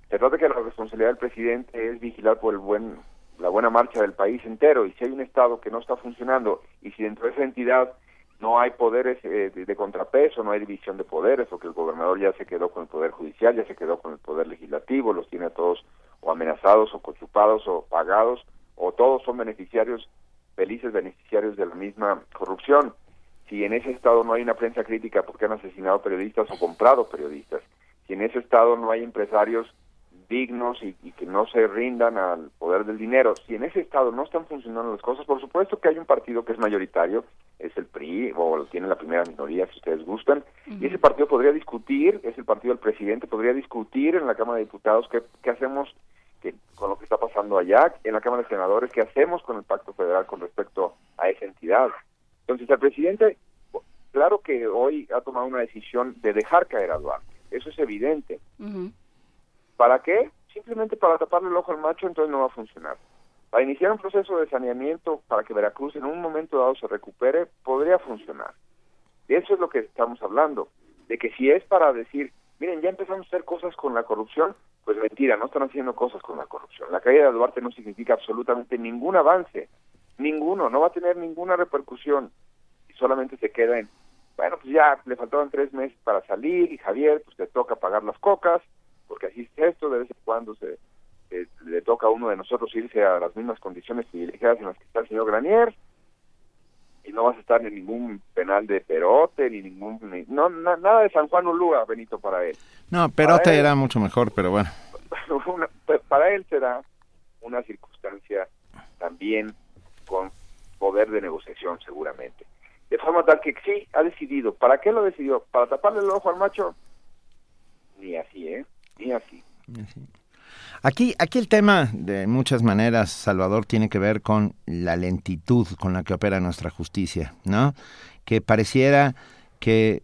Se trata que la responsabilidad del presidente es vigilar por el buen la buena marcha del país entero y si hay un estado que no está funcionando y si dentro de esa entidad no hay poderes eh, de, contrapeso, no hay división de poderes o que el gobernador ya se quedó con el poder judicial, ya se quedó con el poder legislativo, los tiene a todos o amenazados o cochupados o pagados o todos son beneficiarios felices beneficiarios de la misma corrupción si en ese estado no hay una prensa crítica porque han asesinado periodistas o comprado periodistas, si en ese estado no hay empresarios dignos y, que no se rindan al poder del dinero. Si en ese estado no están funcionando las cosas, por supuesto que hay un partido que es mayoritario, es el PRI, o tiene la primera minoría, si ustedes gustan, y ese partido podría discutir, es el partido del presidente, podría discutir en la Cámara de Diputados qué, qué hacemos que, con lo que está pasando allá, en la Cámara de Senadores, qué hacemos con el Pacto Federal con respecto a esa entidad. Entonces, el presidente, claro que hoy ha tomado una decisión de dejar caer a Duarte, eso es evidente. ¿Para qué? Simplemente para taparle el ojo al macho, entonces no va a funcionar. Para iniciar un proceso de saneamiento para que Veracruz en un momento dado se recupere, podría funcionar. De eso es lo que estamos hablando, de que si es para decir, miren, ya empezamos a hacer cosas con la corrupción, pues mentira, no están haciendo cosas con la corrupción. La caída de Duarte no significa absolutamente ningún avance, ninguno, no va a tener ninguna repercusión y solamente se queda en, bueno, pues ya le faltaban tres meses para salir y Javier, pues te toca pagar las cocas, porque así es esto, de vez en cuando se le toca a uno de nosotros irse a las mismas condiciones privilegiadas en las que está el señor Granier, y no vas a estar en ningún penal de Perote, ni ningún... no, nada de San Juan Ulúa, Benito, para él. No, Perote era mucho mejor, pero bueno. para él será una circunstancia también con poder de negociación, seguramente. De forma tal que sí, ha decidido. ¿Para qué lo decidió? ¿Para taparle el ojo al macho? Ni así, ¿eh? así. Aquí, aquí el tema, de muchas maneras, Salvador, tiene que ver con la lentitud con la que opera nuestra justicia, ¿no? Que pareciera que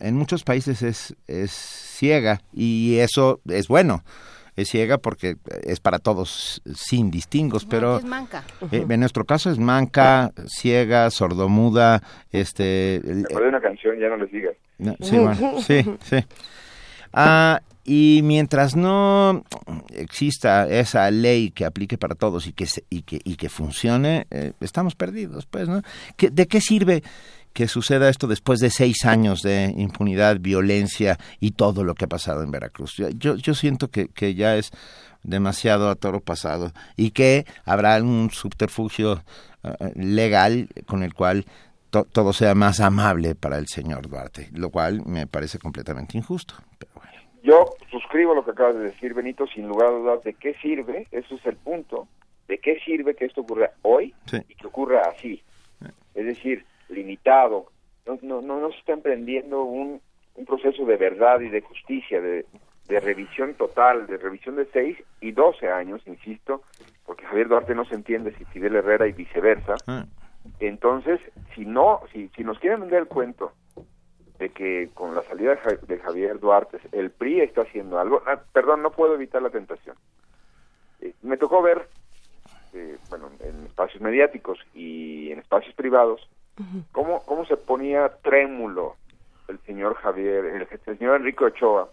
en muchos países es, es ciega y eso es bueno. Es ciega porque es para todos sin distingos, pero es manca. Eh, en nuestro caso es manca, ciega, sordomuda, este. Me una canción, ya no les digas. sí, bueno, sí, sí. Ah, y mientras no exista esa ley que aplique para todos y que y que y que funcione, eh, estamos perdidos, pues, ¿no? ¿De qué sirve que suceda esto después de seis años de impunidad, violencia y todo lo que ha pasado en Veracruz? Yo yo siento que, que ya es demasiado a toro pasado y que habrá un subterfugio eh, legal con el cual todo sea más amable para el señor Duarte, lo cual me parece completamente injusto. Yo suscribo lo que acabas de decir, Benito, sin lugar a dudas, de qué sirve, eso es el punto, de qué sirve que esto ocurra hoy y que ocurra así. Es decir, limitado. No, no, no, se está emprendiendo un, un proceso de verdad y de justicia, de, de revisión total, de revisión de seis y doce años, insisto, porque Javier Duarte no se entiende si Fidel Herrera y viceversa. Ah. Entonces, si no, si, si nos quieren vender el cuento de que con la salida de Javier Duarte el PRI está haciendo algo. Ah, perdón, no puedo evitar la tentación. Eh, me tocó ver, eh, bueno, en espacios mediáticos y en espacios privados, cómo, cómo se ponía trémulo el señor Javier, el, señor Enrique Ochoa,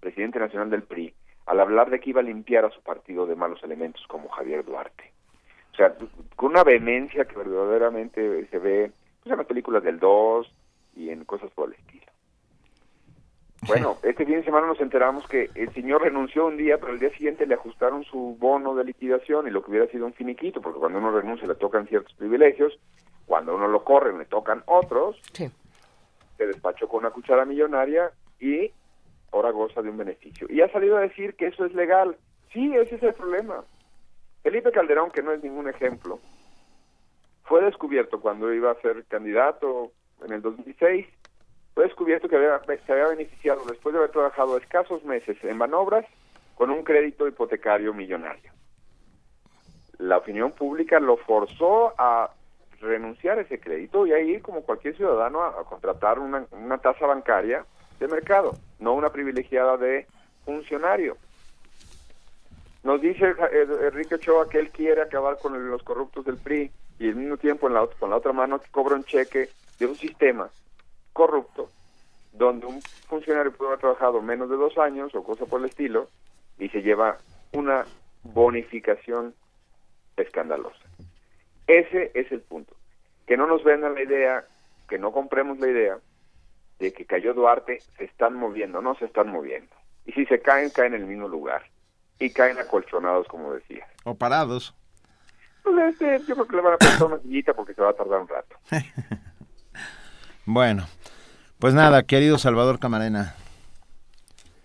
presidente nacional del PRI, al hablar de que iba a limpiar a su partido de malos elementos como Javier Duarte. O sea, con una vehemencia que verdaderamente se ve pues, en las películas del 2, y en cosas por el estilo. Bueno, este fin de semana nos enteramos que el señor renunció un día, pero el día siguiente le ajustaron su bono de liquidación y lo que hubiera sido un finiquito, porque cuando uno renuncia le tocan ciertos privilegios, cuando uno lo corre le tocan otros. Se despachó con una cuchara millonaria y ahora goza de un beneficio. Y ha salido a decir que eso es legal. Sí, ese es el problema. Felipe Calderón, que no es ningún ejemplo, fue descubierto cuando iba a ser candidato en el 2006, fue descubierto que se había beneficiado después de haber trabajado escasos meses en manobras con un crédito hipotecario millonario. La opinión pública lo forzó a renunciar ese crédito y a ir como cualquier ciudadano a, contratar una, tasa bancaria de mercado, no una privilegiada de funcionario. Nos dice Enrique Ochoa que él quiere acabar con los corruptos del PRI y al mismo tiempo en la, con la otra mano cobra un cheque de un sistema corrupto donde un funcionario puede haber trabajado menos de dos años o cosa por el estilo y se lleva una bonificación escandalosa. Ese es el punto. Que no nos vendan la idea, que no compremos la idea de que cayó Duarte, se están moviendo, no se están moviendo. Y si se caen, caen en el mismo lugar. Y caen acolchonados, como decía. O parados. Pues este, yo creo que le van a poner una sillita porque se va a tardar un rato. Bueno, pues nada, querido Salvador Camarena.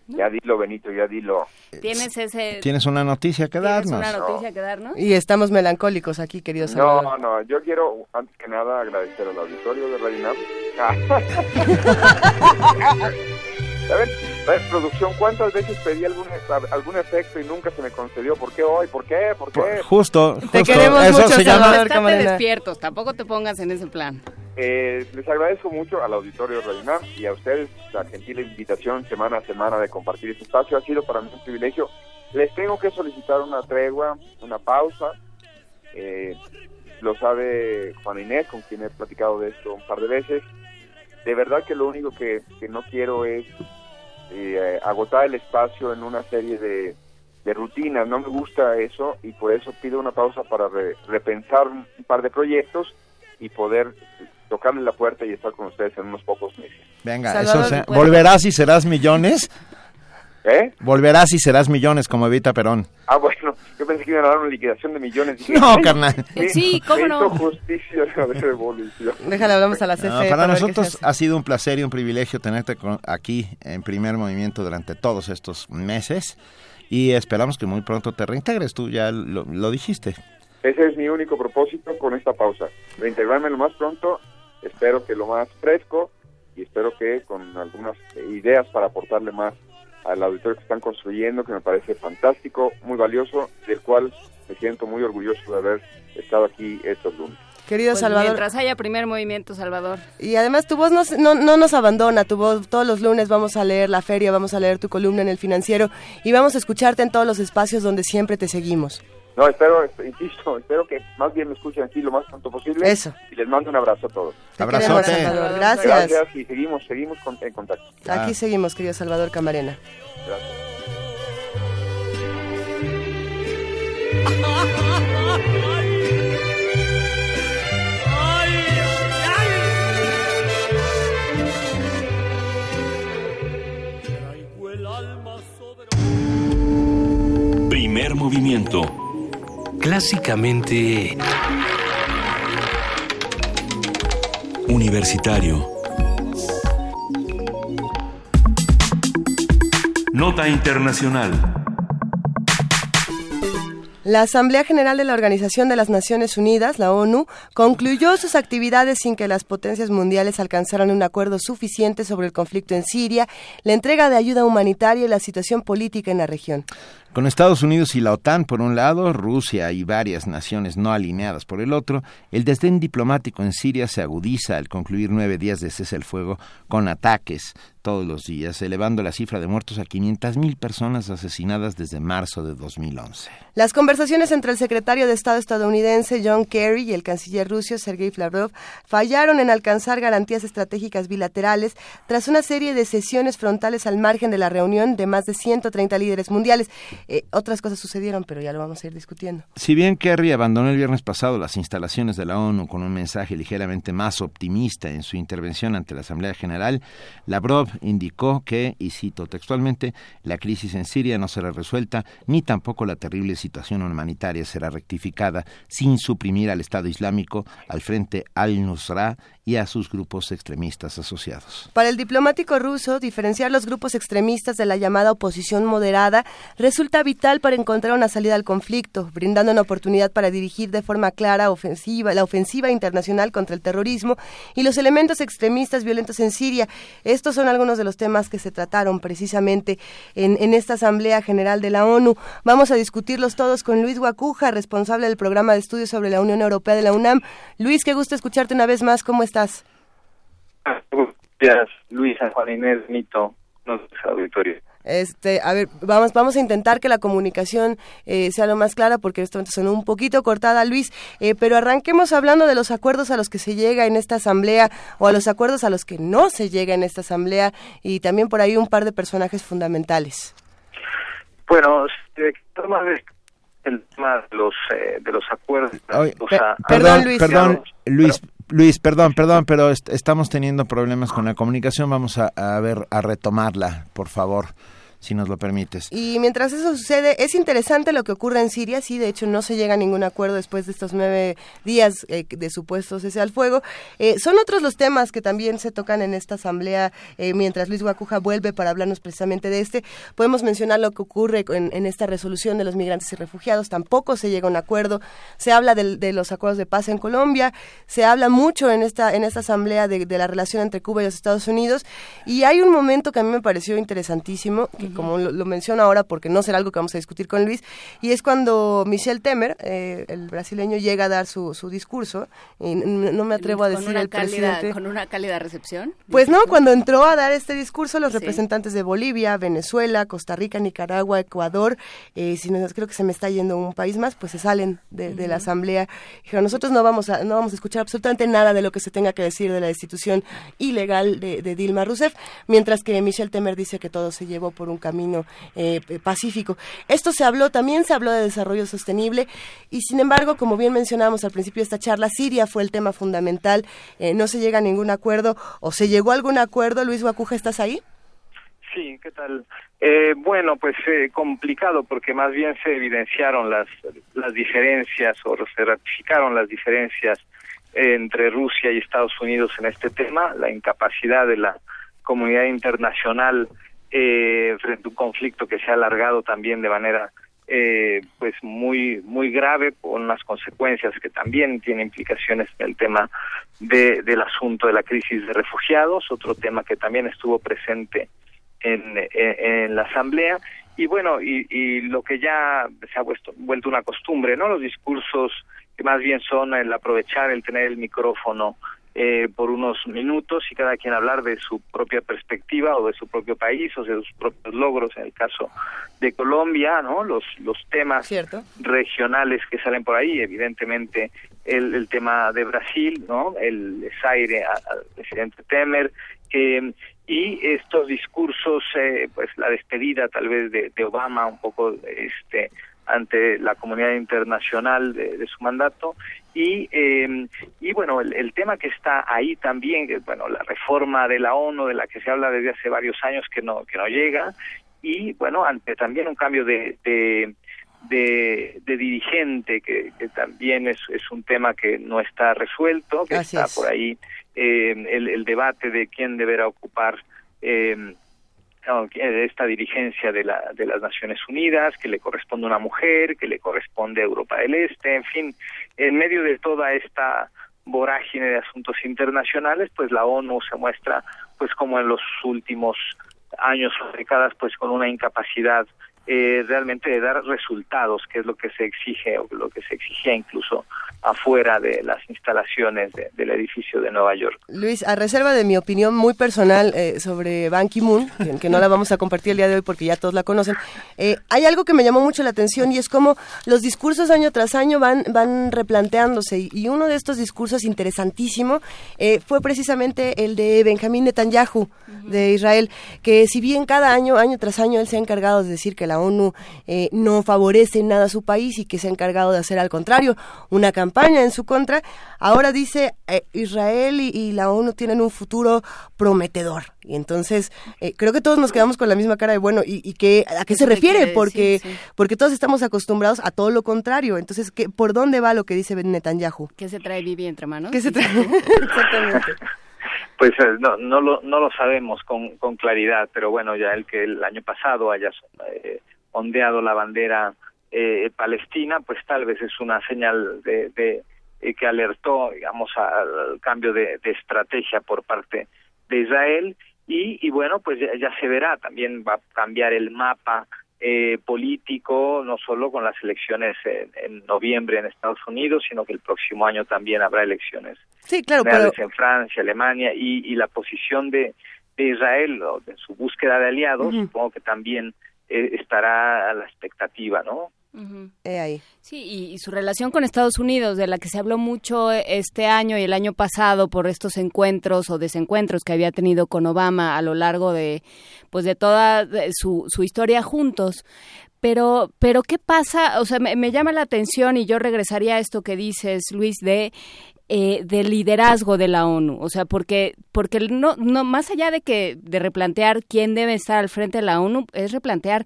Ya dilo, Benito, ya dilo. ¿Tienes ese... Tienes una noticia que darnos. una noticia que darnos? Y estamos melancólicos aquí, queridos No, no, yo quiero, antes que nada, agradecer al auditorio de Radio Nam. A ver, a ver, producción, ¿cuántas veces pedí algún, algún efecto y nunca se me concedió? ¿Por qué hoy? ¿Por qué? ¿Por qué? Justo, justo. Te queremos Eso mucho, se llama... Salvador Estate despiertos, tampoco te pongas en ese plan. Eh, les agradezco mucho al auditorio de y a ustedes la gentil invitación semana a semana de compartir este espacio. Ha sido para mí un privilegio. Les tengo que solicitar una tregua, una pausa. Eh, lo sabe Juan Inés, con quien he platicado de esto un par de veces. De verdad que lo único que, que no quiero es eh, agotar el espacio en una serie de, de rutinas. No me gusta eso y por eso pido una pausa para re- repensar un par de proyectos y poder tocarle la puerta y estar con ustedes en unos pocos meses. Venga, Salvador, eso se- volverás y serás millones. ¿Eh? Volverás y serás millones como Evita Perón. Ah, bueno, yo pensé que iban a dar una liquidación de millones. Dije, No, "Ay, carnal. me- Sí, ¿cómo me no? hizo justicia la revolución. Déjale, hablamos a la CFE. No, para nosotros ha sido un placer y un privilegio tenerte con- aquí en primer movimiento durante todos estos meses y esperamos que muy pronto te reintegres. Tú ya lo, lo dijiste. Ese es mi único propósito con esta pausa. Reintegrarme lo más pronto, espero que lo más fresco y espero que con algunas ideas para aportarle más al auditorio que están construyendo, que me parece fantástico, muy valioso, del cual me siento muy orgulloso de haber estado aquí estos lunes. Querido Pues Salvador. Mientras haya primer movimiento, Salvador. Y además tu voz no, se- no, no nos abandona, tu voz todos los lunes vamos a leer la feria, vamos a leer tu columna en el financiero y vamos a escucharte en todos los espacios donde siempre te seguimos. No, espero, insisto, espero que más bien me escuchen aquí lo más pronto posible. Eso. Y les mando un abrazo a todos. Te queremos, Salvador. Gracias. Gracias y seguimos, seguimos con- en contacto. Aquí seguimos, querido Salvador Camarena. Gracias. Primer movimiento. Clásicamente... Universitario. Nota Internacional. La Asamblea General de la Organización de las Naciones Unidas, la ONU, concluyó sus actividades sin que las potencias mundiales alcanzaran un acuerdo suficiente sobre el conflicto en Siria, la entrega de ayuda humanitaria y la situación política en la región. Con Estados Unidos y la OTAN por un lado, Rusia y varias naciones no alineadas por el otro, el desdén diplomático en Siria se agudiza al concluir nueve días de cese al fuego con ataques todos los días, elevando la cifra de muertos a 500.000 personas asesinadas desde marzo de 2011. Las conversaciones entre el secretario de Estado estadounidense John Kerry y el canciller ruso Sergei Lavrov fallaron en alcanzar garantías estratégicas bilaterales tras una serie de sesiones frontales al margen de la reunión de más de 130 líderes mundiales. Eh, otras cosas sucedieron, pero ya lo vamos a ir discutiendo. Si bien Kerry abandonó el viernes pasado las instalaciones de la ONU con un mensaje ligeramente más optimista en su intervención ante la Asamblea General, Lavrov indicó que, y cito textualmente, la crisis en Siria no será resuelta ni tampoco la terrible situación humanitaria será rectificada sin suprimir al Estado Islámico, al Frente al-Nusra y a sus grupos extremistas asociados. Para el diplomático ruso, diferenciar los grupos extremistas de la llamada oposición moderada resulta vital para encontrar una salida al conflicto, brindando una oportunidad para dirigir de forma clara ofensiva, la ofensiva internacional contra el terrorismo y los elementos extremistas violentos en Siria. Estos son algunos de los temas que se trataron precisamente en, esta Asamblea General de la ONU. Vamos a discutirlos todos con Luis Guacuja, responsable del programa de estudios sobre la Unión Europea de la UNAM. Luis, qué gusto escucharte una vez más. ¿Cómo estás? Gracias, Luis, San Juan Inés, Nito, nuestros auditorio. Este, a ver, vamos, vamos a intentar que la comunicación eh, sea lo más clara porque esto sonó un poquito cortada, Luis, eh, pero arranquemos hablando de los acuerdos a los que se llega en esta asamblea o a los acuerdos a los que no se llega en esta asamblea y también por ahí un par de personajes fundamentales. Bueno, el tema de el tema de los eh, de los acuerdos, Oye, o pe- sea, perdón, Luis. perdón, Luis, Luis, perdón, perdón, pero est- estamos teniendo problemas con la comunicación. Vamos a, a ver, a retomarla, por favor. Si nos lo permites. Y mientras eso sucede, es interesante lo que ocurre en Siria, sí, de hecho no se llega a ningún acuerdo después de estos nueve días eh, de supuesto cese al fuego. Eh, son otros los temas que también se tocan en esta asamblea eh, mientras Luis Guacuja vuelve para hablarnos precisamente de este. Podemos mencionar lo que ocurre en, esta resolución de los migrantes y refugiados, tampoco se llega a un acuerdo. Se habla de, los acuerdos de paz en Colombia, se habla mucho en esta, en esta asamblea de, de la relación entre Cuba y los Estados Unidos y hay un momento que a mí me pareció interesantísimo, como lo, menciono ahora porque no será algo que vamos a discutir con Luis, y es cuando Michel Temer, eh, el brasileño, llega a dar su, su discurso, y no, me atrevo a decir el presidente. ¿Con una cálida recepción? Pues no, cuando entró a dar este discurso, los representantes de Bolivia, Venezuela, Costa Rica, Nicaragua, Ecuador, eh, si no, creo que se me está yendo un país más, pues se salen de, la asamblea. Dijeron, nosotros no vamos, a, no vamos a escuchar absolutamente nada de lo que se tenga que decir de la destitución ilegal de, de Dilma Rousseff, mientras que Michel Temer dice que todo se llevó por un camino eh, pacífico. Esto se habló, también se habló de desarrollo sostenible y sin embargo, como bien mencionamos al principio de esta charla, Siria fue el tema fundamental, eh, no se llega a ningún acuerdo o se llegó a algún acuerdo. Luis Guacuja, ¿estás ahí? Sí, ¿qué tal? Eh, bueno, pues complicado porque más bien se evidenciaron las, las diferencias o se ratificaron las diferencias entre Rusia y Estados Unidos en este tema, la incapacidad de la comunidad internacional eh, frente a un conflicto que se ha alargado también de manera eh, pues muy muy grave con unas consecuencias que también tiene implicaciones en el tema de, del asunto de la crisis de refugiados otro tema que también estuvo presente en, en, la asamblea. Y bueno y, y, lo que ya se ha vuelto, vuelto una costumbre no los discursos que más bien son el aprovechar el tener el micrófono eh, por unos minutos y cada quien hablar de su propia perspectiva o de su propio país o de sus propios logros en el caso de Colombia no los los temas regionales que salen por ahí evidentemente el, el tema de Brasil no el desaire al presidente Temer eh, y estos discursos eh, pues la despedida tal vez de, de Obama un poco este ante la comunidad internacional de, de su mandato. Y eh, y bueno el, el, tema que está ahí también que bueno la reforma de la ONU de la que se habla desde hace varios años que no que no llega. Y bueno ante también un cambio de, de de, de, dirigente, que, que también es, es, un tema que no está resuelto, que está por ahí eh, el, el, debate de quién deberá ocupar eh, esta dirigencia de, la, de las Naciones Unidas, que le corresponde a una mujer, que le corresponde a Europa del Este, en fin, en medio de toda esta vorágine de asuntos internacionales, pues la ONU se muestra, pues como en los últimos años o décadas, pues con una incapacidad eh, realmente de dar resultados, que es lo que se exige o lo que se exigía incluso afuera de las instalaciones del edificio de Nueva York. Luis, a reserva de mi opinión muy personal eh, sobre Ban Ki-moon, que, no la vamos a compartir el día de hoy porque ya todos la conocen, eh, hay algo que me llamó mucho la atención y es cómo los discursos año tras año van, van replanteándose y, uno de estos discursos interesantísimo eh, fue precisamente el de Benjamín Netanyahu de Israel, que si bien cada año, año tras año, él se ha encargado de decir que la ONU no favorece nada a su país y que se ha encargado de hacer al contrario una campaña en su contra, ahora dice eh, Israel y, la ONU tienen un futuro prometedor. Y entonces eh, creo que todos nos quedamos con la misma cara de bueno, ¿y, y qué, a qué se refiere? Porque, porque todos estamos acostumbrados a todo lo contrario. Entonces, ¿qué, ¿por dónde va lo que dice Netanyahu? ¿Qué se trae Bibi entre manos? ¿Qué se trae? Exactamente. Pues eh, no, no, lo, no lo sabemos con, con claridad, pero bueno, ya el que el año pasado haya ondeado la bandera eh, Palestina, pues tal vez es una señal de, de eh, que alertó, digamos, al cambio de, de, estrategia por parte de Israel. Y, y bueno, pues ya, se verá, también va a cambiar el mapa eh, político, no solo con las elecciones en, noviembre en Estados Unidos, sino que el próximo año también habrá elecciones sí, claro, en Francia, Alemania y, y la posición de, de Israel, o de su búsqueda de aliados, supongo que también eh, estará a la expectativa, ¿no? ahí. Sí, y, su relación con Estados Unidos, de la que se habló mucho este año y el año pasado por estos encuentros o desencuentros que había tenido con Obama a lo largo de, pues, de toda su, su historia juntos. Pero, pero ¿qué pasa? O sea, me, me llama la atención y yo regresaría a esto que dices, Luis, de eh, del liderazgo de la ONU, o sea, porque porque no no más allá de que de replantear quién debe estar al frente de la ONU es replantear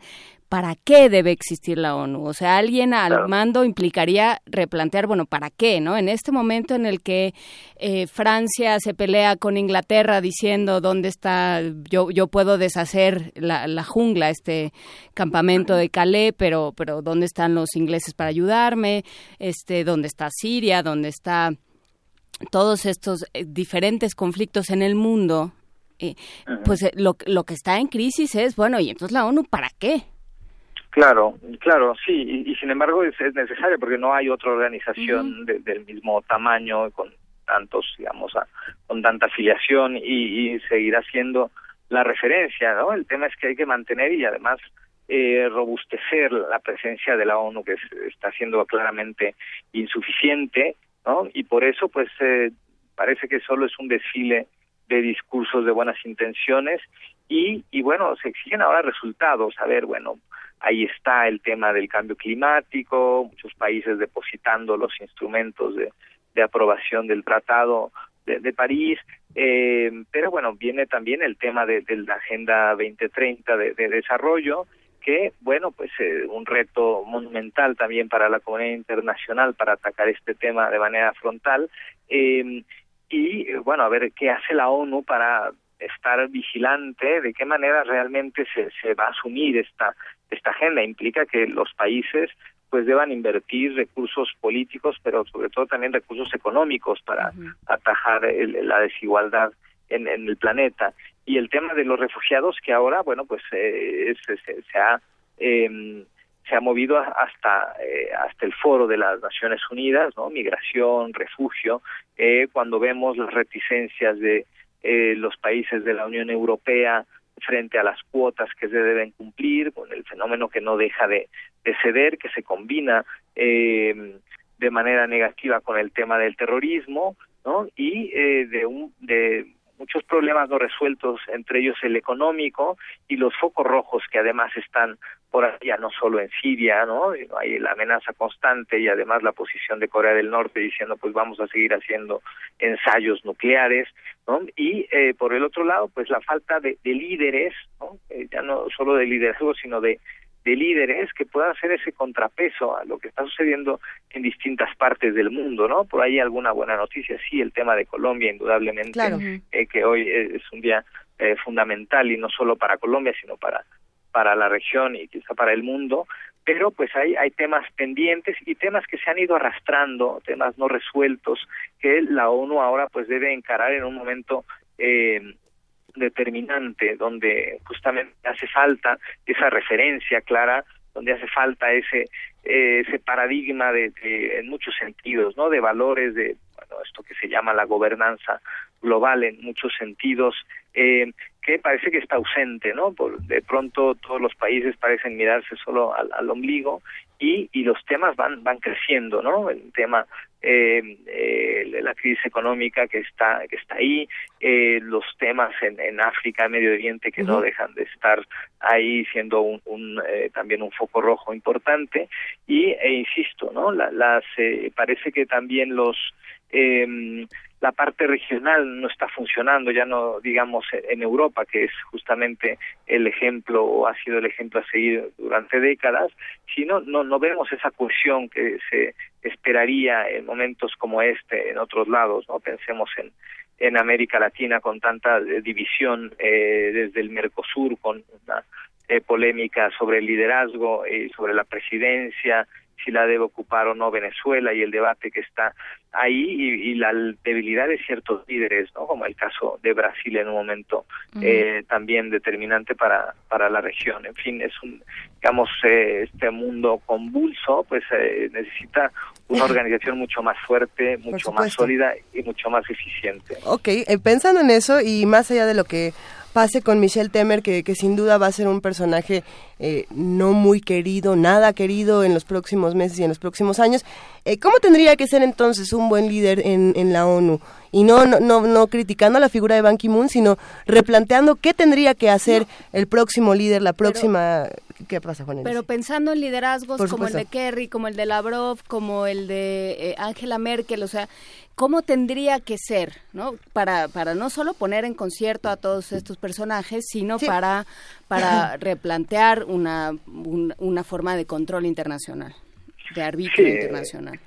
¿para qué debe existir la ONU? O sea, alguien al mando implicaría replantear, bueno, ¿para qué? ¿No? En este momento en el que eh, Francia se pelea con Inglaterra diciendo dónde está, yo, yo puedo deshacer la, la jungla, este campamento de Calais, pero, pero ¿dónde están los ingleses para ayudarme? Este, ¿dónde está Siria? ¿Dónde está todos estos eh, diferentes conflictos en el mundo? Eh, pues lo, lo que está en crisis es, bueno, ¿y entonces la ONU para qué? Claro, claro, sí, y, sin embargo es, necesario porque no hay otra organización del mismo tamaño con tantos, digamos, con tanta afiliación y, seguirá siendo la referencia, ¿no? El tema es que hay que mantener y además eh, robustecer la presencia de la ONU que está siendo claramente insuficiente, ¿no? Y por eso, pues, eh, parece que solo es un desfile de discursos de buenas intenciones y, y bueno, se exigen ahora resultados. A ver, bueno, Ahí está el tema del cambio climático, muchos países depositando los instrumentos de, aprobación del Tratado de, París, eh, pero bueno, viene también el tema de, la Agenda 2030 de, desarrollo, que bueno, pues eh, un reto monumental también para la comunidad internacional para atacar este tema de manera frontal. Eh, y bueno, a ver qué hace la ONU para estar vigilante de qué manera realmente se, se va a asumir esta esta agenda implica que los países pues deban invertir recursos políticos, pero sobre todo también recursos económicos para atajar la desigualdad en, el planeta. Y el tema de los refugiados, que ahora, bueno, pues eh, se, ha em, se ha movido hasta eh, hasta el foro de las Naciones Unidas, ¿no? Migración, refugio, eh, cuando vemos las reticencias de los países de la Unión Europea frente a las cuotas que se deben cumplir, con el fenómeno que no deja de, ceder, que se combina eh, de manera negativa con el tema del terrorismo, ¿no? Y eh, de, un, de muchos problemas no resueltos, entre ellos el económico y los focos rojos que además están por allá, no solo en Siria, ¿no? Hay la amenaza constante y además la posición de Corea del Norte diciendo pues vamos a seguir haciendo ensayos nucleares, ¿no? Y eh, por el otro lado, pues la falta de, líderes, ¿no? Eh, ya no solo de liderazgo, sino de de líderes que puedan hacer ese contrapeso a lo que está sucediendo en distintas partes del mundo, ¿no? Por ahí alguna buena noticia, sí, el tema de Colombia, indudablemente, eh, que hoy es un día eh, fundamental y no solo para Colombia, sino para para la región y quizá para el mundo, pero pues hay, hay temas pendientes y temas que se han ido arrastrando, temas no resueltos, que la ONU ahora pues debe encarar en un momento eh, determinante donde justamente hace falta esa referencia clara donde hace falta ese ese paradigma de, en muchos sentidos no de valores de bueno, esto que se llama la gobernanza global en muchos sentidos eh, que parece que está ausente no Por, de pronto todos los países parecen mirarse solo al, al ombligo y, y los temas van van creciendo no el tema eh, eh, la crisis económica que está que está ahí eh, los temas en, en África Medio Oriente que no dejan de estar ahí siendo un, un eh, también un foco rojo importante. Y e insisto no la, las eh, parece que también los eh, la parte regional no está funcionando, ya no digamos en Europa, que es justamente el ejemplo o ha sido el ejemplo a seguir durante décadas, sino no, no vemos esa cohesión que se esperaría en momentos como este en otros lados, no pensemos en en América Latina con tanta eh, división eh, desde el Mercosur con una eh, polémica sobre el liderazgo y sobre la presidencia si la debe ocupar o no Venezuela y el debate que está ahí y, la debilidad de ciertos líderes, ¿no? como el caso de Brasil en un momento eh, también determinante para, para la región. En fin, es un, digamos, eh, este mundo convulso, pues eh, necesita una organización mucho más fuerte, mucho más sólida y mucho más eficiente. Ok, pensando en eso y más allá de lo que pase con Michelle Temer, que, que sin duda va a ser un personaje eh, no muy querido, nada querido en los próximos meses y en los próximos años. Eh, ¿Cómo tendría que ser entonces un buen líder en, en la ONU? Y no, no, no, no criticando la figura de Ban Ki-moon, sino replanteando qué tendría que hacer el próximo líder, la próxima ¿Qué pasa, Juan? Pero pensando en liderazgos como el de Kerry, como el de Lavrov, como el de eh, Angela Merkel, o sea, ¿cómo tendría que ser, no? Para, para no solo poner en concierto a todos estos personajes, sino para, para replantear una, una forma de control internacional, de arbitrio internacional.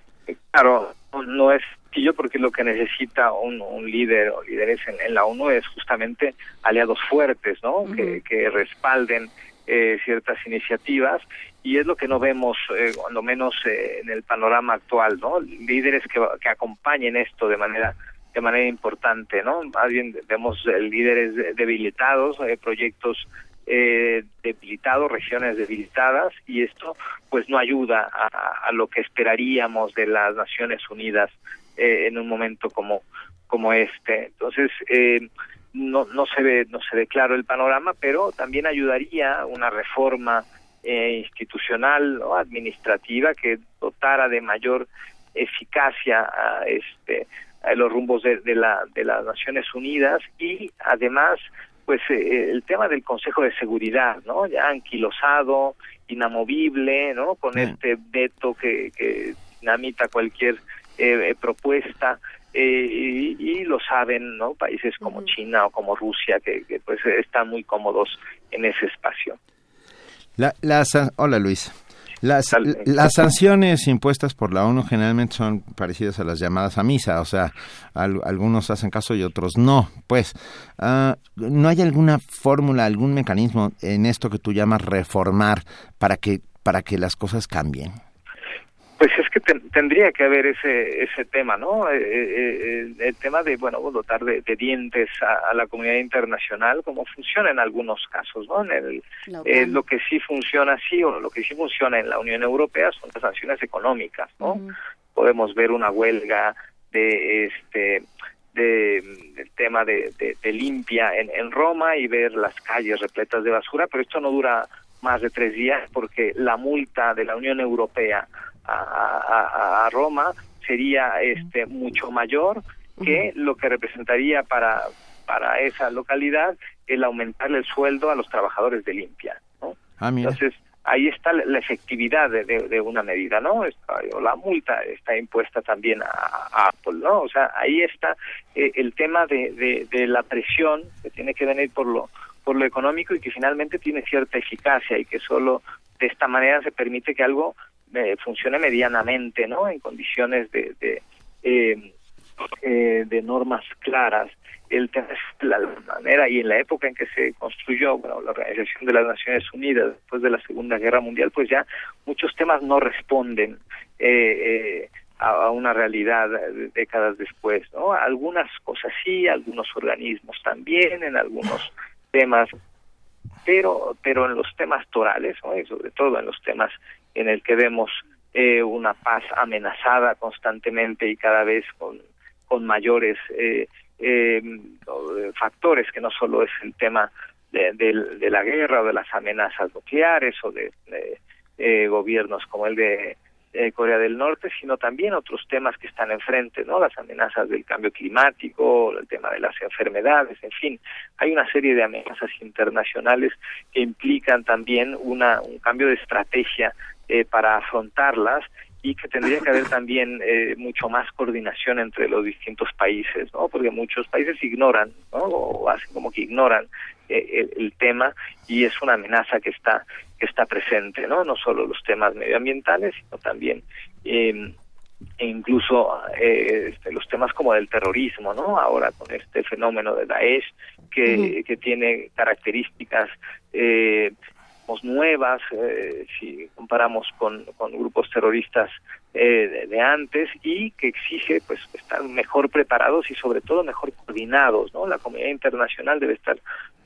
Claro, no es yo porque lo que necesita un, líder o líderes en, la ONU es justamente aliados fuertes, ¿no? que, respalden eh, ciertas iniciativas y es lo que no vemos, eh, cuando menos eh, en el panorama actual, ¿no? Líderes que, que acompañen esto de manera de manera importante, ¿no? Más bien vemos líderes debilitados, proyectos eh, debilitados, regiones debilitadas, y esto pues no ayuda a, a, lo que esperaríamos de las Naciones Unidas eh, en un momento como como este. Entonces eh, no no se ve no se ve claro el panorama, pero también ayudaría una reforma eh, institucional o administrativa que dotara de mayor eficacia a este a los rumbos de, de, la de las Naciones Unidas y además pues eh, el tema del Consejo de Seguridad, ¿no? Ya anquilosado, inamovible, ¿no? Con este veto que, que dinamita cualquier eh, eh, propuesta eh, y, lo saben no países como China o como Rusia que, pues están muy cómodos en ese espacio. La, hola Luis. Las, las sanciones impuestas por la ONU generalmente son parecidas a las llamadas a misa, o sea, algunos hacen caso y otros no. Pues, ah, ¿no hay alguna fórmula, algún mecanismo en esto que tú llamas reformar para que, para que las cosas cambien? Pues es que tendría que haber ese ese tema, ¿no? Eh, eh, eh, el tema de, bueno, dotar de, dientes a, la comunidad internacional, como funciona en algunos casos, ¿no? En el, lo que sí funciona así, o lo que sí funciona en la Unión Europea son las sanciones económicas, ¿no? Podemos ver una huelga de este de, del tema de, de, limpia en, en Roma y ver las calles repletas de basura, pero esto no dura más de tres días porque la multa de la Unión Europea a, a, Roma sería este mucho mayor que lo que representaría para para esa localidad el aumentarle el sueldo a los trabajadores de limpia ¿no? Ah, entonces ahí está la, efectividad de, de, una medida no o la multa está impuesta también a, Apple no o sea ahí está eh, el tema de, de, la presión que tiene que venir por lo por lo económico y que finalmente tiene cierta eficacia y que solo de esta manera se permite que algo eh, funcione medianamente, ¿no? En condiciones de, de, eh, eh, de normas claras. El la manera y en la época en que se construyó bueno, la Organización de las Naciones Unidas después de la Segunda Guerra Mundial, pues ya muchos temas no responden eh, a, una realidad décadas después, ¿no? Algunas cosas sí, algunos organismos también, en algunos temas, pero pero en los temas torales, ¿no? y sobre todo en los temas en el que vemos eh, una paz amenazada constantemente y cada vez con, con mayores eh, eh, factores, que no solo es el tema de, de, la guerra o de las amenazas nucleares o de, gobiernos como el de Corea del Norte, sino también otros temas que están enfrente, ¿no? Las amenazas del cambio climático, el tema de las enfermedades, en fin, hay una serie de amenazas internacionales que implican también una, un cambio de estrategia eh, para afrontarlas y que tendría que haber también eh, mucho más coordinación entre los distintos países, ¿no? Porque muchos países ignoran, ¿no? O hacen como que ignoran eh, el, tema y es una amenaza que está que está presente, ¿no? No solo los temas medioambientales, sino también eh, e incluso eh, este, los temas como del terrorismo, ¿no? Ahora con este fenómeno de Daesh que, que tiene características eh, nuevas, eh, si comparamos con, con grupos terroristas eh, de, antes y que exige pues estar mejor preparados y sobre todo mejor coordinados, ¿no? La comunidad internacional debe estar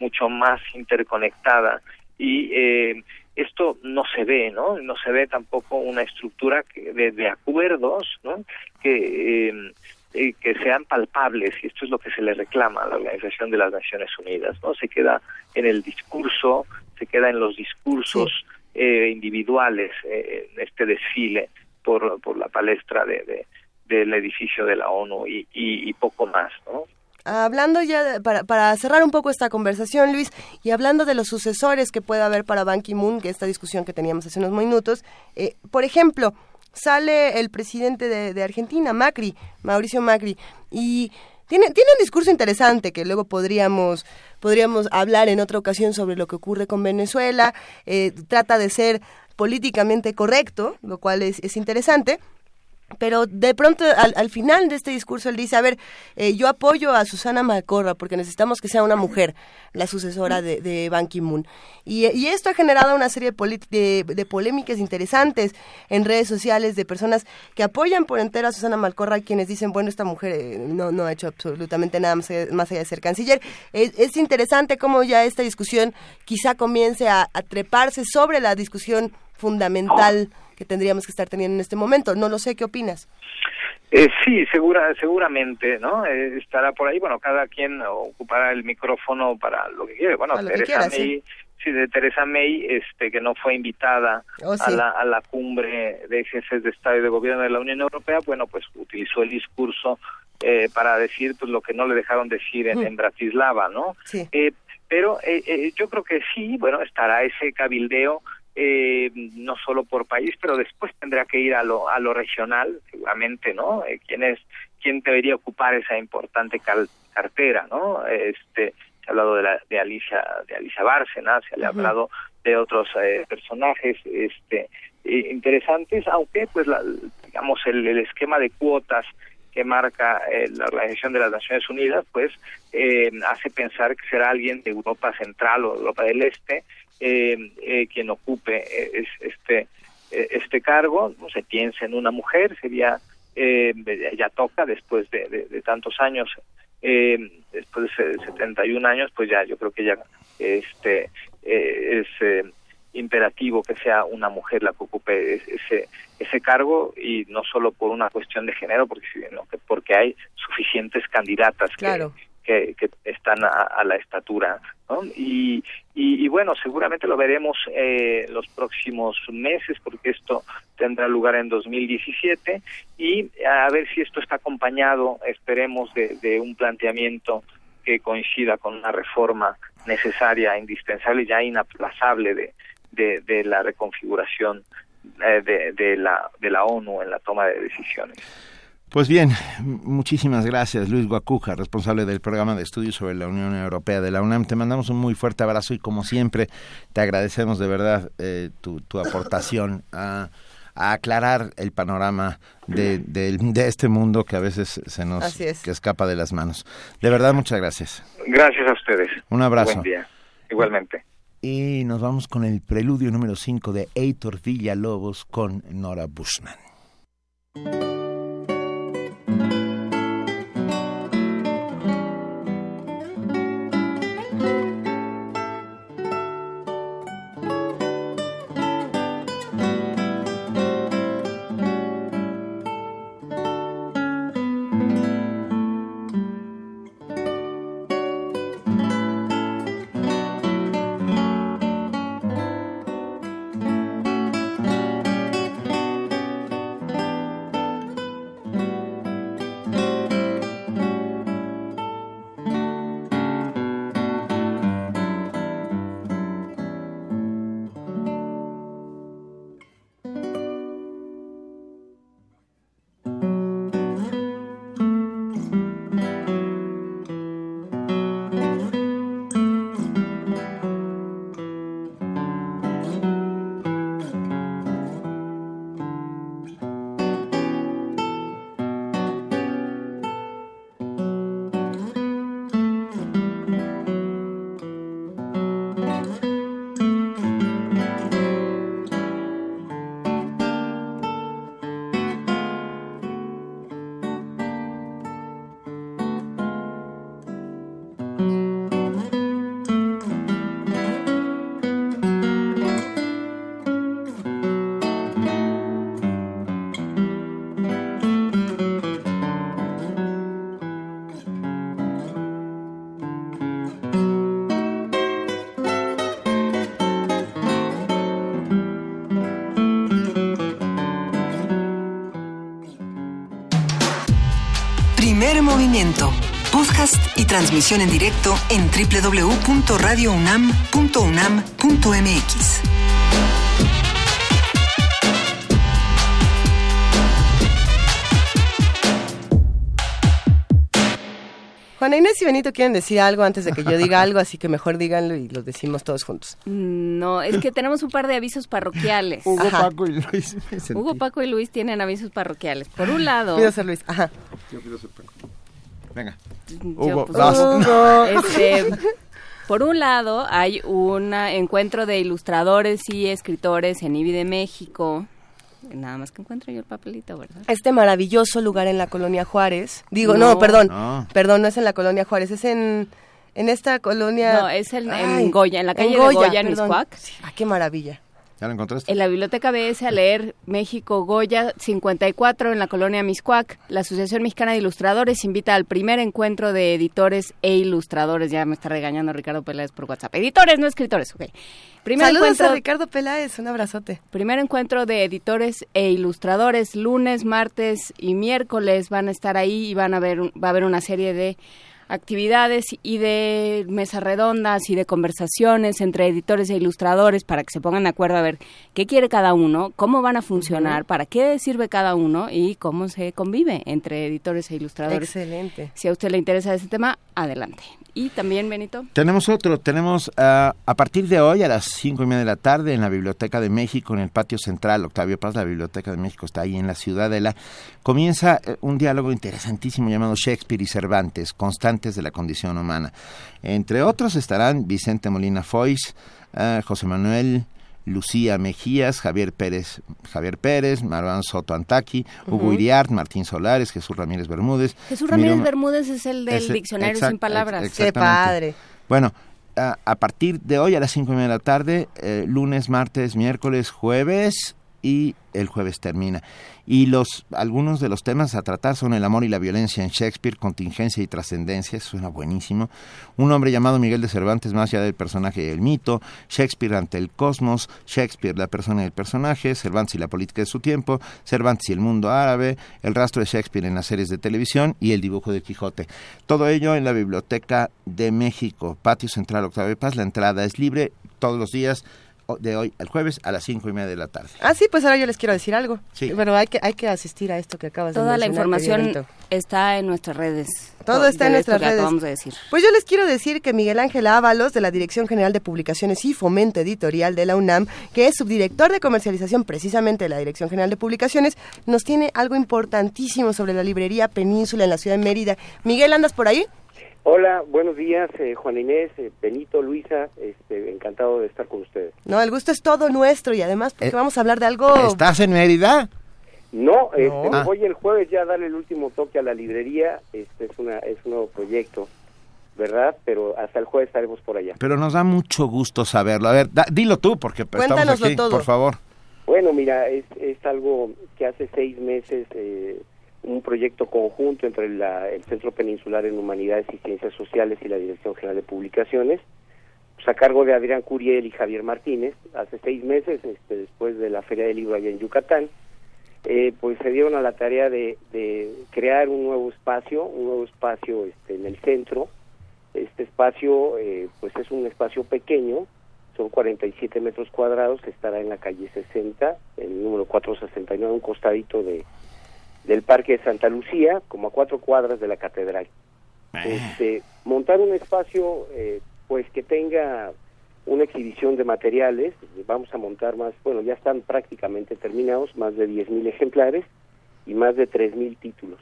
mucho más interconectada y eh, esto no se ve, ¿no? No se ve tampoco una estructura que, de, de, acuerdos, ¿no? Que eh, eh, que sean palpables y esto es lo que se le reclama a la Organización de las Naciones Unidas, ¿no? Se queda en el discurso, se queda en los discursos eh, individuales eh, en este desfile por, por la palestra de, del edificio de la ONU y, y, poco más, ¿no? hablando ya, para, para cerrar un poco esta conversación, Luis, y hablando de los sucesores que puede haber para Ban Ki-moon, que esta discusión que teníamos hace unos minutos, eh, por ejemplo, sale el presidente de, de Argentina, Macri, Mauricio Macri, y tiene, tiene un discurso interesante que luego podríamos, podríamos hablar en otra ocasión sobre lo que ocurre con Venezuela. Eh, trata de ser políticamente correcto, lo cual es, es interesante pero de pronto al, al, final de este discurso él dice, a ver, eh, yo apoyo a Susana Malcorra porque necesitamos que sea una mujer la sucesora de, Ban Ki-moon. Y, y, esto ha generado una serie de, de, de, polémicas interesantes en redes sociales de personas que apoyan por entero a Susana Malcorra, quienes dicen, bueno, esta mujer eh, no, no ha hecho absolutamente nada más, más allá de ser canciller. Es, es, interesante cómo ya esta discusión quizá comience a, a treparse sobre la discusión fundamental. Que tendríamos que estar teniendo en este momento. No lo sé, ¿qué opinas? Eh, sí, segura, seguramente, ¿no? Eh, estará por ahí, bueno, cada quien ocupará el micrófono para lo que quiere. Bueno, Teresa quiera, May, sí. sí. de Teresa May, este, que no fue invitada oh, sí. a, la, a la cumbre de jefes de Estado y de Gobierno de la Unión Europea, bueno, pues utilizó el discurso eh, para decir pues lo que no le dejaron decir en, mm. en Bratislava, ¿no? Sí. Eh, pero eh, yo creo que sí, bueno, estará ese cabildeo eh, no solo por país, pero después tendrá que ir a lo, a lo regional, seguramente, ¿no? Eh, ¿Quién es, quién debería ocupar esa importante cal, cartera, ¿no? Este, se ha hablado de, la, de Alicia, de Alicia Bárcena, se le ha uh -huh. hablado de otros eh, personajes, este, interesantes, aunque, pues, la, digamos, el, el esquema de cuotas que marca eh, la Organización de las Naciones Unidas, pues eh, hace pensar que será alguien de Europa Central o Europa del Este quien ocupe eh, este este cargo. No se piensa en una mujer, sería ya toca después de, tantos años, después de 71 años, pues ya yo creo que ya este es imperativo que sea una mujer la que ocupe ese ese cargo y no solo por una cuestión de género porque sino que porque hay suficientes candidatas claro. que, que, están a, la estatura y, y, bueno seguramente lo veremos eh, los próximos meses porque esto tendrá lugar en 2017 y a ver si esto está acompañado esperemos de, de un planteamiento que coincida con una reforma necesaria, indispensable y ya inaplazable de, de, la reconfiguración eh, de, la, de la ONU en la toma de decisiones. Pues bien, muchísimas gracias Luis Guacuja, responsable del programa de estudios sobre la Unión Europea de la UNAM. Te mandamos un muy fuerte abrazo y como siempre te agradecemos de verdad eh, tu, tu, aportación a, a, aclarar el panorama de, de, de, este mundo que a veces se nos es. que escapa de las manos. De verdad, muchas gracias. Gracias a ustedes. Un abrazo. Buen día. Igualmente. Y nos vamos con el preludio número 5 de Heitor Villalobos con Nora Bushman. Transmisión en directo en www.radiounam.unam.mx. Juana Inés y Benito quieren decir algo antes de que yo diga algo, así que mejor díganlo y lo decimos todos juntos. No, es que tenemos un par de avisos parroquiales. Hugo, Paco y Luis. Hugo, Paco y Luis tienen avisos parroquiales. Por un lado... Pido ser Luis, ajá. Yo pido ser Paco. Venga. Hugo, pues, este, por un lado, hay un encuentro de ilustradores y escritores en IBI de México Nada más que encuentro yo el papelito, ¿verdad? Este maravilloso lugar en la colonia Juárez. Digo, no, perdón. Perdón, no es en la colonia Juárez, es en, en esta colonia. No, es en, Goya, en la calle de Goya, en Miscuac. ah, qué maravilla. ¿Ya lo encontraste? En la Biblioteca BS a leer México Goya 54 en la colonia Miscuac. La Asociación Mexicana de Ilustradores invita al primer encuentro de editores e ilustradores. Ya me está regañando Ricardo Peláez por WhatsApp. Editores, no escritores, ok. Primer Saludos a Ricardo Peláez, un abrazote. Primer encuentro de editores e ilustradores, lunes, martes y miércoles van a estar ahí y van a ver, va a haber una serie de actividades y de mesas redondas y de conversaciones entre editores e ilustradores para que se pongan de acuerdo a ver qué quiere cada uno, cómo van a funcionar, para qué sirve cada uno y cómo se convive entre editores e ilustradores. Excelente. Si a usted le interesa ese tema, adelante. Y también, Benito. Tenemos otro, tenemos ah, a partir de hoy a las cinco y media de la tarde en la Biblioteca de México, en el patio central, Octavio Paz, la Biblioteca de México está ahí en la Ciudadela, comienza eh, un diálogo interesantísimo llamado Shakespeare y Cervantes, constantes de la condición humana. Entre otros estarán Vicente Molina Foix, ah, José Manuel Lucía Mejías, Javier Pérez, Javier Pérez, Marwan Soto Antaki, Hugo Iriart, Martín Solares, Jesús Ramírez Bermúdez. Jesús Ramírez Bermúdez es el del diccionario sin palabras. Qué padre. Bueno, a, partir de hoy a las cinco y media de la tarde, eh, lunes, martes, miércoles, jueves y el jueves termina. Y los algunos de los temas a tratar son el amor y la violencia en Shakespeare, contingencia y trascendencia, suena buenísimo. Un hombre llamado Miguel de Cervantes, más allá del personaje y el mito, Shakespeare ante el cosmos, Shakespeare la persona y el personaje, Cervantes y la política de su tiempo, Cervantes y el mundo árabe, el rastro de Shakespeare en las series de televisión y el dibujo de Quijote. Todo ello en la Biblioteca de México, Patio Central Octavio Paz. La entrada es libre todos los días de hoy al jueves a las cinco y media de la tarde. Ah, sí, pues ahora yo les quiero decir algo. Sí. Pero hay que, hay que asistir a esto que acabas de mencionar. Toda la información está en nuestras redes. Todo está en nuestras redes. Vamos a decir. Pues yo les quiero decir que Miguel Ángel Ábalos, de la Dirección General de Publicaciones y Fomento Editorial de la UNAM, que es subdirector de comercialización precisamente de la Dirección General de Publicaciones, nos tiene algo importantísimo sobre la librería Península en la ciudad de Mérida. Miguel, ¿andas por ahí? Hola, buenos días, eh, Juan Inés, eh, Benito, Luisa, este, encantado de estar con ustedes. No, el gusto es todo nuestro y además porque eh, vamos a hablar de algo... ¿Estás en Mérida? No, este, ah. voy el jueves ya a darle el último toque a la librería, este es, una, es un nuevo proyecto, ¿verdad? Pero hasta el jueves estaremos por allá. Pero nos da mucho gusto saberlo. A ver, dilo tú, porque pues, estamos aquí, por favor. Bueno, mira, es, es algo que hace seis meses... Eh, un proyecto conjunto entre el Centro Peninsular en Humanidades y Ciencias Sociales y la Dirección General de Publicaciones, pues a cargo de Adrián Curiel y Javier Martínez, hace seis meses, este, después de la Feria del Libro allá en Yucatán, eh, pues se dieron a la tarea de, crear un nuevo espacio, un nuevo espacio este, en el centro. Este espacio, eh, pues es un espacio pequeño, son 47 metros cuadrados, estará en la calle 60, el número 469, un costadito de, del Parque de Santa Lucía, como a cuatro cuadras de la catedral. Ah. Este, montar un espacio eh, pues que tenga una exhibición de materiales, vamos a montar más, bueno, ya están prácticamente terminados, más de 10.000 ejemplares y más de 3.000 títulos,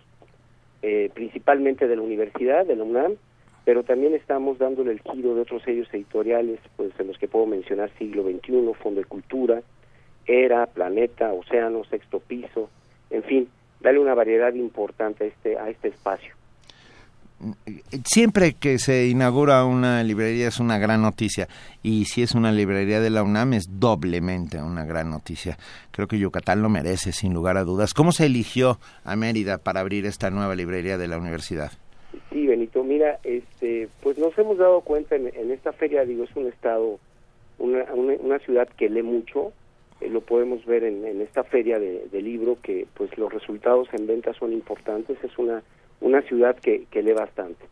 eh, principalmente de la universidad, de la UNAM, pero también estamos dándole el giro de otros sellos editoriales, pues en los que puedo mencionar Siglo XXI, Fondo de Cultura, Era, Planeta, Océano, Sexto Piso, en fin, darle una variedad importante a este, a este espacio. Siempre que se inaugura una librería es una gran noticia y si es una librería de la UNAM es doblemente una gran noticia. Creo que Yucatán lo merece sin lugar a dudas. ¿Cómo se eligió a Mérida para abrir esta nueva librería de la universidad? Sí, Benito, mira, este, pues nos hemos dado cuenta en, esta feria, digo, es un estado, una, una ciudad que lee mucho, eh, lo podemos ver en, esta feria de, libro que pues los resultados en ventas son importantes es una una ciudad que, que lee bastante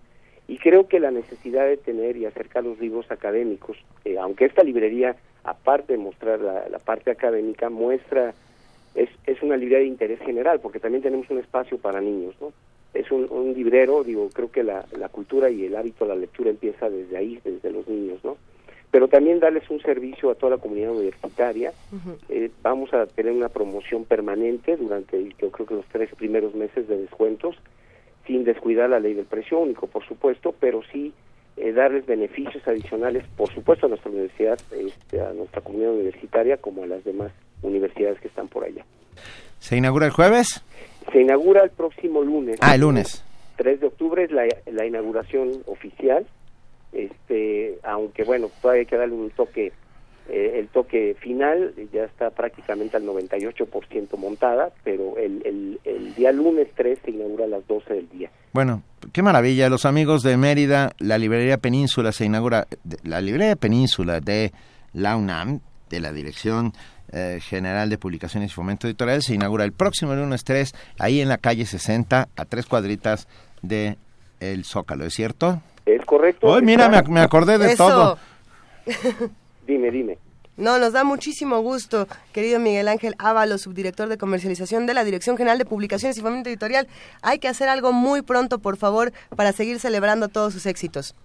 Y creo que la necesidad de tener y acercar los libros académicos, eh, aunque esta librería, aparte de mostrar la, la parte académica, muestra, es, es una librería de interés general, porque también tenemos un espacio para niños, ¿no? Es un, un librero, digo, creo que la, la cultura y el hábito a la lectura empieza desde ahí, desde los niños, ¿no? Pero también darles un servicio a toda la comunidad universitaria. Eh, vamos a tener una promoción permanente durante, yo creo que los tres primeros meses de descuentos, sin descuidar la ley del precio único, por supuesto, pero sí eh, darles beneficios adicionales, por supuesto, a nuestra universidad, este, a nuestra comunidad universitaria, como a las demás universidades que están por allá. ¿Se inaugura el jueves? Se inaugura el próximo lunes. Ah, el lunes. 3 de octubre es la, la inauguración oficial, este, aunque bueno, todavía hay que darle un toque, eh, el toque final ya está prácticamente al 98% montada, pero el, el, el día lunes 3 se inaugura a las 12 del día. Bueno, qué maravilla. Los amigos de Mérida, la librería Península se inaugura, la librería Península de la UNAM, de la Dirección eh, General de Publicaciones y Fomento Editorial, se inaugura el próximo lunes 3, ahí en la calle 60, a tres cuadritas de el Zócalo, ¿es cierto? Es correcto. Hoy mira, me, me, acordé de Eso. todo. Dime, dime. No, nos da muchísimo gusto, querido Miguel Ángel Ávalo, subdirector de comercialización de la Dirección General de Publicaciones y Fomento Editorial. Hay que hacer algo muy pronto, por favor, para seguir celebrando todos sus éxitos.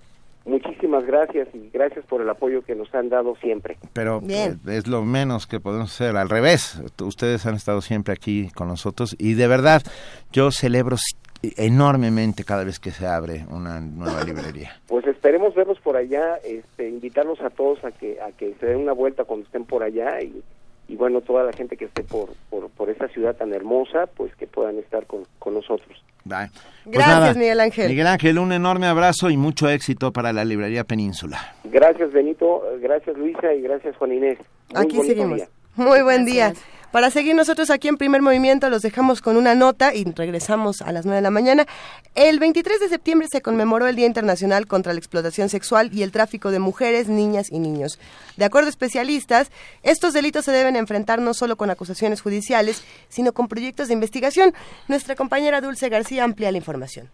Muchísimas gracias y gracias por el apoyo que nos han dado siempre. Pero Bien. eh, es lo menos que podemos hacer. Al revés, ustedes han estado siempre aquí con nosotros y de verdad yo celebro enormemente cada vez que se abre una nueva librería. Pues esperemos verlos por allá, este, invitarlos a todos a que a que se den una vuelta cuando estén por allá y, y bueno, toda la gente que esté por, por, por esta ciudad tan hermosa, pues que puedan estar con, con nosotros. Bye. Pues Gracias, Miguel Ángel. Miguel Ángel, un enorme abrazo y mucho éxito para la librería Península. Gracias Benito, gracias Luisa y gracias Juan Inés. Muy Aquí seguimos. día. Muy buen día. Para seguir nosotros aquí en Primer Movimiento, los dejamos con una nota y regresamos a las 9 de la mañana. El 23 de septiembre se conmemoró el Día Internacional contra la Explotación Sexual y el Tráfico de Mujeres, Niñas y Niños. De acuerdo a especialistas, estos delitos se deben enfrentar no solo con acusaciones judiciales, sino con proyectos de investigación. Nuestra compañera Dulce García amplía la información.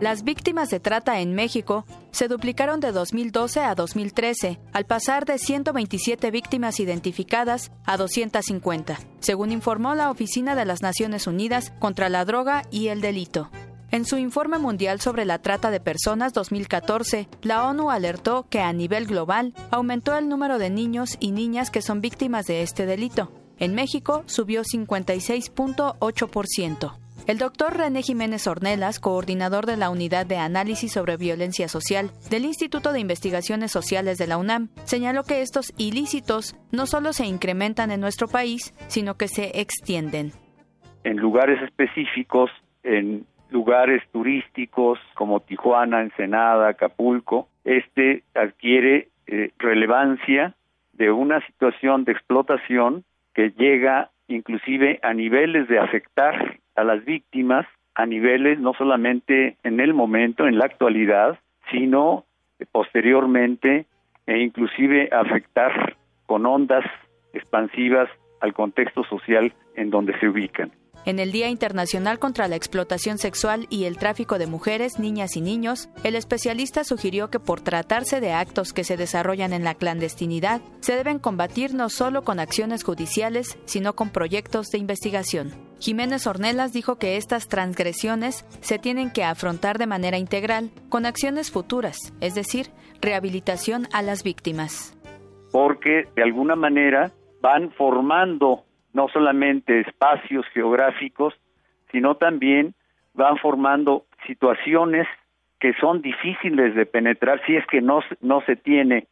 Las víctimas de trata en México se duplicaron de 2012 a 2013, al pasar de 127 víctimas identificadas a 250, según informó la Oficina de las Naciones Unidas contra la Droga y el Delito. En su informe mundial sobre la trata de personas 2014, la ONU alertó que a nivel global aumentó el número de niños y niñas que son víctimas de este delito. En México subió 56.8%. El doctor René Jiménez Ornelas, coordinador de la Unidad de Análisis sobre Violencia Social del Instituto de Investigaciones Sociales de la UNAM, señaló que estos ilícitos no solo se incrementan en nuestro país, sino que se extienden. en lugares específicos, en lugares turísticos como Tijuana, Ensenada, Acapulco, este adquiere eh, relevancia de una situación de explotación que llega inclusive a niveles de afectar a las víctimas, a niveles no solamente en el momento, en la actualidad, sino eh, posteriormente e inclusive afectar con ondas expansivas al contexto social en donde se ubican. En el Día Internacional contra la Explotación Sexual y el Tráfico de Mujeres, Niñas y Niños, el especialista sugirió que por tratarse de actos que se desarrollan en la clandestinidad, se deben combatir no solo con acciones judiciales, sino con proyectos de investigación. Jiménez Ornelas dijo que estas transgresiones se tienen que afrontar de manera integral, con acciones futuras, es decir, rehabilitación a las víctimas. porque de alguna manera van formando no solamente espacios geográficos, sino también van formando situaciones que son difíciles de penetrar si es que no, no se tiene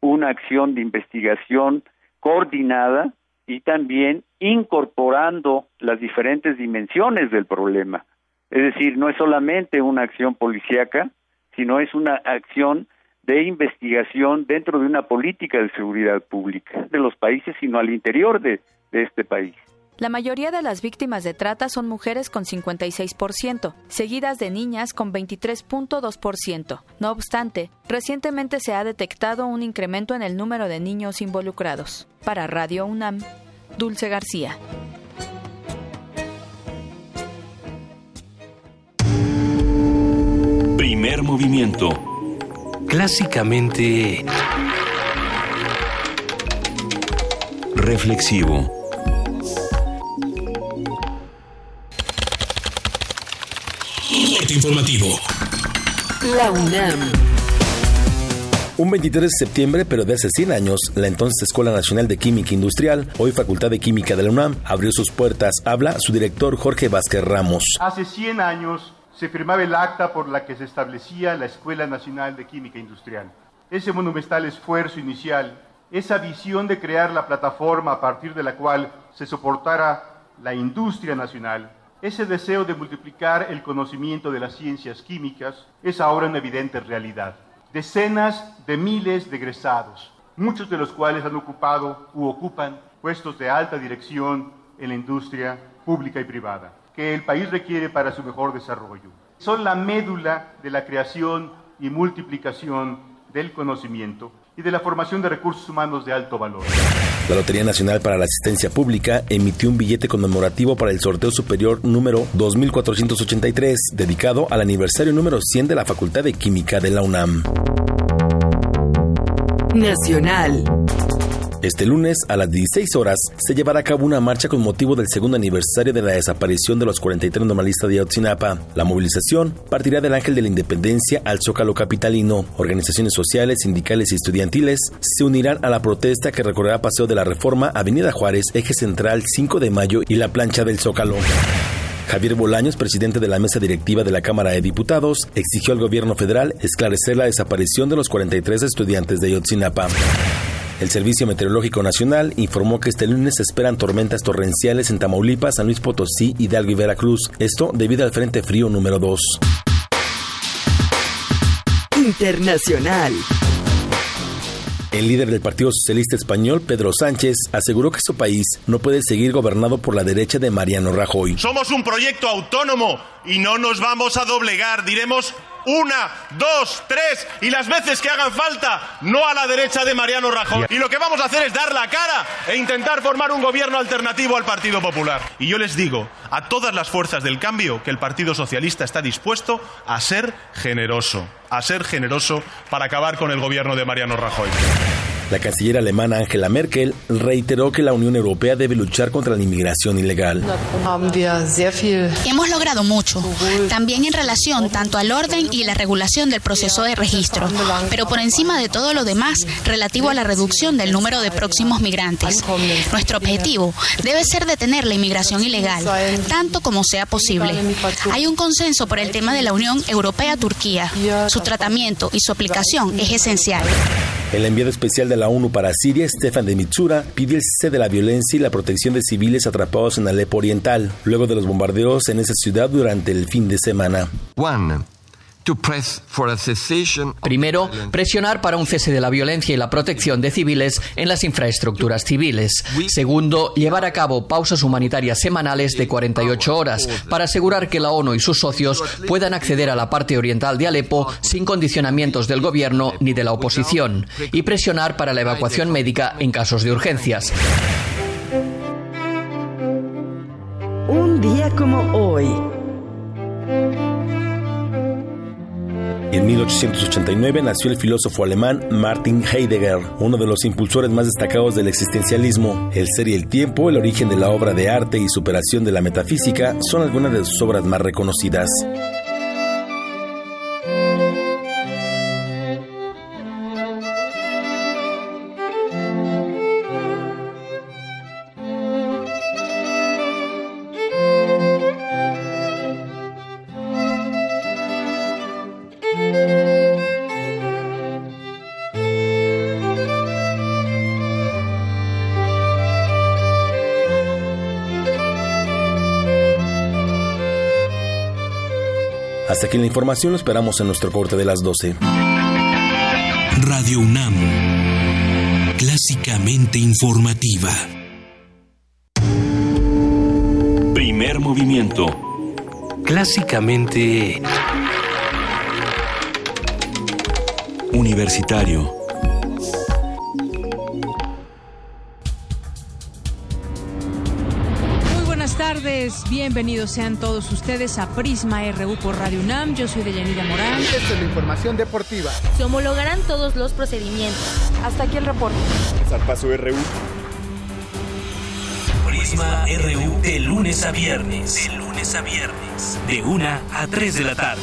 una acción de investigación coordinada y también incorporando las diferentes dimensiones del problema. Es decir, no es solamente una acción policíaca, sino es una acción de investigación dentro de una política de seguridad pública de los países, sino al interior de, de este país. La mayoría de las víctimas de trata son mujeres con 56%, seguidas de niñas con 23.2%. No obstante, recientemente se ha detectado un incremento en el número de niños involucrados. Para Radio UNAM, Dulce García. movimiento. Clásicamente... Reflexivo. informativo. La UNAM. Un 23 de septiembre, pero de hace 100 años, la entonces Escuela Nacional de Química Industrial, hoy Facultad de Química de la UNAM, abrió sus puertas. Habla su director Jorge Vázquez Ramos. Hace 100 años se firmaba el acta por la que se establecía la Escuela Nacional de Química Industrial. Ese monumental esfuerzo inicial, esa visión de crear la plataforma a partir de la cual se soportara la industria nacional, ese deseo de multiplicar el conocimiento de las ciencias químicas es ahora una evidente realidad. Decenas de miles de egresados, muchos de los cuales han ocupado u ocupan puestos de alta dirección en la industria pública y privada, que el país requiere para su mejor desarrollo. Son la médula de la creación y multiplicación del conocimiento y de la formación de recursos humanos de alto valor. La Lotería Nacional para la Asistencia Pública emitió un billete conmemorativo para el sorteo superior número 2483, dedicado al aniversario número 100 de la Facultad de Química de la UNAM. Nacional. Este lunes a las 16 horas se llevará a cabo una marcha con motivo del segundo aniversario de la desaparición de los 43 normalistas de Ayotzinapa. La movilización partirá del Ángel de la Independencia al Zócalo Capitalino. Organizaciones sociales, sindicales y estudiantiles se unirán a la protesta que recorrerá Paseo de la Reforma, Avenida Juárez, Eje Central 5 de Mayo y la plancha del Zócalo. Javier Bolaños, presidente de la mesa directiva de la Cámara de Diputados, exigió al gobierno federal esclarecer la desaparición de los 43 estudiantes de Ayotzinapa. El Servicio Meteorológico Nacional informó que este lunes se esperan tormentas torrenciales en Tamaulipas, San Luis Potosí, Hidalgo y Veracruz. Esto debido al Frente Frío número 2. Internacional. El líder del Partido Socialista Español, Pedro Sánchez, aseguró que su país no puede seguir gobernado por la derecha de Mariano Rajoy. Somos un proyecto autónomo y no nos vamos a doblegar. Diremos una, dos, tres y las veces que hagan falta, no a la derecha de Mariano Rajoy. Y lo que vamos a hacer es dar la cara e intentar formar un gobierno alternativo al Partido Popular. Y yo les digo a todas las fuerzas del cambio que el Partido Socialista está dispuesto a ser generoso, a ser generoso para acabar con el gobierno de Mariano Rajoy. La canciller alemana Angela Merkel reiteró que la Unión Europea debe luchar contra la inmigración ilegal. Hemos logrado mucho, también en relación tanto al orden y la regulación del proceso de registro, pero por encima de todo lo demás, relativo a la reducción del número de próximos migrantes. Nuestro objetivo debe ser detener la inmigración ilegal, tanto como sea posible. Hay un consenso por el tema de la Unión Europea-Turquía. Su tratamiento y su aplicación es esencial. El enviado especial de la ONU para Siria, Stefan de Mitsura, pidió el cese de la violencia y la protección de civiles atrapados en Alepo Oriental, luego de los bombardeos en esa ciudad durante el fin de semana. Primero, presionar para un cese de la violencia y la protección de civiles en las infraestructuras civiles. Segundo, llevar a cabo pausas humanitarias semanales de 48 horas para asegurar que la ONU y sus socios puedan acceder a la parte oriental de Alepo sin condicionamientos del gobierno ni de la oposición. Y presionar para la evacuación médica en casos de urgencias. Un día como hoy. En 1889 nació el filósofo alemán Martin Heidegger, uno de los impulsores más destacados del existencialismo. El ser y el tiempo, el origen de la obra de arte y superación de la metafísica son algunas de sus obras más reconocidas. Hasta aquí la información, lo esperamos en nuestro corte de las 12. Radio UNAM, clásicamente informativa. Primer movimiento. Clásicamente Universitario. Bienvenidos sean todos ustedes a Prisma RU por Radio UNAM. Yo soy Deyanira Morán. Esta es la información deportiva. Se homologarán todos los procedimientos. Hasta aquí el reporte. Zarpazo RU. Prisma RU de lunes a viernes. De lunes a viernes. De 1 a 3 de la tarde.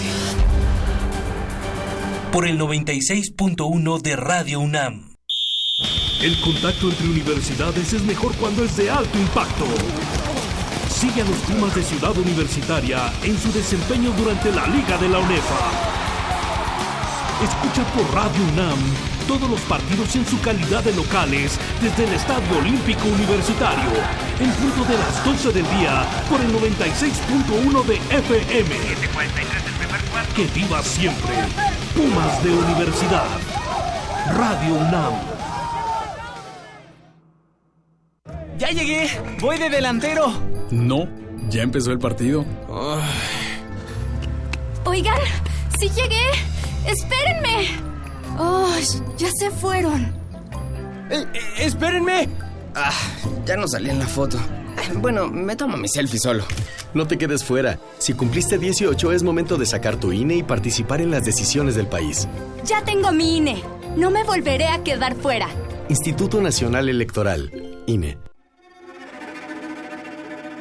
Por el 96.1 de Radio UNAM. El contacto entre universidades es mejor cuando es de alto impacto. Sigue a los Pumas de Ciudad Universitaria en su desempeño durante la Liga de la UNEFA. Escucha por Radio UNAM todos los partidos en su calidad de locales desde el Estadio Olímpico Universitario, en punto de las 12 del día por el 96.1 de FM. Que viva siempre Pumas de Universidad. Radio UNAM. Ya llegué, voy de delantero. No, ya empezó el partido. Oigan, sí llegué. Espérenme. Oh, ya se fueron. Eh, eh, espérenme. Ah, ya no salí en la foto. Bueno, me tomo mi selfie solo. No te quedes fuera. Si cumpliste 18 es momento de sacar tu INE y participar en las decisiones del país. Ya tengo mi INE. No me volveré a quedar fuera. Instituto Nacional Electoral. INE.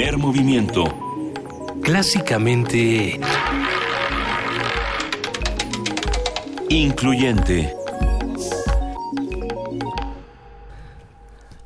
Primer movimiento. Clásicamente... Incluyente.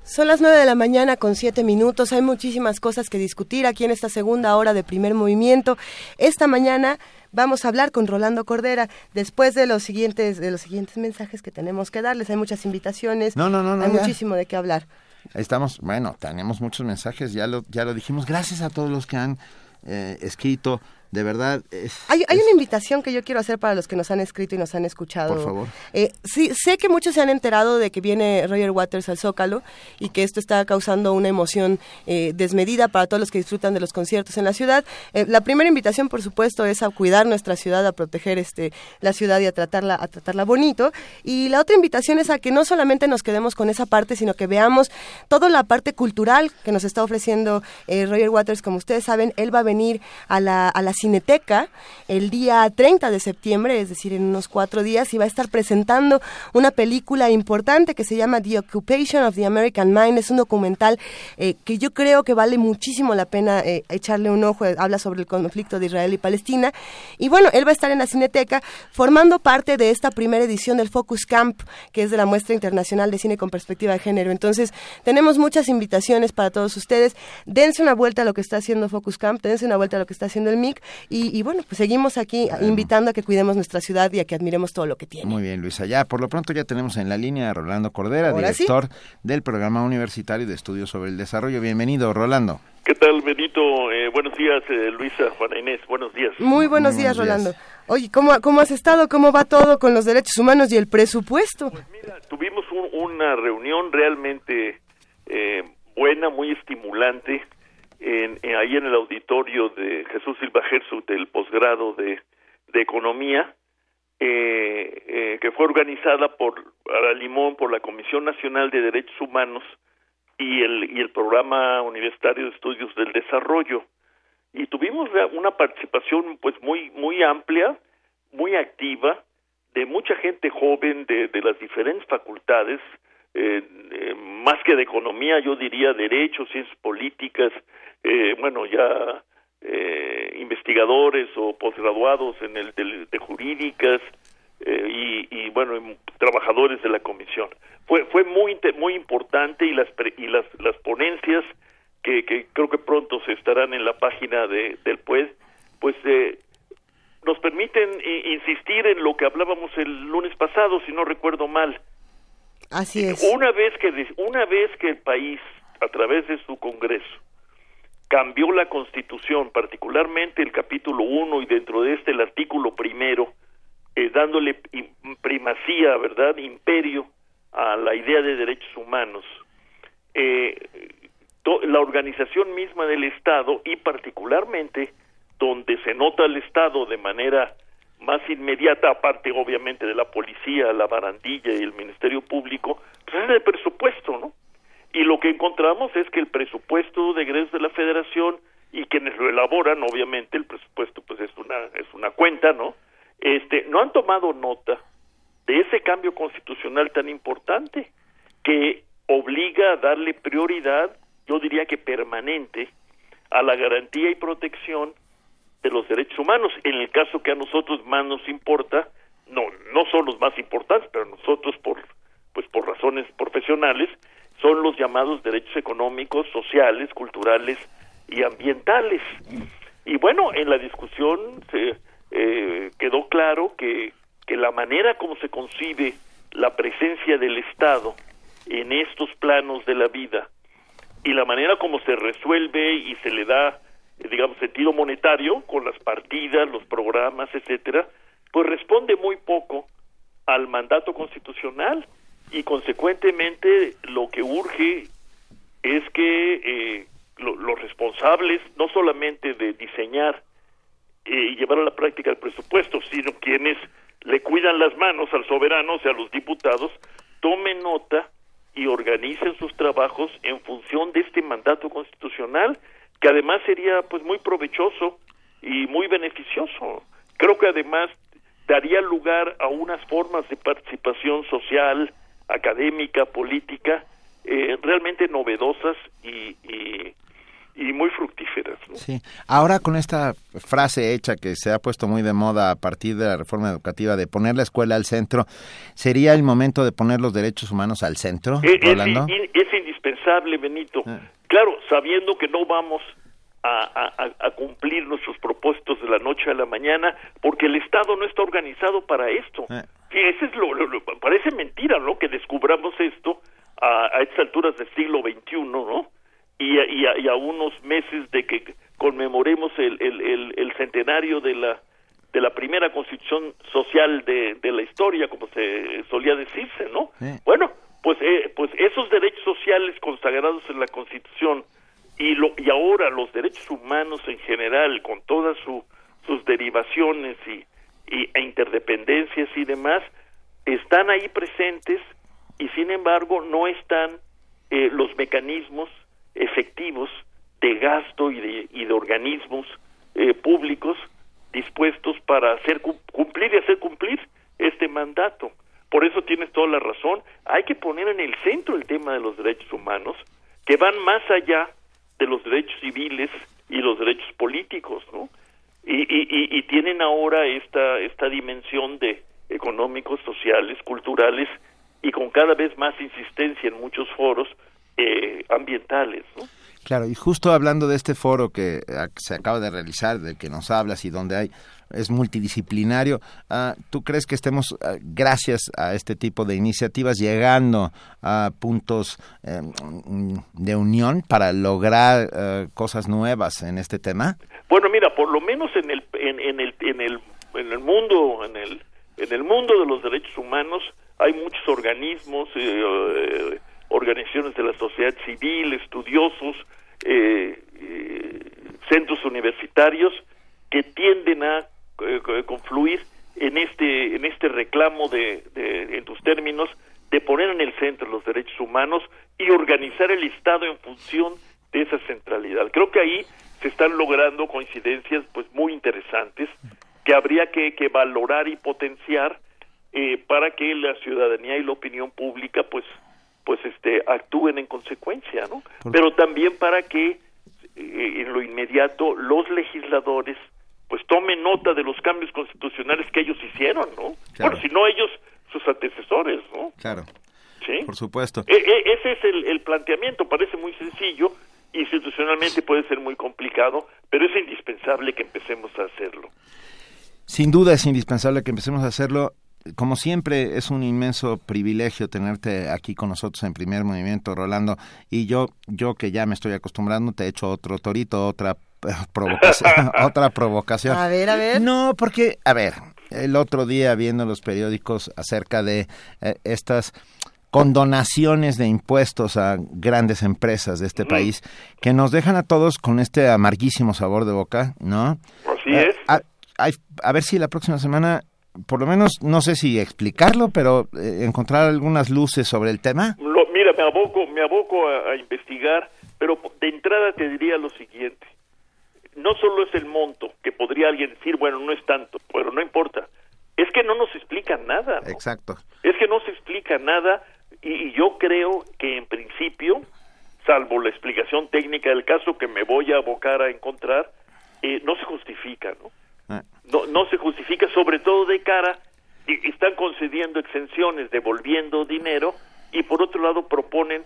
Son las 9 de la mañana con 7 minutos. Hay muchísimas cosas que discutir aquí en esta segunda hora de primer movimiento. Esta mañana vamos a hablar con Rolando Cordera después de los siguientes de los siguientes mensajes que tenemos que darles. Hay muchas invitaciones. No, no, no, no. Hay ya. muchísimo de qué hablar. Estamos, bueno, tenemos muchos mensajes, ya lo, ya lo dijimos. Gracias a todos los que han eh, escrito. De verdad, es, Hay, hay una invitación que yo quiero hacer para los que nos han escrito y nos han escuchado. Por favor. Eh, sí, sé que muchos se han enterado de que viene Roger Waters al Zócalo y que esto está causando una emoción eh, desmedida para todos los que disfrutan de los conciertos en la ciudad. Eh, la primera invitación, por supuesto, es a cuidar nuestra ciudad, a proteger este la ciudad y a tratarla, a tratarla bonito. Y la otra invitación es a que no solamente nos quedemos con esa parte, sino que veamos toda la parte cultural que nos está ofreciendo Roger Waters. Como ustedes saben, él va a venir a la, a la Cineteca el día 30 de septiembre, es decir, en unos cuatro días, y va a estar presentando una película importante que se llama The Occupation of the American Mind. Es un documental eh, que yo creo que vale muchísimo la pena eh, echarle un ojo. Habla sobre el conflicto de Israel y Palestina. Y bueno, él va a estar en la Cineteca formando parte de esta primera edición del Focus Camp, que es de la muestra internacional de cine con perspectiva de género. Entonces, tenemos muchas invitaciones para todos ustedes. Dense una vuelta a lo que está haciendo Focus Camp, dense una vuelta a lo que está haciendo el MIC y, y bueno, pues seguimos aquí invitando a que cuidemos nuestra ciudad y a que admiremos todo lo que tiene. Muy bien, Luisa. Ya, por lo pronto ya tenemos en la línea a Rolando Cordera, sí. director del Programa Universitario de Estudios sobre el Desarrollo. Bienvenido, Rolando. ¿Qué tal, Benito? Eh, buenos días, eh, Luisa, Juana Inés. Buenos días. Muy buenos días, Rolando. Oye, ¿cómo, ¿cómo has estado? ¿Cómo va todo con los derechos humanos y el presupuesto? Tuvimos un- una reunión realmente eh, buena, muy estimulante, en, en- ahí en el auditorio de Jesús Silva Herzog del posgrado de, de Economía, eh, eh, que fue organizada por Ara Limón, por la Comisión Nacional de Derechos Humanos y el, Programa Universitario de Estudios del Desarrollo. Y tuvimos una participación pues muy, muy amplia, muy activa, de mucha gente joven de, de las diferentes facultades, eh, eh, más que de economía, yo diría derecho, ciencias políticas, eh, bueno, ya eh, investigadores o posgraduados en el de, de jurídicas eh, y, y, bueno, y trabajadores de la comisión. Fue fue muy muy importante y las pre- y las las ponencias que, que creo que pronto se estarán en la página de del PUED, pues eh, nos permiten insistir en lo que hablábamos el lunes pasado, si no recuerdo mal. Así es. Una vez que una vez que el país a través de su Congreso cambió la Constitución, particularmente el capítulo 1 y dentro de este el artículo primero, eh, dándole primacía, ¿verdad?, imperio a la idea de derechos humanos. Eh, la organización misma del Estado y particularmente donde se nota el Estado de manera más inmediata, aparte obviamente de la policía, la barandilla y el Ministerio Público, pues es el presupuesto, ¿no? Y lo que encontramos es que el presupuesto de egresos de la Federación y quienes lo elaboran, obviamente el presupuesto pues es una es una cuenta, ¿no? Este, no han tomado nota de ese cambio constitucional tan importante que obliga a darle prioridad, yo diría que permanente, a la garantía y protección de los derechos humanos. En el caso que a nosotros más nos importa, no no son los más importantes, pero nosotros por pues por razones profesionales llamados derechos económicos, sociales, culturales y ambientales. Y bueno, en la discusión se eh, quedó claro que, que la manera como se concibe la presencia del Estado en estos planos de la vida y la manera como se resuelve y se le da, digamos, sentido monetario con las partidas, los programas, etcétera, pues responde muy poco al mandato constitucional y consecuentemente lo que urge es que eh, los responsables no solamente de diseñar eh, y llevar a la práctica el presupuesto, sino quienes le cuidan las manos al soberano, o sea, a los diputados, tomen nota y organicen sus trabajos en función de este mandato constitucional, que además sería pues muy provechoso y muy beneficioso. Creo que además daría lugar a unas formas de participación social, académica, política, eh, realmente novedosas y, y, muy fructíferas. Sí, ahora con esta frase hecha que se ha puesto muy de moda a partir de la reforma educativa de poner la escuela al centro, ¿sería el momento de poner los derechos humanos al centro? Eh, es, indispensable, Benito. Ah. Claro, sabiendo que no vamos a, cumplir nuestros propósitos de la noche a la mañana, porque el Estado no está organizado para esto. Eh. ese es lo, parece mentira, ¿no? Que descubramos esto a, a estas alturas del siglo XXI, ¿no? Y a, y, a, unos meses de que conmemoremos el, el, el, centenario de la de la primera constitución social de, de la historia, como se solía decirse, ¿no? Bueno, pues eh, pues esos derechos sociales consagrados en la Constitución y, lo, y ahora los derechos humanos en general, con todas sus derivaciones y, e interdependencias y demás, están ahí presentes y sin embargo no están eh, los mecanismos efectivos de gasto y de, y de organismos eh, públicos dispuestos para hacer cumplir y hacer cumplir este mandato. Por eso tienes toda la razón. Hay que poner en el centro el tema de los derechos humanos, que van más allá de los derechos civiles y los derechos políticos, ¿no? Y, y, tienen ahora esta, esta dimensión de económicos, sociales, culturales y con cada vez más insistencia en muchos foros eh, ambientales, ¿no? Claro, y justo hablando de este foro que se acaba de realizar, del que nos hablas y donde hay es multidisciplinario. Ah, ¿Tú crees que estemos, ah, gracias a este tipo de iniciativas, llegando a puntos em, de unión para lograr eh, cosas nuevas en este tema? Bueno, mira, por lo menos en el en, el en el en el mundo en el en el mundo de los derechos humanos hay muchos organismos, eh, eh, organizaciones de la sociedad civil, estudiosos, centros universitarios que tienden a eh, confluir en este en este reclamo de, en tus términos de poner en el centro los derechos humanos y organizar el Estado en función de esa centralidad. Creo que ahí se están logrando coincidencias pues muy interesantes que habría que, que valorar y potenciar eh, para que la ciudadanía y la opinión pública pues pues este actúen en consecuencia, ¿no? Pero también para que eh, en lo inmediato los legisladores pues tomen nota de los cambios constitucionales que ellos hicieron, ¿no? Bueno, si no ellos, sus antecesores, ¿no? Claro. Sí. Por supuesto. E, e, ese es el, planteamiento, parece muy sencillo, institucionalmente puede ser muy complicado, pero es indispensable que empecemos a hacerlo. Sin duda es indispensable que empecemos a hacerlo como siempre, es un inmenso privilegio tenerte aquí con nosotros en primer movimiento, Rolando. Y yo, yo que ya me estoy acostumbrando, te he hecho otro torito, otra provocación, otra provocación. A ver, a ver. No, porque, a ver, el otro día viendo los periódicos acerca de eh, estas condonaciones de impuestos a grandes empresas de este país que nos dejan a todos con este amarguísimo sabor de boca, ¿no? Así Eh, es. A, a- a ver si la próxima semana, por lo menos, no sé si explicarlo, pero eh, encontrar algunas luces sobre el tema. Lo- mira, me aboco, me aboco a, a investigar, pero de entrada te diría lo siguiente. No solo es el monto, que podría alguien decir, bueno, no es tanto, pero no importa. Es que no nos explica nada. ¿no? Exacto. Es que no se explica nada y, y yo creo que en principio, salvo la explicación técnica del caso que me voy a abocar a encontrar, eh, no se justifica, ¿no? Ah. No, no se justifica, sobre todo de cara, y están concediendo exenciones, devolviendo dinero, y por otro lado proponen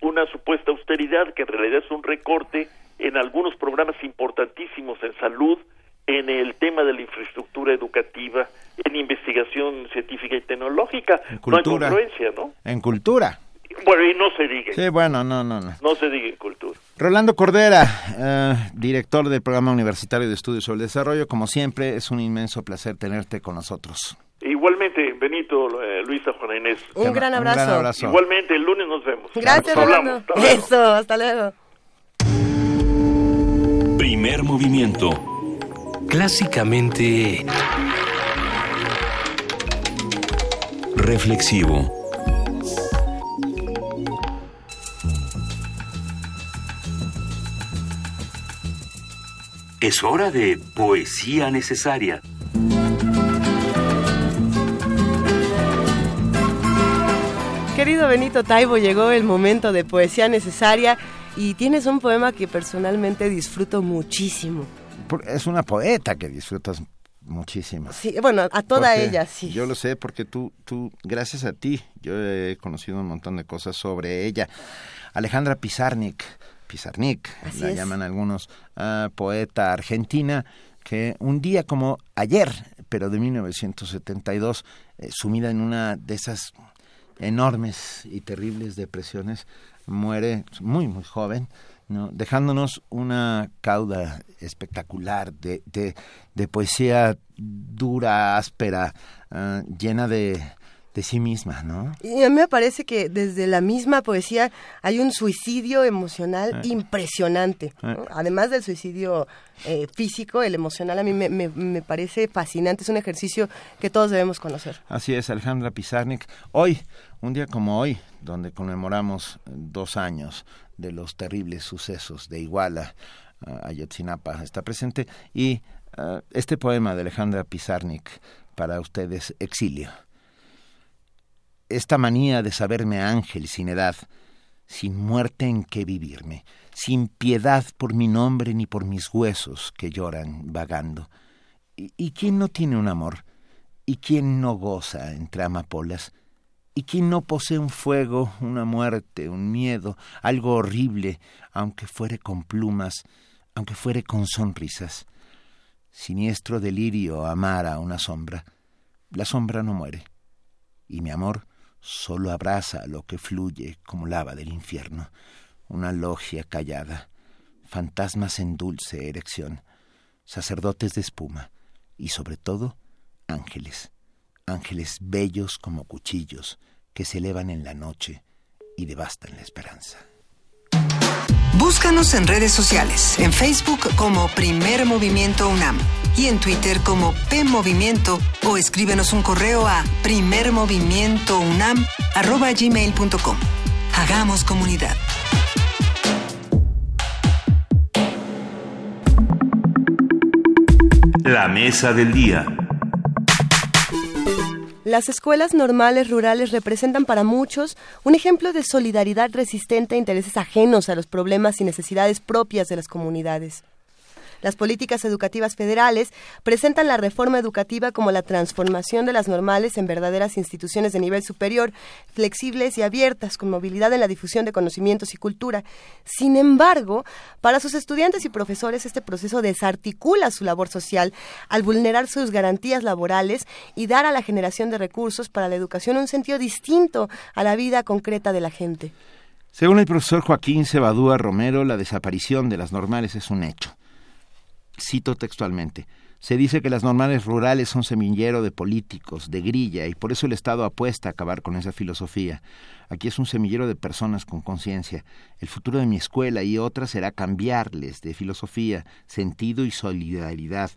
una supuesta austeridad que en realidad es un recorte en algunos programas importantísimos en salud, en el tema de la infraestructura educativa, en investigación científica y tecnológica. cultura. No hay congruencia, ¿no? En cultura. Bueno, y no se diga, Sí, bueno, no, no, no. no se diga en cultura. Rolando Cordera, eh, director del Programa Universitario de Estudios sobre el Desarrollo, como siempre, es un inmenso placer tenerte con nosotros. Igualmente, Benito, eh, Luisa, Juana Inés. Un gran abrazo. gran abrazo. Igualmente, el lunes nos vemos. Gracias, Nos hablamos. Rolando. Hasta. Eso, hasta luego. Primer movimiento. Clásicamente... Reflexivo. Es hora de poesía necesaria. Querido Benito Taibo, llegó el momento de poesía necesaria y tienes un poema que personalmente disfruto muchísimo. Es una poeta que disfrutas muchísimo. Sí, bueno, a toda Porque ella, sí. Yo lo sé porque tú, tú, gracias a ti, yo he conocido un montón de cosas sobre ella. Alejandra Pizarnik, Pizarnik, Así la es. llaman algunos, ah, poeta argentina, que un día como ayer, pero de 1972, eh, sumida en una de esas enormes y terribles depresiones, muere muy, muy joven, ¿no? dejándonos una cauda espectacular de, de, de poesía dura, áspera, ah, llena de, de sí misma, ¿no? Y a mí me parece que desde la misma poesía hay un suicidio emocional Eh. impresionante. ¿no? Eh. Además del suicidio eh, físico, el emocional a mí me, me- me parece fascinante. Es un ejercicio que todos debemos conocer. Así es, Alejandra Pizarnik. Hoy, un día como hoy, donde conmemoramos eh, dos años de los terribles sucesos de Iguala, ah, Ayotzinapa está presente, y ah, este poema de Alejandra Pizarnik para ustedes, Exilio. Esta manía de saberme ángel sin edad, sin muerte en que vivirme, sin piedad por mi nombre ni por mis huesos que lloran vagando. ¿Y, y quién no tiene un amor? ¿Y quién no goza entre amapolas? ¿Y quién no posee un fuego, una muerte, un miedo, algo horrible, aunque fuere con plumas, aunque fuere con sonrisas? Siniestro delirio amar a una sombra. La sombra no muere, y mi amor solo abraza lo que fluye como lava del infierno, una logia callada, fantasmas en dulce erección, sacerdotes de espuma, y sobre todo ángeles, ángeles bellos como cuchillos que se elevan en la noche y devastan la esperanza. Búscanos en redes sociales, en Facebook como Primer Movimiento UNAM y en Twitter como P Movimiento o escríbenos un correo a primermovimientounam@gmail.com. Hagamos comunidad. La mesa del día. Las escuelas normales rurales representan para muchos un ejemplo de solidaridad resistente a intereses ajenos a los problemas y necesidades propias de las comunidades. Las políticas educativas federales presentan la reforma educativa como la transformación de las normales en verdaderas instituciones de nivel superior, flexibles y abiertas, con movilidad en la difusión de conocimientos y cultura. Sin embargo, para sus estudiantes y profesores este proceso desarticula su labor social al vulnerar sus garantías laborales y dar a la generación de recursos para la educación un sentido distinto a la vida concreta de la gente. Según el profesor Joaquín Cebadúa Romero, la desaparición de las normales es un hecho. Cito textualmente. Se dice que las normales rurales son semillero de políticos, de grilla, y por eso el Estado apuesta a acabar con esa filosofía. Aquí es un semillero de personas con conciencia. El futuro de mi escuela y otras será cambiarles de filosofía, sentido y solidaridad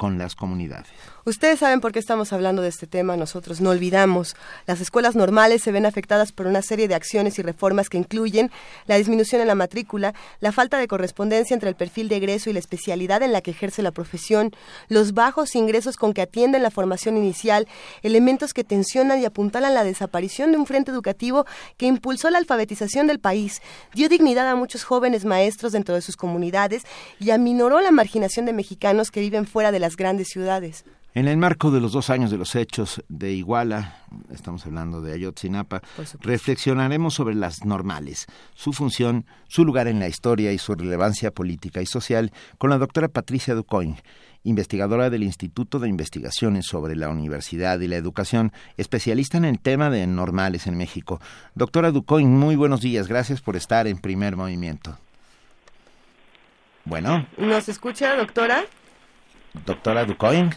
con las comunidades. Ustedes saben por qué estamos hablando de este tema, nosotros no olvidamos. Las escuelas normales se ven afectadas por una serie de acciones y reformas que incluyen la disminución en la matrícula, la falta de correspondencia entre el perfil de egreso y la especialidad en la que ejerce la profesión, los bajos ingresos con que atienden la formación inicial, elementos que tensionan y apuntalan la desaparición de un frente educativo que impulsó la alfabetización del país, dio dignidad a muchos jóvenes maestros dentro de sus comunidades y aminoró la marginación de mexicanos que viven fuera de las grandes ciudades. En el marco de los dos años de los hechos de Iguala, estamos hablando de Ayotzinapa, reflexionaremos sobre las normales, su función, su lugar en la historia y su relevancia política y social con la doctora Patricia Ducoin, investigadora del Instituto de Investigaciones sobre la Universidad y la Educación, especialista en el tema de normales en México. Doctora Ducoin, muy buenos días, gracias por estar en primer movimiento. Bueno. ¿Nos escucha, doctora? Doctora Ducoin.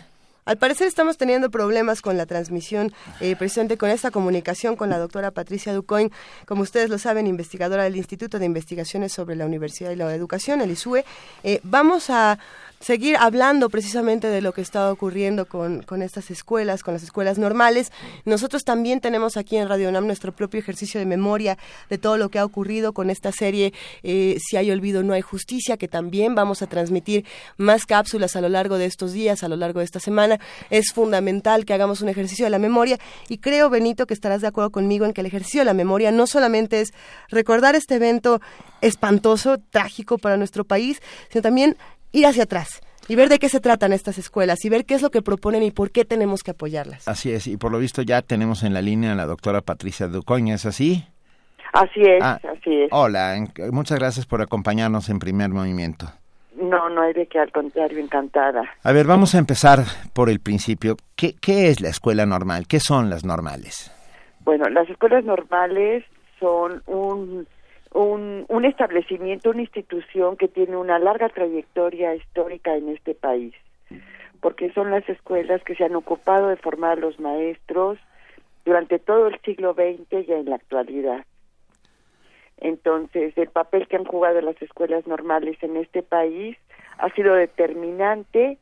Al parecer estamos teniendo problemas con la transmisión, eh, precisamente con esta comunicación con la doctora Patricia Ducoin, como ustedes lo saben, investigadora del Instituto de Investigaciones sobre la Universidad y la Educación, el ISUE. Eh, vamos a seguir hablando precisamente de lo que está ocurriendo con, con, estas escuelas, con las escuelas normales. Nosotros también tenemos aquí en Radio UNAM nuestro propio ejercicio de memoria de todo lo que ha ocurrido con esta serie eh, Si hay olvido, no hay justicia, que también vamos a transmitir más cápsulas a lo largo de estos días, a lo largo de esta semana. Es fundamental que hagamos un ejercicio de la memoria y creo, Benito, que estarás de acuerdo conmigo en que el ejercicio de la memoria no solamente es recordar este evento espantoso, trágico para nuestro país, sino también ir hacia atrás y ver de qué se tratan estas escuelas y ver qué es lo que proponen y por qué tenemos que apoyarlas. Así es, y por lo visto ya tenemos en la línea a la doctora Patricia Ducoña, ¿es así? Así es, ah, así es. Hola, muchas gracias por acompañarnos en primer movimiento. No, no hay de qué, al contrario, encantada. A ver, vamos a empezar por el principio. ¿Qué, qué es la escuela normal? ¿Qué son las normales? Bueno, las escuelas normales son un un, un establecimiento, una institución que tiene una larga trayectoria histórica en este país, porque son las escuelas que se han ocupado de formar a los maestros durante todo el siglo XX y en la actualidad. Entonces, el papel que han jugado las escuelas normales en este país ha sido determinante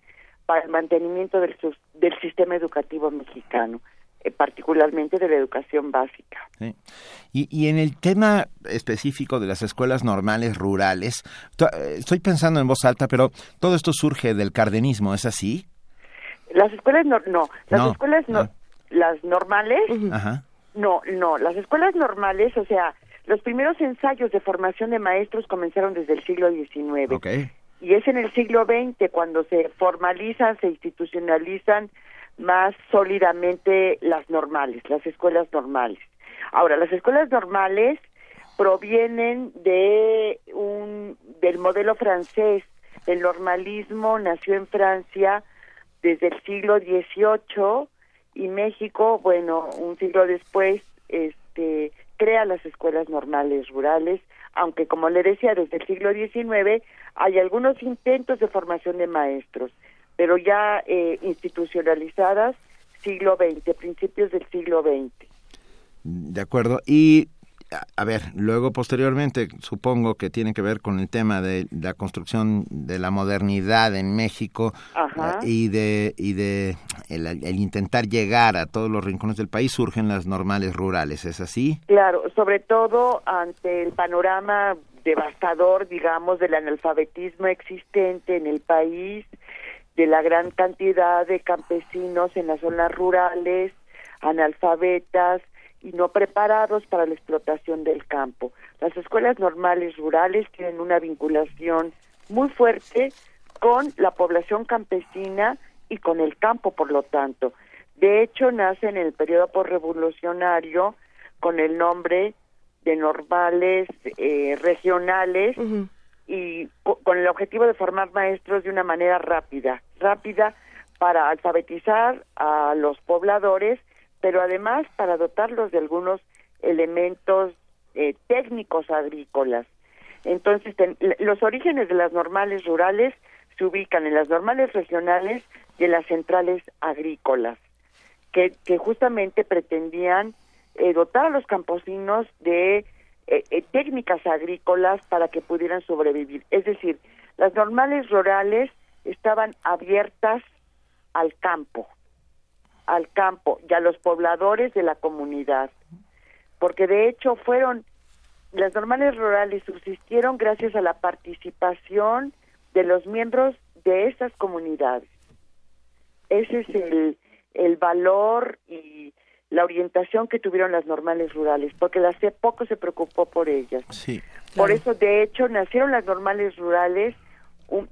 para el mantenimiento del, del sistema educativo mexicano. Eh, particularmente de la educación básica. Y, y, en el tema específico de las escuelas normales rurales, eh, estoy pensando en voz alta, pero todo esto surge del cardenismo, ¿es así? Las escuelas no, no, las escuelas no, las normales, no, no, las escuelas normales, o sea, los primeros ensayos de formación de maestros comenzaron desde el siglo XIX. Y es en el siglo XX cuando se formalizan, se institucionalizan más sólidamente las normales, las escuelas normales. Ahora, las escuelas normales provienen de un del modelo francés. El normalismo nació en Francia desde el siglo XVIII y México, bueno, un siglo después, este, crea las escuelas normales rurales, aunque como le decía, desde el siglo XIX hay algunos intentos de formación de maestros pero ya eh, institucionalizadas siglo XX, principios del siglo XX. De acuerdo. Y a ver, luego posteriormente supongo que tiene que ver con el tema de la construcción de la modernidad en México Ajá. Eh, y de y de el, el, intentar llegar a todos los rincones del país surgen las normales rurales, ¿es así? Claro, sobre todo ante el panorama devastador, digamos, del analfabetismo existente en el país, de la gran cantidad de campesinos en las zonas rurales, analfabetas y no preparados para la explotación del campo. Las escuelas normales rurales tienen una vinculación muy fuerte con la población campesina y con el campo, por lo tanto. De hecho, nace en el periodo postrevolucionario con el nombre de normales eh, regionales y con el objetivo de formar maestros de una manera rápida, rápida para alfabetizar a los pobladores, pero además para dotarlos de algunos elementos eh, técnicos agrícolas. Entonces, los orígenes de las normales rurales se ubican en las normales regionales y en las centrales agrícolas, que, que justamente pretendían eh, dotar a los campesinos de eh, eh, técnicas agrícolas para que pudieran sobrevivir. Es decir, las normales rurales estaban abiertas al campo, al campo y a los pobladores de la comunidad, porque de hecho fueron las normales rurales subsistieron gracias a la participación de los miembros de esas comunidades. Ese es el, el valor y la orientación que tuvieron las normales rurales, porque la CEP poco se preocupó por ellas. Sí. Por eso, de hecho, nacieron las normales rurales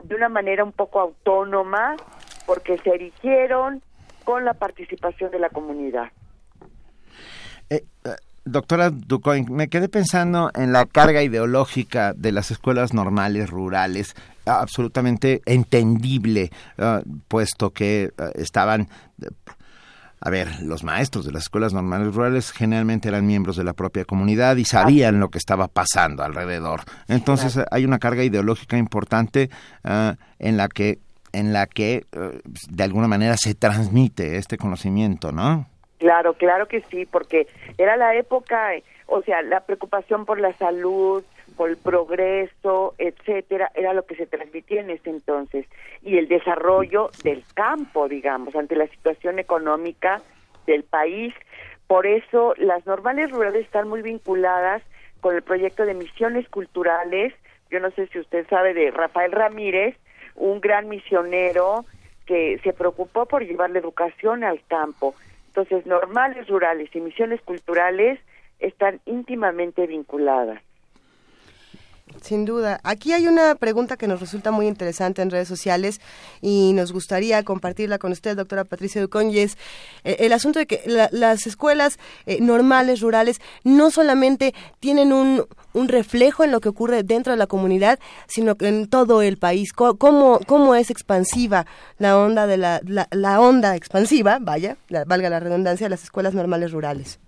de una manera un poco autónoma, porque se erigieron con la participación de la comunidad. Eh, eh, doctora Ducoin, me quedé pensando en la carga ideológica de las escuelas normales rurales, absolutamente entendible, ah, puesto que ah, estaban a ver, los maestros de las escuelas normales rurales generalmente eran miembros de la propia comunidad y sabían lo que estaba pasando alrededor. Entonces hay una carga ideológica importante ah, en la que en la que eh, de alguna manera se transmite este conocimiento, ¿no? Claro, claro que sí, porque era la época, o sea, la preocupación por la salud, el progreso, etcétera, era lo que se transmitía en ese entonces y el desarrollo del campo, digamos, ante la situación económica del país. Por eso las normales rurales están muy vinculadas con el proyecto de misiones culturales. Yo no sé si usted sabe de Rafael Ramírez, un gran misionero que se preocupó por llevar la educación al campo. Entonces, normales rurales y misiones culturales están íntimamente vinculadas. Sin duda. Aquí hay una pregunta que nos resulta muy interesante en redes sociales y nos gustaría compartirla con usted, doctora Patricia Ducón, y es eh, el asunto de que las escuelas eh, normales, rurales, no solamente tienen un, un reflejo en lo que ocurre dentro de la comunidad, sino que en todo el país. ¿Cómo, cómo es expansiva la onda de la, la, onda expansiva, vaya, valga la redundancia, de las escuelas normales rurales?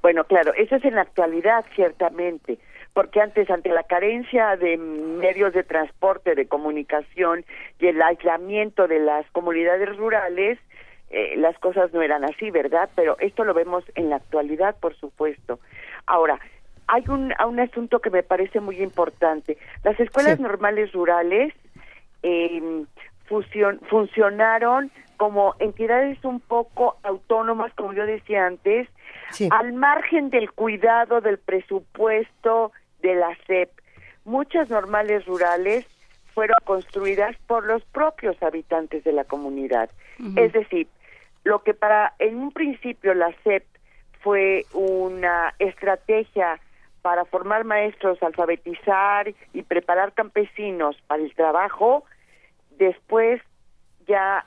Bueno, claro, eso es en la actualidad, ciertamente porque antes ante la carencia de medios de transporte, de comunicación y el aislamiento de las comunidades rurales, eh, las cosas no eran así, ¿verdad? Pero esto lo vemos en la actualidad, por supuesto. Ahora, hay un, un asunto que me parece muy importante. Las escuelas normales rurales eh, funcionaron como entidades un poco autónomas, como yo decía antes, al margen del cuidado del presupuesto de la SEP. Muchas normales rurales fueron construidas por los propios habitantes de la comunidad. Es decir, lo que para en un principio la SEP fue una estrategia para formar maestros, alfabetizar y preparar campesinos para el trabajo, después ya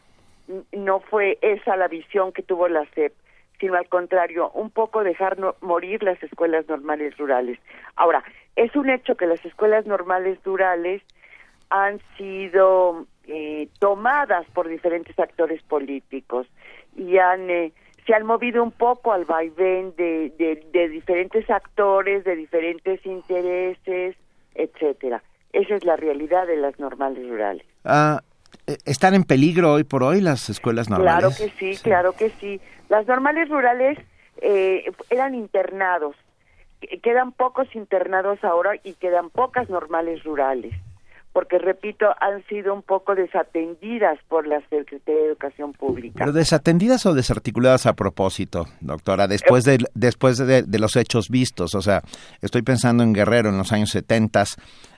no fue esa la visión que tuvo la SEP, sino al contrario, un poco dejar morir las escuelas normales rurales. Ahora, es un hecho que las escuelas normales rurales han sido eh, tomadas por diferentes actores políticos y han eh, se han movido un poco al vaivén de, diferentes actores, de diferentes intereses, etcétera. Esa es la realidad de las normales rurales. Ah, ¿Están en peligro hoy por hoy las escuelas normales? Claro que sí, claro que sí. Las normales rurales eran internados quedan pocos internados ahora y quedan pocas normales rurales, porque repito, han sido un poco desatendidas por la Secretaría de Educación Pública. ¿Pero desatendidas o desarticuladas a propósito, doctora, después de, después de, los hechos vistos? O sea, estoy pensando en Guerrero en los años 70,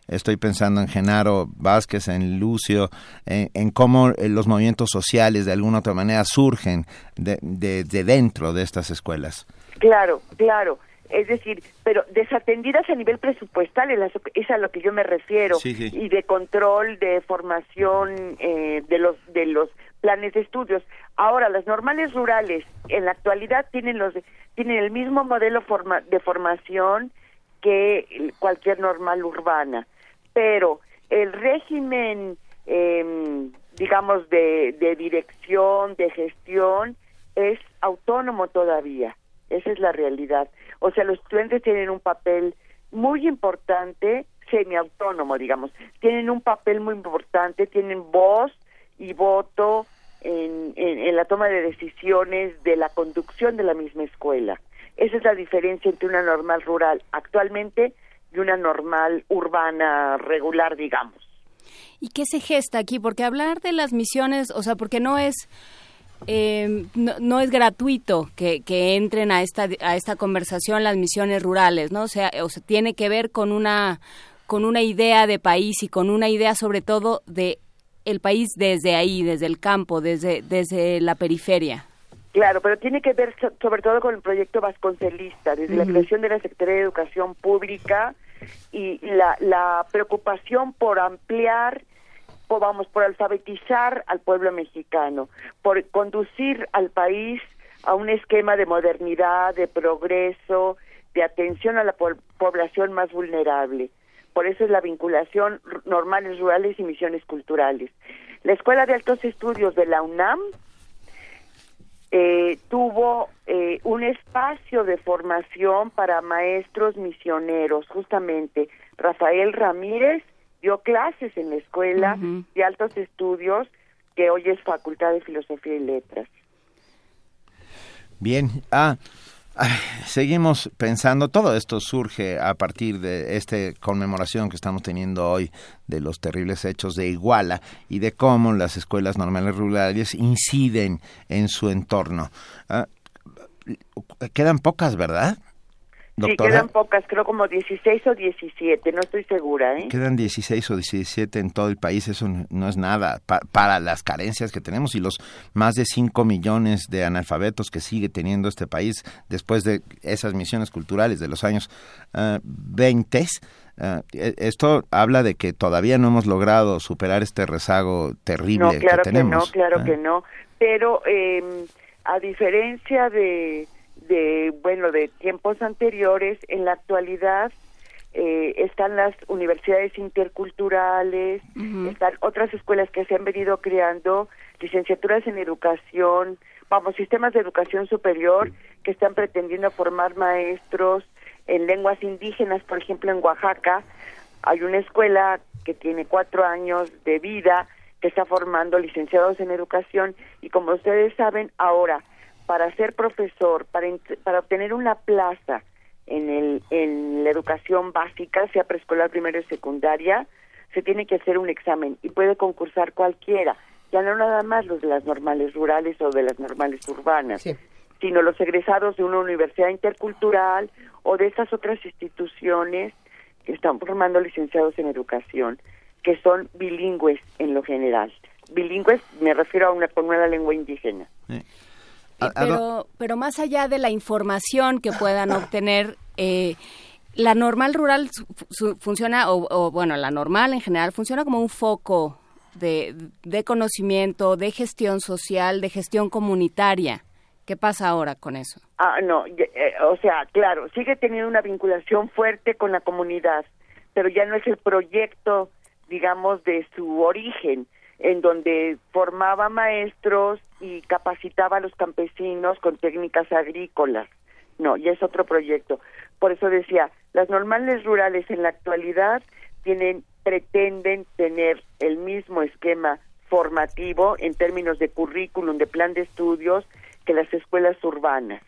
estoy pensando en Genaro Vázquez, en Lucio, en, cómo eh, los movimientos sociales de alguna otra manera surgen de, de, de dentro de estas escuelas. Claro, claro es decir, pero desatendidas a nivel presupuestal, es a lo que yo me refiero, y de control de formación eh, de los de los planes de estudios. Ahora, las normales rurales en la actualidad tienen los tienen el mismo modelo forma, de formación que cualquier normal urbana, pero el régimen, eh, digamos, de, de dirección, de gestión, es autónomo todavía. Esa es la realidad. O sea, los estudiantes tienen un papel muy importante, semiautónomo, digamos. Tienen un papel muy importante, tienen voz y voto en, en, la toma de decisiones de la conducción de la misma escuela. Esa es la diferencia entre una normal rural actualmente y una normal urbana regular, digamos. ¿Y qué se gesta aquí? Porque hablar de las misiones, o sea, porque no es eh, no, es gratuito que, que, entren a esta a esta conversación las misiones rurales, ¿no? O sea, o sea, tiene que ver con una con una idea de país y con una idea sobre todo de el país desde ahí, desde el campo, desde desde la periferia. Claro, pero tiene que ver sobre todo con el proyecto vasconcelista, desde la creación de la Secretaría de Educación Pública y la, la preocupación por ampliar vamos, por alfabetizar al pueblo mexicano, por conducir al país a un esquema de modernidad, de progreso, de atención a la población más vulnerable. Por eso es la vinculación normales rurales y misiones culturales. La Escuela de Altos Estudios de la UNAM eh, tuvo eh, un espacio de formación para maestros misioneros, justamente. Rafael Ramírez dio clases en la escuela de altos estudios que hoy es Facultad de Filosofía y Letras. Bien, ah, seguimos pensando, todo esto surge a partir de esta conmemoración que estamos teniendo hoy de los terribles hechos de Iguala y de cómo las escuelas normales rurales inciden en su entorno. Ah, quedan pocas, ¿verdad? Sí, quedan pocas, creo como 16 o 17, no estoy segura. ¿eh? Quedan 16 o 17 en todo el país, eso no es nada para las carencias que tenemos y los más de 5 millones de analfabetos que sigue teniendo este país después de esas misiones culturales de los años 20. Uh, uh, esto habla de que todavía no hemos logrado superar este rezago terrible no, claro que tenemos. Que no, claro ¿eh? que no, pero eh, a diferencia de de bueno de tiempos anteriores en la actualidad eh, están las universidades interculturales están otras escuelas que se han venido creando licenciaturas en educación vamos sistemas de educación superior que están pretendiendo formar maestros en lenguas indígenas. Por ejemplo en Oaxaca hay una escuela que tiene cuatro años de vida que está formando licenciados en educación. Y como ustedes saben ahora para ser profesor, para, para obtener una plaza en, el, en la educación básica, sea preescolar, primaria y secundaria, se tiene que hacer un examen y puede concursar cualquiera, ya no nada más los de las normales rurales o de las normales urbanas, sino los egresados de una universidad intercultural o de esas otras instituciones que están formando licenciados en educación, que son bilingües en lo general. Bilingües me refiero a una, con una lengua indígena. Pero, pero más allá de la información que puedan obtener, eh, la normal rural funciona, o, bueno, la normal en general funciona como un foco de, de conocimiento, de gestión social, de gestión comunitaria. ¿Qué pasa ahora con eso? Ah, no, eh, o sea, claro, sigue teniendo una vinculación fuerte con la comunidad, pero ya no es el proyecto, digamos, de su origen en donde formaba maestros y capacitaba a los campesinos con técnicas agrícolas. No, ya es otro proyecto. Por eso decía, las normales rurales en la actualidad tienen pretenden tener el mismo esquema formativo en términos de currículum, de plan de estudios que las escuelas urbanas.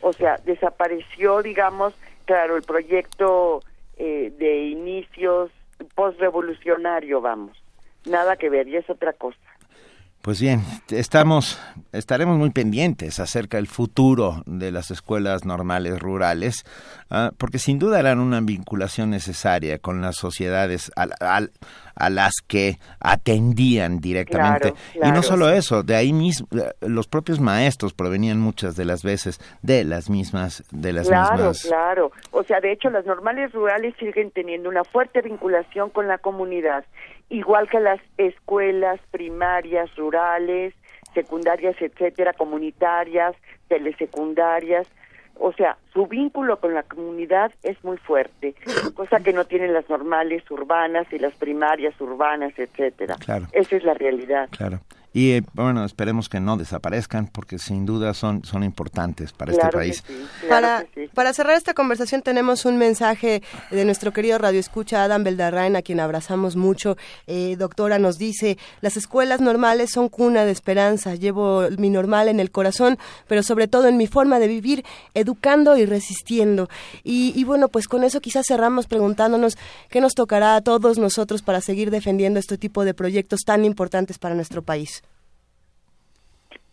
O sea, desapareció, digamos, claro, el proyecto eh, de inicios postrevolucionario, vamos nada que ver, y es otra cosa. Pues bien, estamos, estaremos muy pendientes acerca del futuro de las escuelas normales rurales, ah, porque sin duda harán una vinculación necesaria con las sociedades a las que atendían directamente. y no solo eso, de ahí mismo, los propios maestros provenían muchas de las veces de las mismas, de las mismas. Claro, O sea, de hecho, las normales rurales siguen teniendo una fuerte vinculación con la comunidad igual que las escuelas primarias rurales, secundarias, etcétera, comunitarias, telesecundarias, o sea, su vínculo con la comunidad es muy fuerte, cosa que no tienen las normales urbanas y las primarias urbanas, etcétera. Claro. Esa es la realidad. Claro. Y eh, bueno, esperemos que no desaparezcan porque sin duda son, son importantes para este país. para, para cerrar esta conversación tenemos un mensaje de nuestro querido radio escucha Adam Beldarrain, a quien abrazamos mucho. Eh, doctora nos dice, las escuelas normales son cuna de esperanza. Llevo mi normal en el corazón, pero sobre todo en mi forma de vivir, educando y resistiendo. Y, y bueno, pues con eso quizás cerramos preguntándonos qué nos tocará a todos nosotros para seguir defendiendo este tipo de proyectos tan importantes para nuestro país.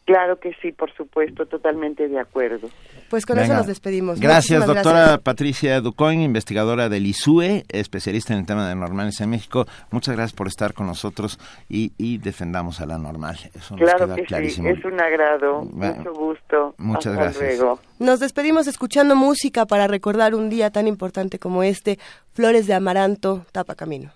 Claro que sí, por supuesto, totalmente de acuerdo. Pues con eso nos despedimos. Gracias, doctora Patricia Ducoin, investigadora del ISUE, especialista en el tema de normales en México. Muchas gracias por estar con nosotros y, defendamos a la normal. Eso claro que sí, es un agrado, mucho gusto. Muchas gracias. Nos despedimos escuchando música para recordar un día tan importante como este, Flores de Amaranto, Tapa Camino.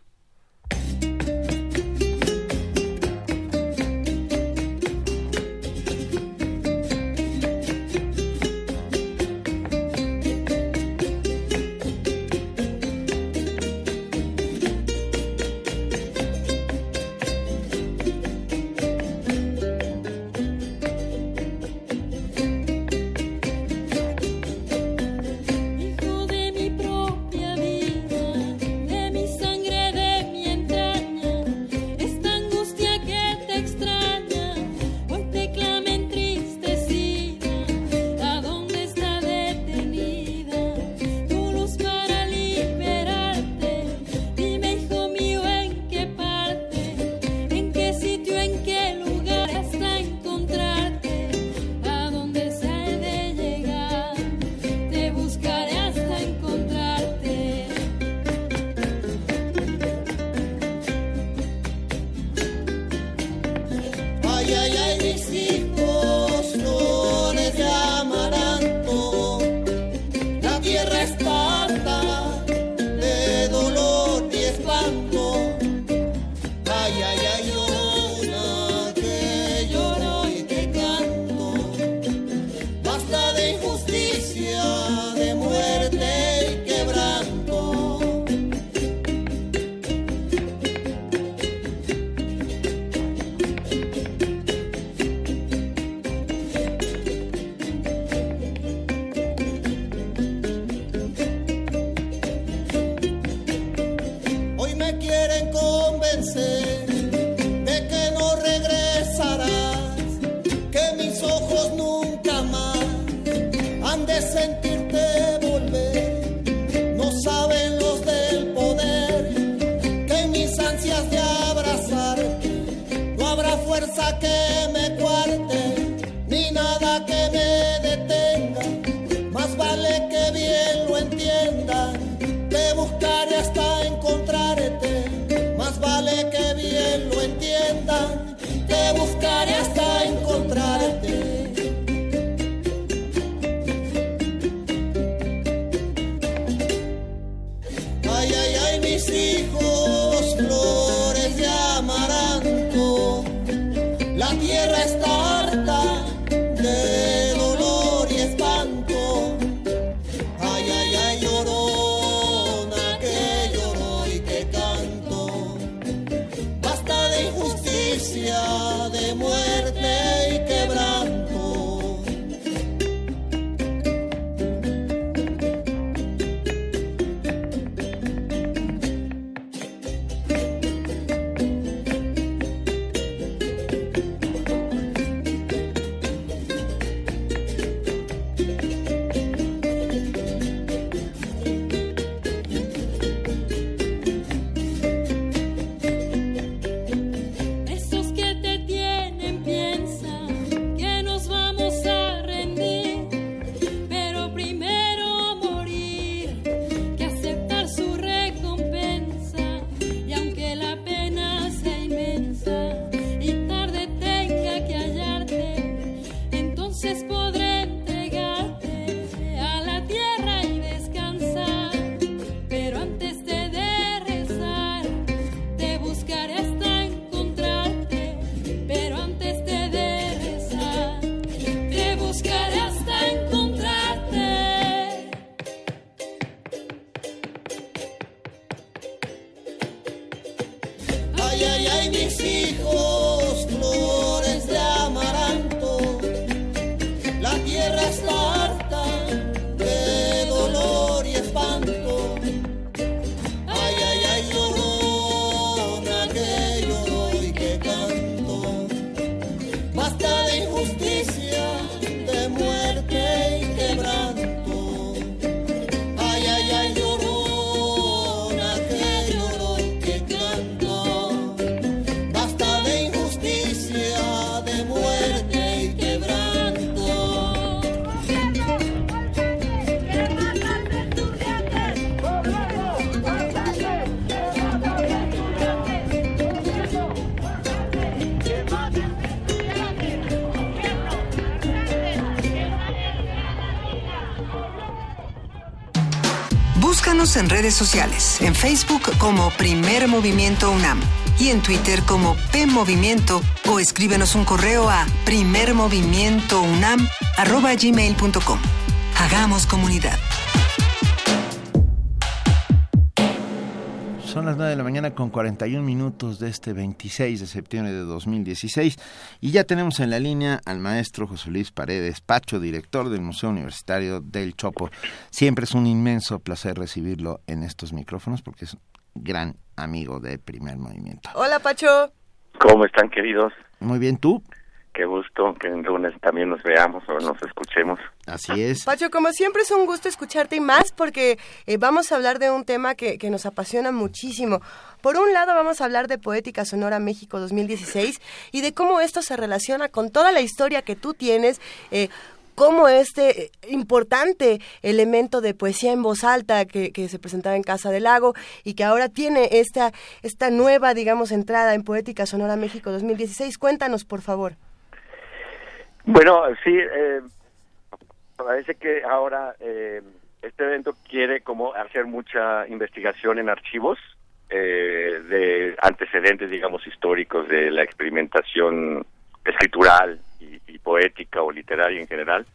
En redes sociales, en Facebook como Primer Movimiento UNAM y en Twitter como P Movimiento o escríbenos un correo a primermovimientounam@gmail.com. Hagamos comunidad. Son las 9 de la mañana con 41 minutos de este 26 de septiembre de 2016 y ya tenemos en la línea al maestro José Luis Paredes Pacho, director del Museo Universitario del Chopo. Siempre es un inmenso placer recibirlo en estos micrófonos porque es un gran amigo de Primer Movimiento. Hola Pacho. ¿Cómo están queridos? Muy bien, ¿tú? Qué gusto que en lunes también nos veamos o nos escuchemos. Así es. Pacho, como siempre es un gusto escucharte y más porque eh, vamos a hablar de un tema que, que, nos apasiona muchísimo. Por un lado vamos a hablar de Poética Sonora México 2016 y de cómo esto se relaciona con toda la historia que tú tienes. Eh, cómo este importante elemento de poesía en voz alta que, que, se presentaba en Casa del Lago y que ahora tiene esta, esta nueva, digamos, entrada en Poética Sonora México 2016. Cuéntanos, por favor. Bueno, sí, eh, parece que ahora eh, este evento quiere como hacer mucha investigación en archivos eh, de antecedentes, digamos, históricos de la experimentación escritural y, poética o literaria en general.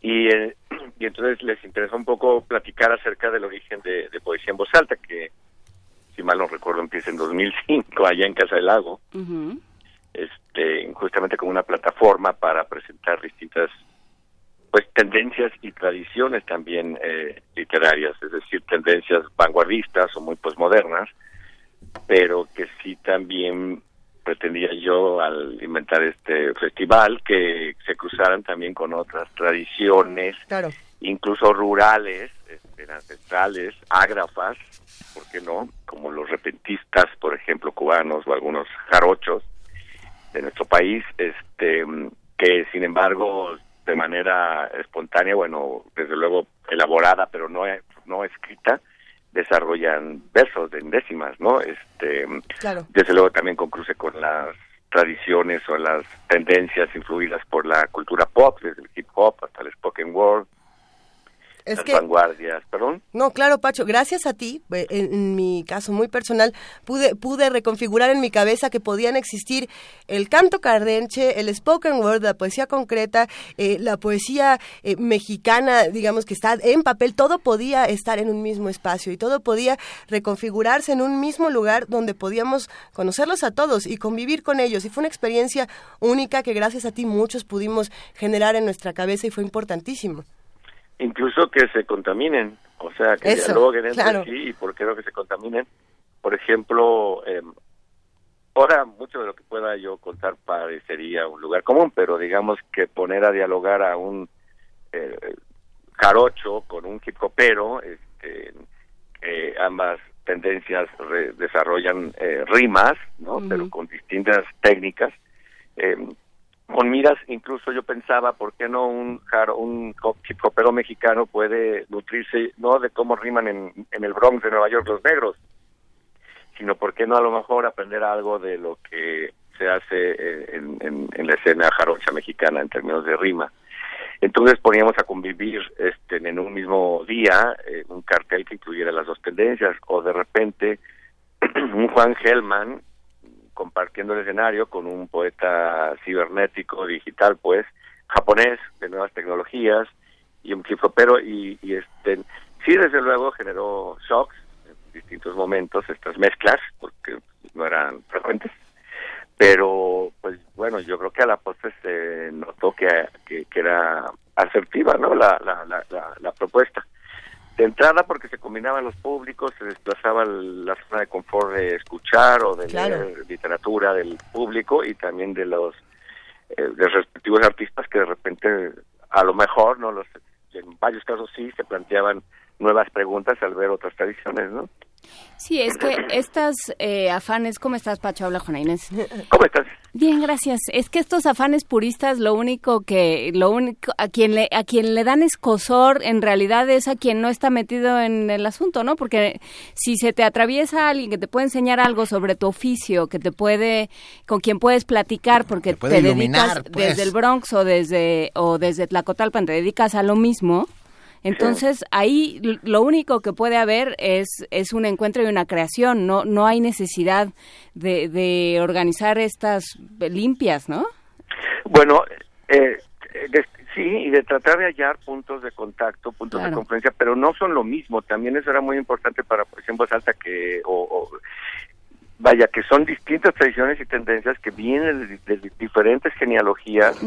Y, y, entonces les interesó un poco platicar acerca del origen de, poesía en voz alta, que si mal no recuerdo empieza en 2005 allá en Casa del Lago este, justamente como una plataforma para presentar distintas pues tendencias y tradiciones también eh, literarias, es decir, tendencias vanguardistas o muy posmodernas, pero que sí también pretendía yo al inventar este festival que se cruzaran también con otras tradiciones, incluso rurales, este, ancestrales, ágrafas, ¿por qué no? Como los repentistas, por ejemplo, cubanos o algunos jarochos, de nuestro país, este, que sin embargo de manera espontánea, bueno, desde luego elaborada, pero no, no escrita, desarrollan versos de décimas, ¿no? Este, desde luego también con cruce con las tradiciones o las tendencias influidas por la cultura pop, desde el hip hop hasta el spoken word, es que, vanguardias, perdón. No, claro, Pacho, gracias a ti, eh, en, mi caso muy personal, pude, pude reconfigurar en mi cabeza que podían existir el canto cardenche, el spoken word, la poesía concreta, eh, la poesía eh, mexicana, digamos que está en papel, todo podía estar en un mismo espacio y todo podía reconfigurarse en un mismo lugar donde podíamos conocerlos a todos y convivir con ellos. Y fue una experiencia única que gracias a ti muchos pudimos generar en nuestra cabeza y fue importantísimo incluso que se contaminen, o sea, que dialoguen entre sí y por qué no que se contaminen. Por ejemplo, eh, ahora mucho de lo que pueda yo contar parecería un lugar común, pero digamos que poner a dialogar a un eh, jarocho con un hip hopero, este, ambas tendencias desarrollan eh, rimas, ¿no? Pero con distintas técnicas. Eh, con miras, incluso yo pensaba, ¿por qué no un un hip mexicano puede nutrirse no de cómo riman en, el Bronx de Nueva York los negros, sino por qué no a lo mejor aprender algo de lo que se hace eh, en, la escena jarocha mexicana en términos de rima. Entonces poníamos a convivir este, en un mismo día eh, un cartel que incluyera las dos tendencias, o de repente un Juan Hellman compartiendo el escenario con un poeta cibernético, digital, pues, japonés, de nuevas tecnologías, y un pero y, y este, sí, desde luego generó shocks en distintos momentos, estas mezclas, porque no eran frecuentes, pero pues bueno, yo creo que a la postre se notó que, que, era asertiva, ¿no? La, la, la, la, propuesta. De entrada porque se combinaban los públicos, se desplazaba la zona de confort de escuchar o de leer literatura del público y también de los eh, de respectivos artistas que de repente a lo mejor no los en varios casos sí se planteaban nuevas preguntas al ver otras tradiciones, ¿no? Sí, es que estas eh, afanes, ¿cómo estás, Pacho? Habla Juana Inés. ¿Cómo estás? Bien, gracias. Es que estos afanes puristas, lo único que, lo único, a quien le, a quien le dan escosor, en realidad es a quien no está metido en el asunto, ¿no? Porque si se te atraviesa alguien que te puede enseñar algo sobre tu oficio, que te puede, con quien puedes platicar, porque te, dedicas pues. desde el Bronx o desde, o desde Tlacotalpan, te dedicas a lo mismo entonces, ahí lo único que puede haber es, es un encuentro y una creación, no, no hay necesidad de, de organizar estas limpias, ¿no? Bueno, eh, sí, y de tratar de hallar puntos de contacto, puntos de conferencia, pero no son lo mismo. También eso era muy importante para, por ejemplo, Salta, que, o, vaya, que son distintas tradiciones y tendencias que vienen de, diferentes genealogías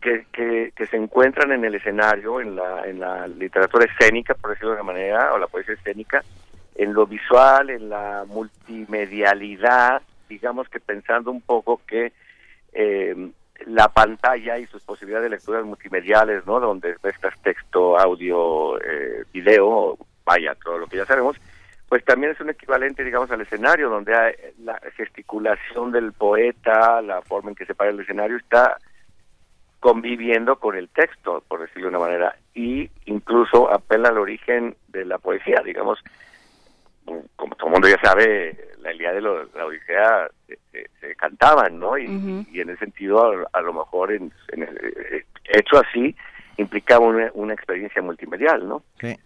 que, que, se encuentran en el escenario, en la, en la literatura escénica, por decirlo de una manera, o la poesía escénica, en lo visual, en la multimedialidad, digamos que pensando un poco que eh, la pantalla y sus posibilidades de lecturas multimediales, ¿no? Donde estás texto, audio, eh, video, vaya, todo lo que ya sabemos, pues también es un equivalente, digamos, al escenario, donde hay la gesticulación del poeta, la forma en que se para el escenario, está conviviendo con el texto, por decirlo de una manera, y incluso apela al origen de la poesía, digamos, como todo el mundo ya sabe, la idea de la Odisea se, cantaban, ¿no? Y, en ese sentido, a, lo mejor, en, eh, hecho así, implicaba una, una experiencia multimedial, ¿no? Sí.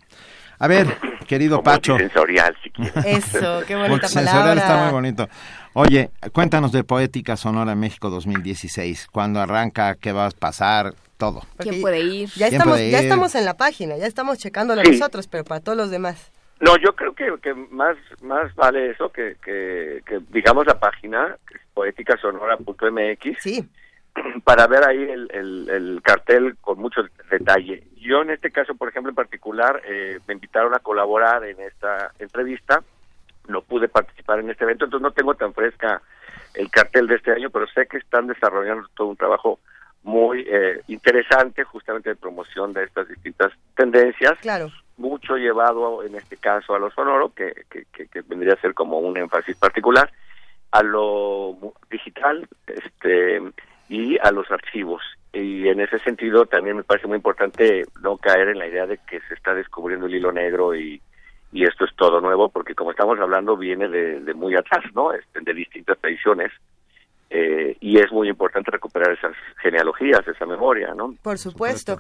A ver, querido Pacho. Sensorial, si Eso, qué bonita palabra. está muy bonito. Oye, cuéntanos de Poética Sonora México 2016. ¿Cuándo arranca? ¿Qué va a pasar? Todo. ¿Quién puede ir? Ya estamos, ya estamos en la página, ya estamos checándolo nosotros, pero para todos los demás. No, yo creo que, que más, más vale eso que, que, que digamos la página, poéticasonora.mx. Sí para ver ahí el, el, cartel con mucho detalle. Yo en este caso, por ejemplo, en particular, eh, me invitaron a colaborar en esta entrevista, no pude participar en este evento, entonces no tengo tan fresca el cartel de este año, pero sé que están desarrollando todo un trabajo muy eh, interesante justamente de promoción de estas distintas tendencias. Claro. Mucho llevado en este caso a lo sonoro, que, que, que vendría a ser como un énfasis particular, a lo digital, este y a los archivos. Y en ese sentido también me parece muy importante no caer en la idea de que se está descubriendo el hilo negro y, y esto es todo nuevo, porque como estamos hablando viene de, de muy atrás, ¿no? Este, de distintas tradiciones. Eh, y es muy importante recuperar esas genealogías, esa memoria, ¿no? Por supuesto.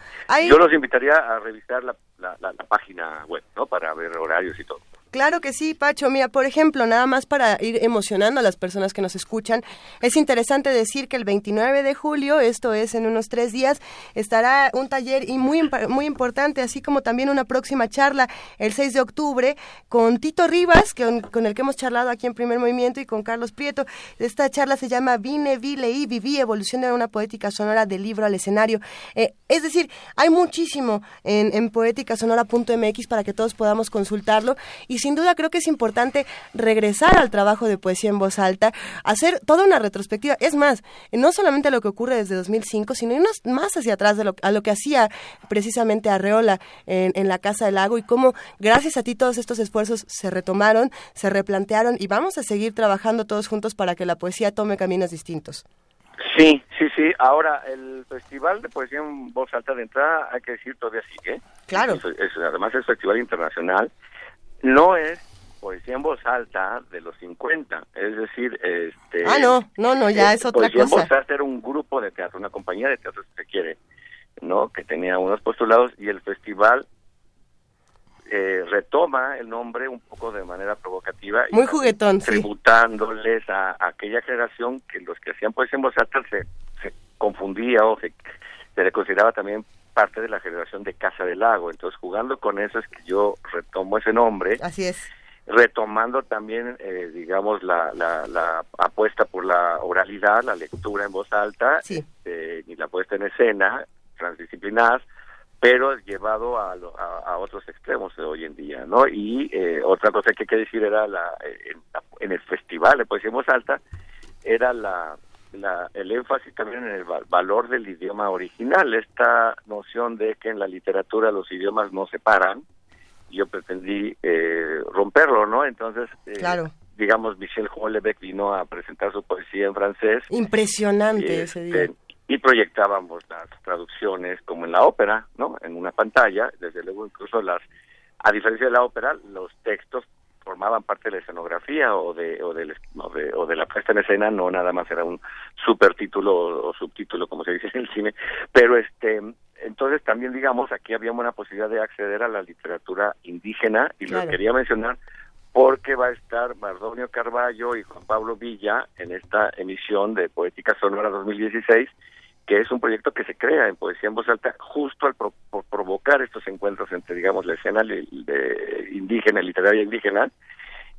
Yo los invitaría a revisar la, la, página web, ¿no? Para ver horarios y todo. Claro que sí, Pacho. Mira, por ejemplo, nada más para ir emocionando a las personas que nos escuchan, es interesante decir que el 29 de julio, esto es en unos tres días, estará un taller y muy, muy importante, así como también una próxima charla el 6 de octubre con Tito Rivas, con, con el que hemos charlado aquí en Primer Movimiento, y con Carlos Prieto. Esta charla se llama Vine, Vi, Leí, Viví, Evolución de una poética sonora del libro al escenario. Eh, es decir, hay muchísimo en, en poéticasonora.mx para que todos podamos consultarlo y sin duda creo que es importante regresar al trabajo de poesía en voz alta, hacer toda una retrospectiva. Es más, no solamente lo que ocurre desde 2005, sino irnos más hacia atrás de lo, a lo que hacía precisamente Arreola en, en la Casa del Lago y cómo gracias a ti todos estos esfuerzos se retomaron, se replantearon y vamos a seguir trabajando todos juntos para que la poesía tome caminos distintos. Sí, sí, sí. Ahora, el Festival de Poesía en Voz Alta de entrada, hay que decir, todavía sigue. Claro. además es festival internacional no es poesía en voz alta de los 50, es decir, este... Ah, no, no, no, ya es otra poesía cosa. en voz alta era un grupo de teatro, una compañía de teatro, si se quiere, ¿no? Que tenía unos postulados y el festival eh, retoma el nombre un poco de manera provocativa. Muy juguetón, Tributándoles a, aquella generación que los que hacían poesía en voz alta se, se confundía o se, se le consideraba también parte de la generación de Casa del Lago. Entonces, jugando con eso es que yo retomo ese nombre. Así es. Retomando también, eh, digamos, la, la, apuesta por la oralidad, la lectura en voz alta este, y la puesta en escena, transdisciplinadas, pero llevado a, a, otros extremos de hoy en día, ¿no? Y eh, otra cosa que hay que decir era la, en, el festival de poesía en voz alta, era la, la, el énfasis también en el valor del idioma original, esta noción de que en la literatura los idiomas no se paran, yo pretendí eh, romperlo, ¿no? Entonces, eh, digamos, Michel Houellebecq vino a presentar su poesía en francés. Impresionante ese día. Este, y proyectábamos las traducciones como en la ópera, ¿no? En una pantalla, desde luego incluso las, a diferencia de la ópera, los textos formaban parte de la escenografía o de o de, o de, la puesta en escena, no nada más era un supertítulo o, subtítulo como se dice en el cine, pero este entonces también digamos aquí había una posibilidad de acceder a la literatura indígena y lo quería mencionar porque va a estar Mardonio Carballo y Juan Pablo Villa en esta emisión de Poética Sonora 2016 que es un proyecto que se crea en Poesía en Voz Alta justo al por provocar estos encuentros entre, digamos, la escena de indígena, literaria indígena,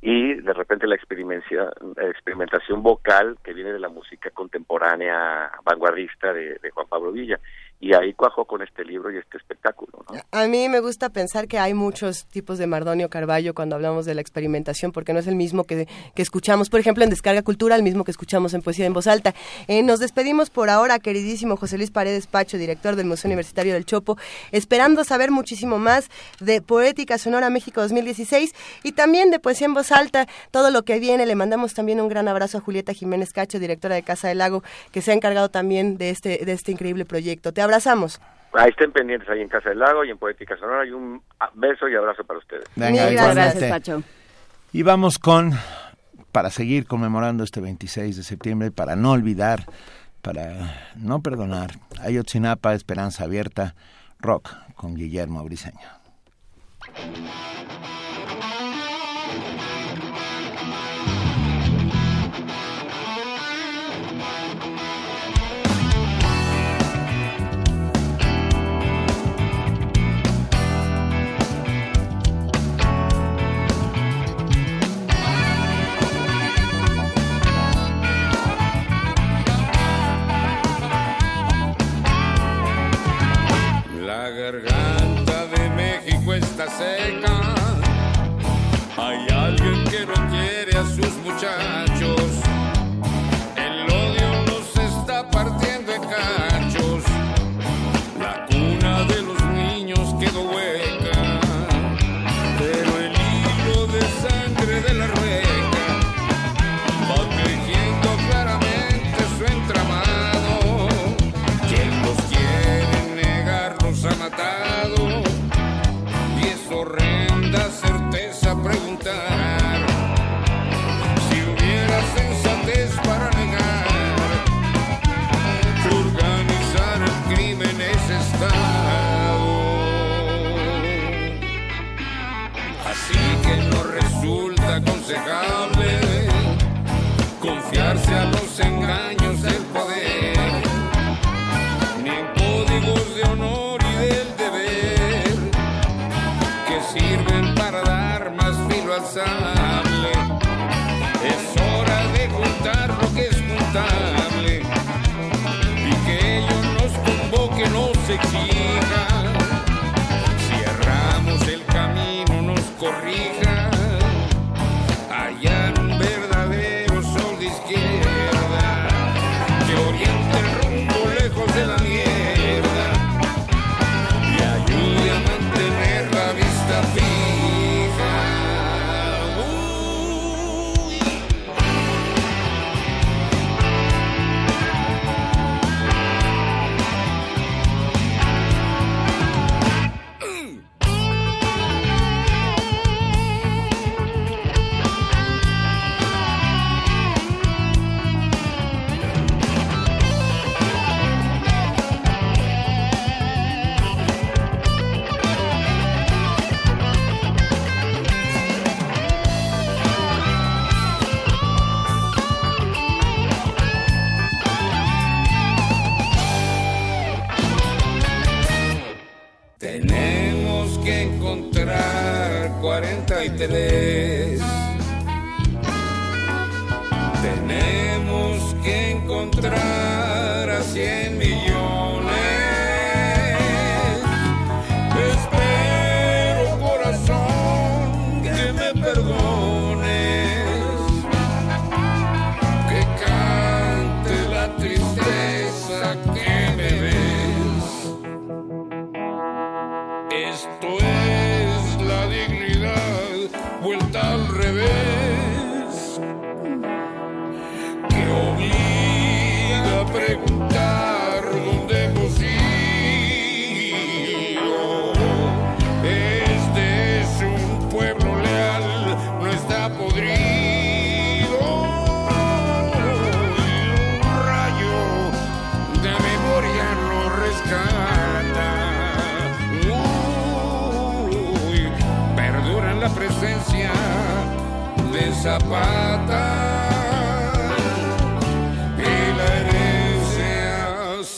y de repente la experimentación vocal que viene de la música contemporánea vanguardista de Juan Pablo Villa y ahí cuajó con este libro y este espectáculo. A mí me gusta pensar que hay muchos tipos de Mardonio Carballo cuando hablamos de la experimentación, porque no es el mismo que, que escuchamos, por ejemplo, en Descarga Cultura, el mismo que escuchamos en Poesía en Voz Alta. Eh, nos despedimos por ahora, queridísimo José Luis Paredes Pacho, director del Museo Universitario del Chopo, esperando saber muchísimo más de Poética Sonora México 2016 y también de Poesía en Voz Alta, todo lo que viene. Le mandamos también un gran abrazo a Julieta Jiménez Cacho, directora de Casa del Lago, que se ha encargado también de este, de este increíble proyecto. Te abrazamos. Ahí estén pendientes ahí en Casa del Lago y en Poética Sonora y un beso y abrazo para ustedes. Venga, gracias, Pacho. Y vamos con, para seguir conmemorando este 26 de septiembre, para no olvidar, para no perdonar, Ayotzinapa, Esperanza Abierta, Rock, con Guillermo Briseño. Garganta de México está seca. Convoquen, nos 43.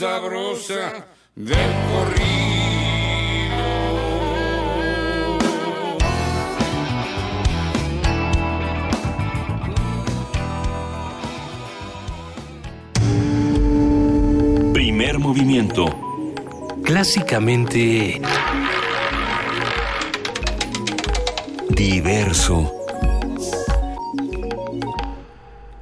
Sabrosa del corrido. Primer movimiento. Clásicamente Diverso.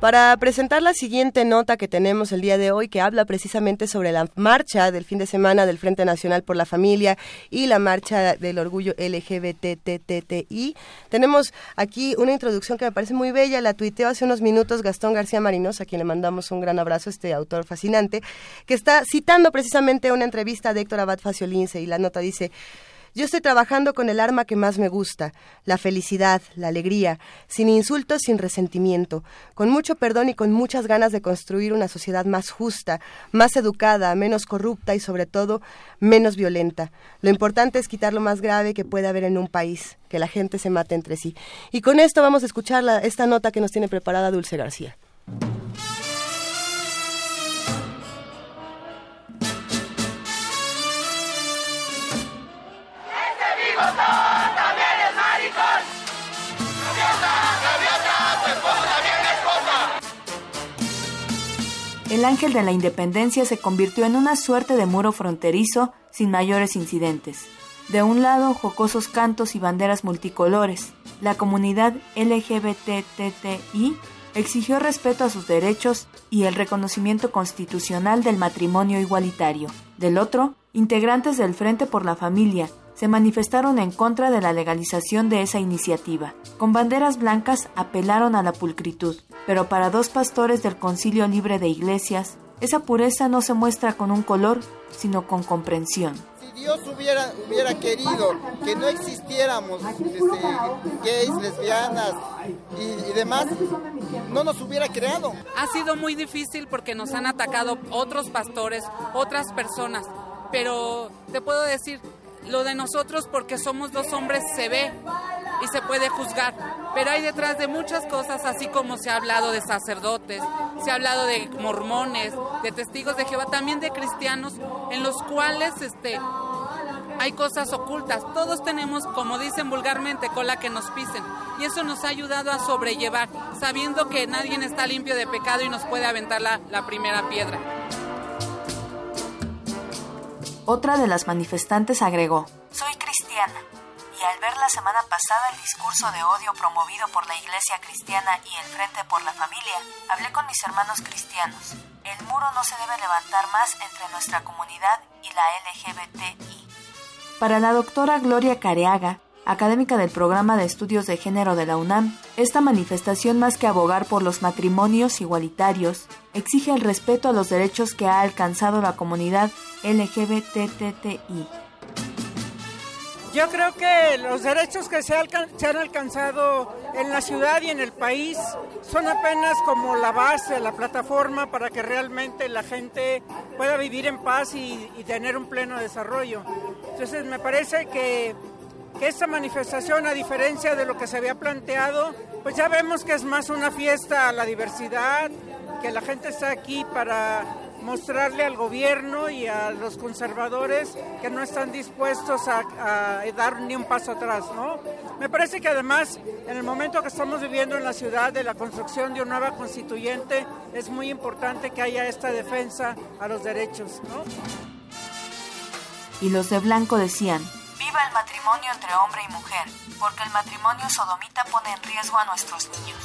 Para presentar la siguiente nota que tenemos el día de hoy, que habla precisamente sobre la marcha del fin de semana del Frente Nacional por la Familia y la marcha del orgullo LGBTTTI, tenemos aquí una introducción que me parece muy bella, la tuiteó hace unos minutos Gastón García Marinos, a quien le mandamos un gran abrazo, este autor fascinante, que está citando precisamente una entrevista de Héctor Abad Faciolince y la nota dice... Yo estoy trabajando con el arma que más me gusta, la felicidad, la alegría, sin insultos, sin resentimiento, con mucho perdón y con muchas ganas de construir una sociedad más justa, más educada, menos corrupta y sobre todo menos violenta. Lo importante es quitar lo más grave que puede haber en un país, que la gente se mate entre sí. Y con esto vamos a escuchar la- esta nota que nos tiene preparada Dulce García. El ángel de la independencia se convirtió en una suerte de muro fronterizo sin mayores incidentes. De un lado, jocosos cantos y banderas multicolores. La comunidad LGBTTI exigió respeto a sus derechos y el reconocimiento constitucional del matrimonio igualitario. Del otro, integrantes del Frente por la Familia se manifestaron en contra de la legalización de esa iniciativa. Con banderas blancas apelaron a la pulcritud, pero para dos pastores del Concilio Libre de Iglesias, esa pureza no se muestra con un color, sino con comprensión. Si Dios hubiera, hubiera querido que no existiéramos este, gays, lesbianas y, y demás, no nos hubiera creado. Ha sido muy difícil porque nos han atacado otros pastores, otras personas, pero te puedo decir, lo de nosotros porque somos dos hombres se ve y se puede juzgar, pero hay detrás de muchas cosas, así como se ha hablado de sacerdotes, se ha hablado de mormones, de testigos de Jehová, también de cristianos, en los cuales este, hay cosas ocultas. Todos tenemos, como dicen vulgarmente, cola que nos pisen. Y eso nos ha ayudado a sobrellevar, sabiendo que nadie está limpio de pecado y nos puede aventar la, la primera piedra. Otra de las manifestantes agregó, Soy cristiana, y al ver la semana pasada el discurso de odio promovido por la Iglesia Cristiana y el Frente por la Familia, hablé con mis hermanos cristianos. El muro no se debe levantar más entre nuestra comunidad y la LGBTI. Para la doctora Gloria Careaga, académica del programa de estudios de género de la UNAM, esta manifestación más que abogar por los matrimonios igualitarios, exige el respeto a los derechos que ha alcanzado la comunidad LGBTTI. Yo creo que los derechos que se, han alcanzado en la ciudad y en el país son apenas como la base, la plataforma para que realmente la gente pueda vivir en paz y, y tener un pleno desarrollo. Entonces me parece que, que esta manifestación, a diferencia de lo que se había planteado, pues ya vemos que es más una fiesta a la diversidad, que la gente está aquí para mostrarle al gobierno y a los conservadores que no están dispuestos a, dar ni un paso atrás, ¿no? Me parece que además, en el momento que estamos viviendo en la ciudad de la construcción de una nueva constituyente, es muy importante que haya esta defensa a los derechos, ¿no? Y los de blanco decían, Viva el matrimonio entre hombre y mujer, porque el matrimonio sodomita pone en riesgo a nuestros niños.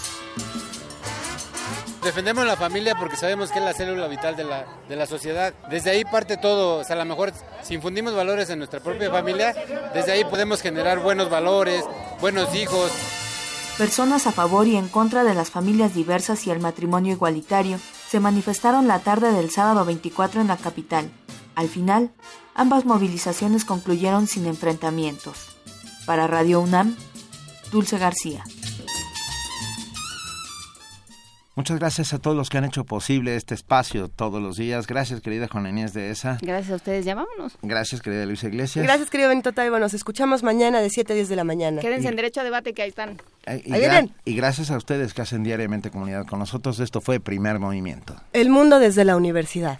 Defendemos la familia porque sabemos que es la célula vital de la, de la sociedad. Desde ahí parte todo. O sea, a lo mejor si infundimos valores en nuestra propia familia, desde ahí podemos generar buenos valores, buenos hijos. Personas a favor y en contra de las familias diversas y el matrimonio igualitario se manifestaron la tarde del sábado 24 en la capital. Al final, ambas movilizaciones concluyeron sin enfrentamientos. Para Radio UNAM, Dulce García. Muchas gracias a todos los que han hecho posible este espacio todos los días. Gracias, querida Juan Inés de esa. Gracias a ustedes, ya vámonos. Gracias, querida Luisa Iglesias. Gracias, querido Benito Taibo. Nos escuchamos mañana de 7 a 10 de la mañana. Quédense en derecho a debate que ahí están. Y, y gracias a ustedes que hacen diariamente comunidad con nosotros. Esto fue Primer Movimiento. El mundo desde la universidad.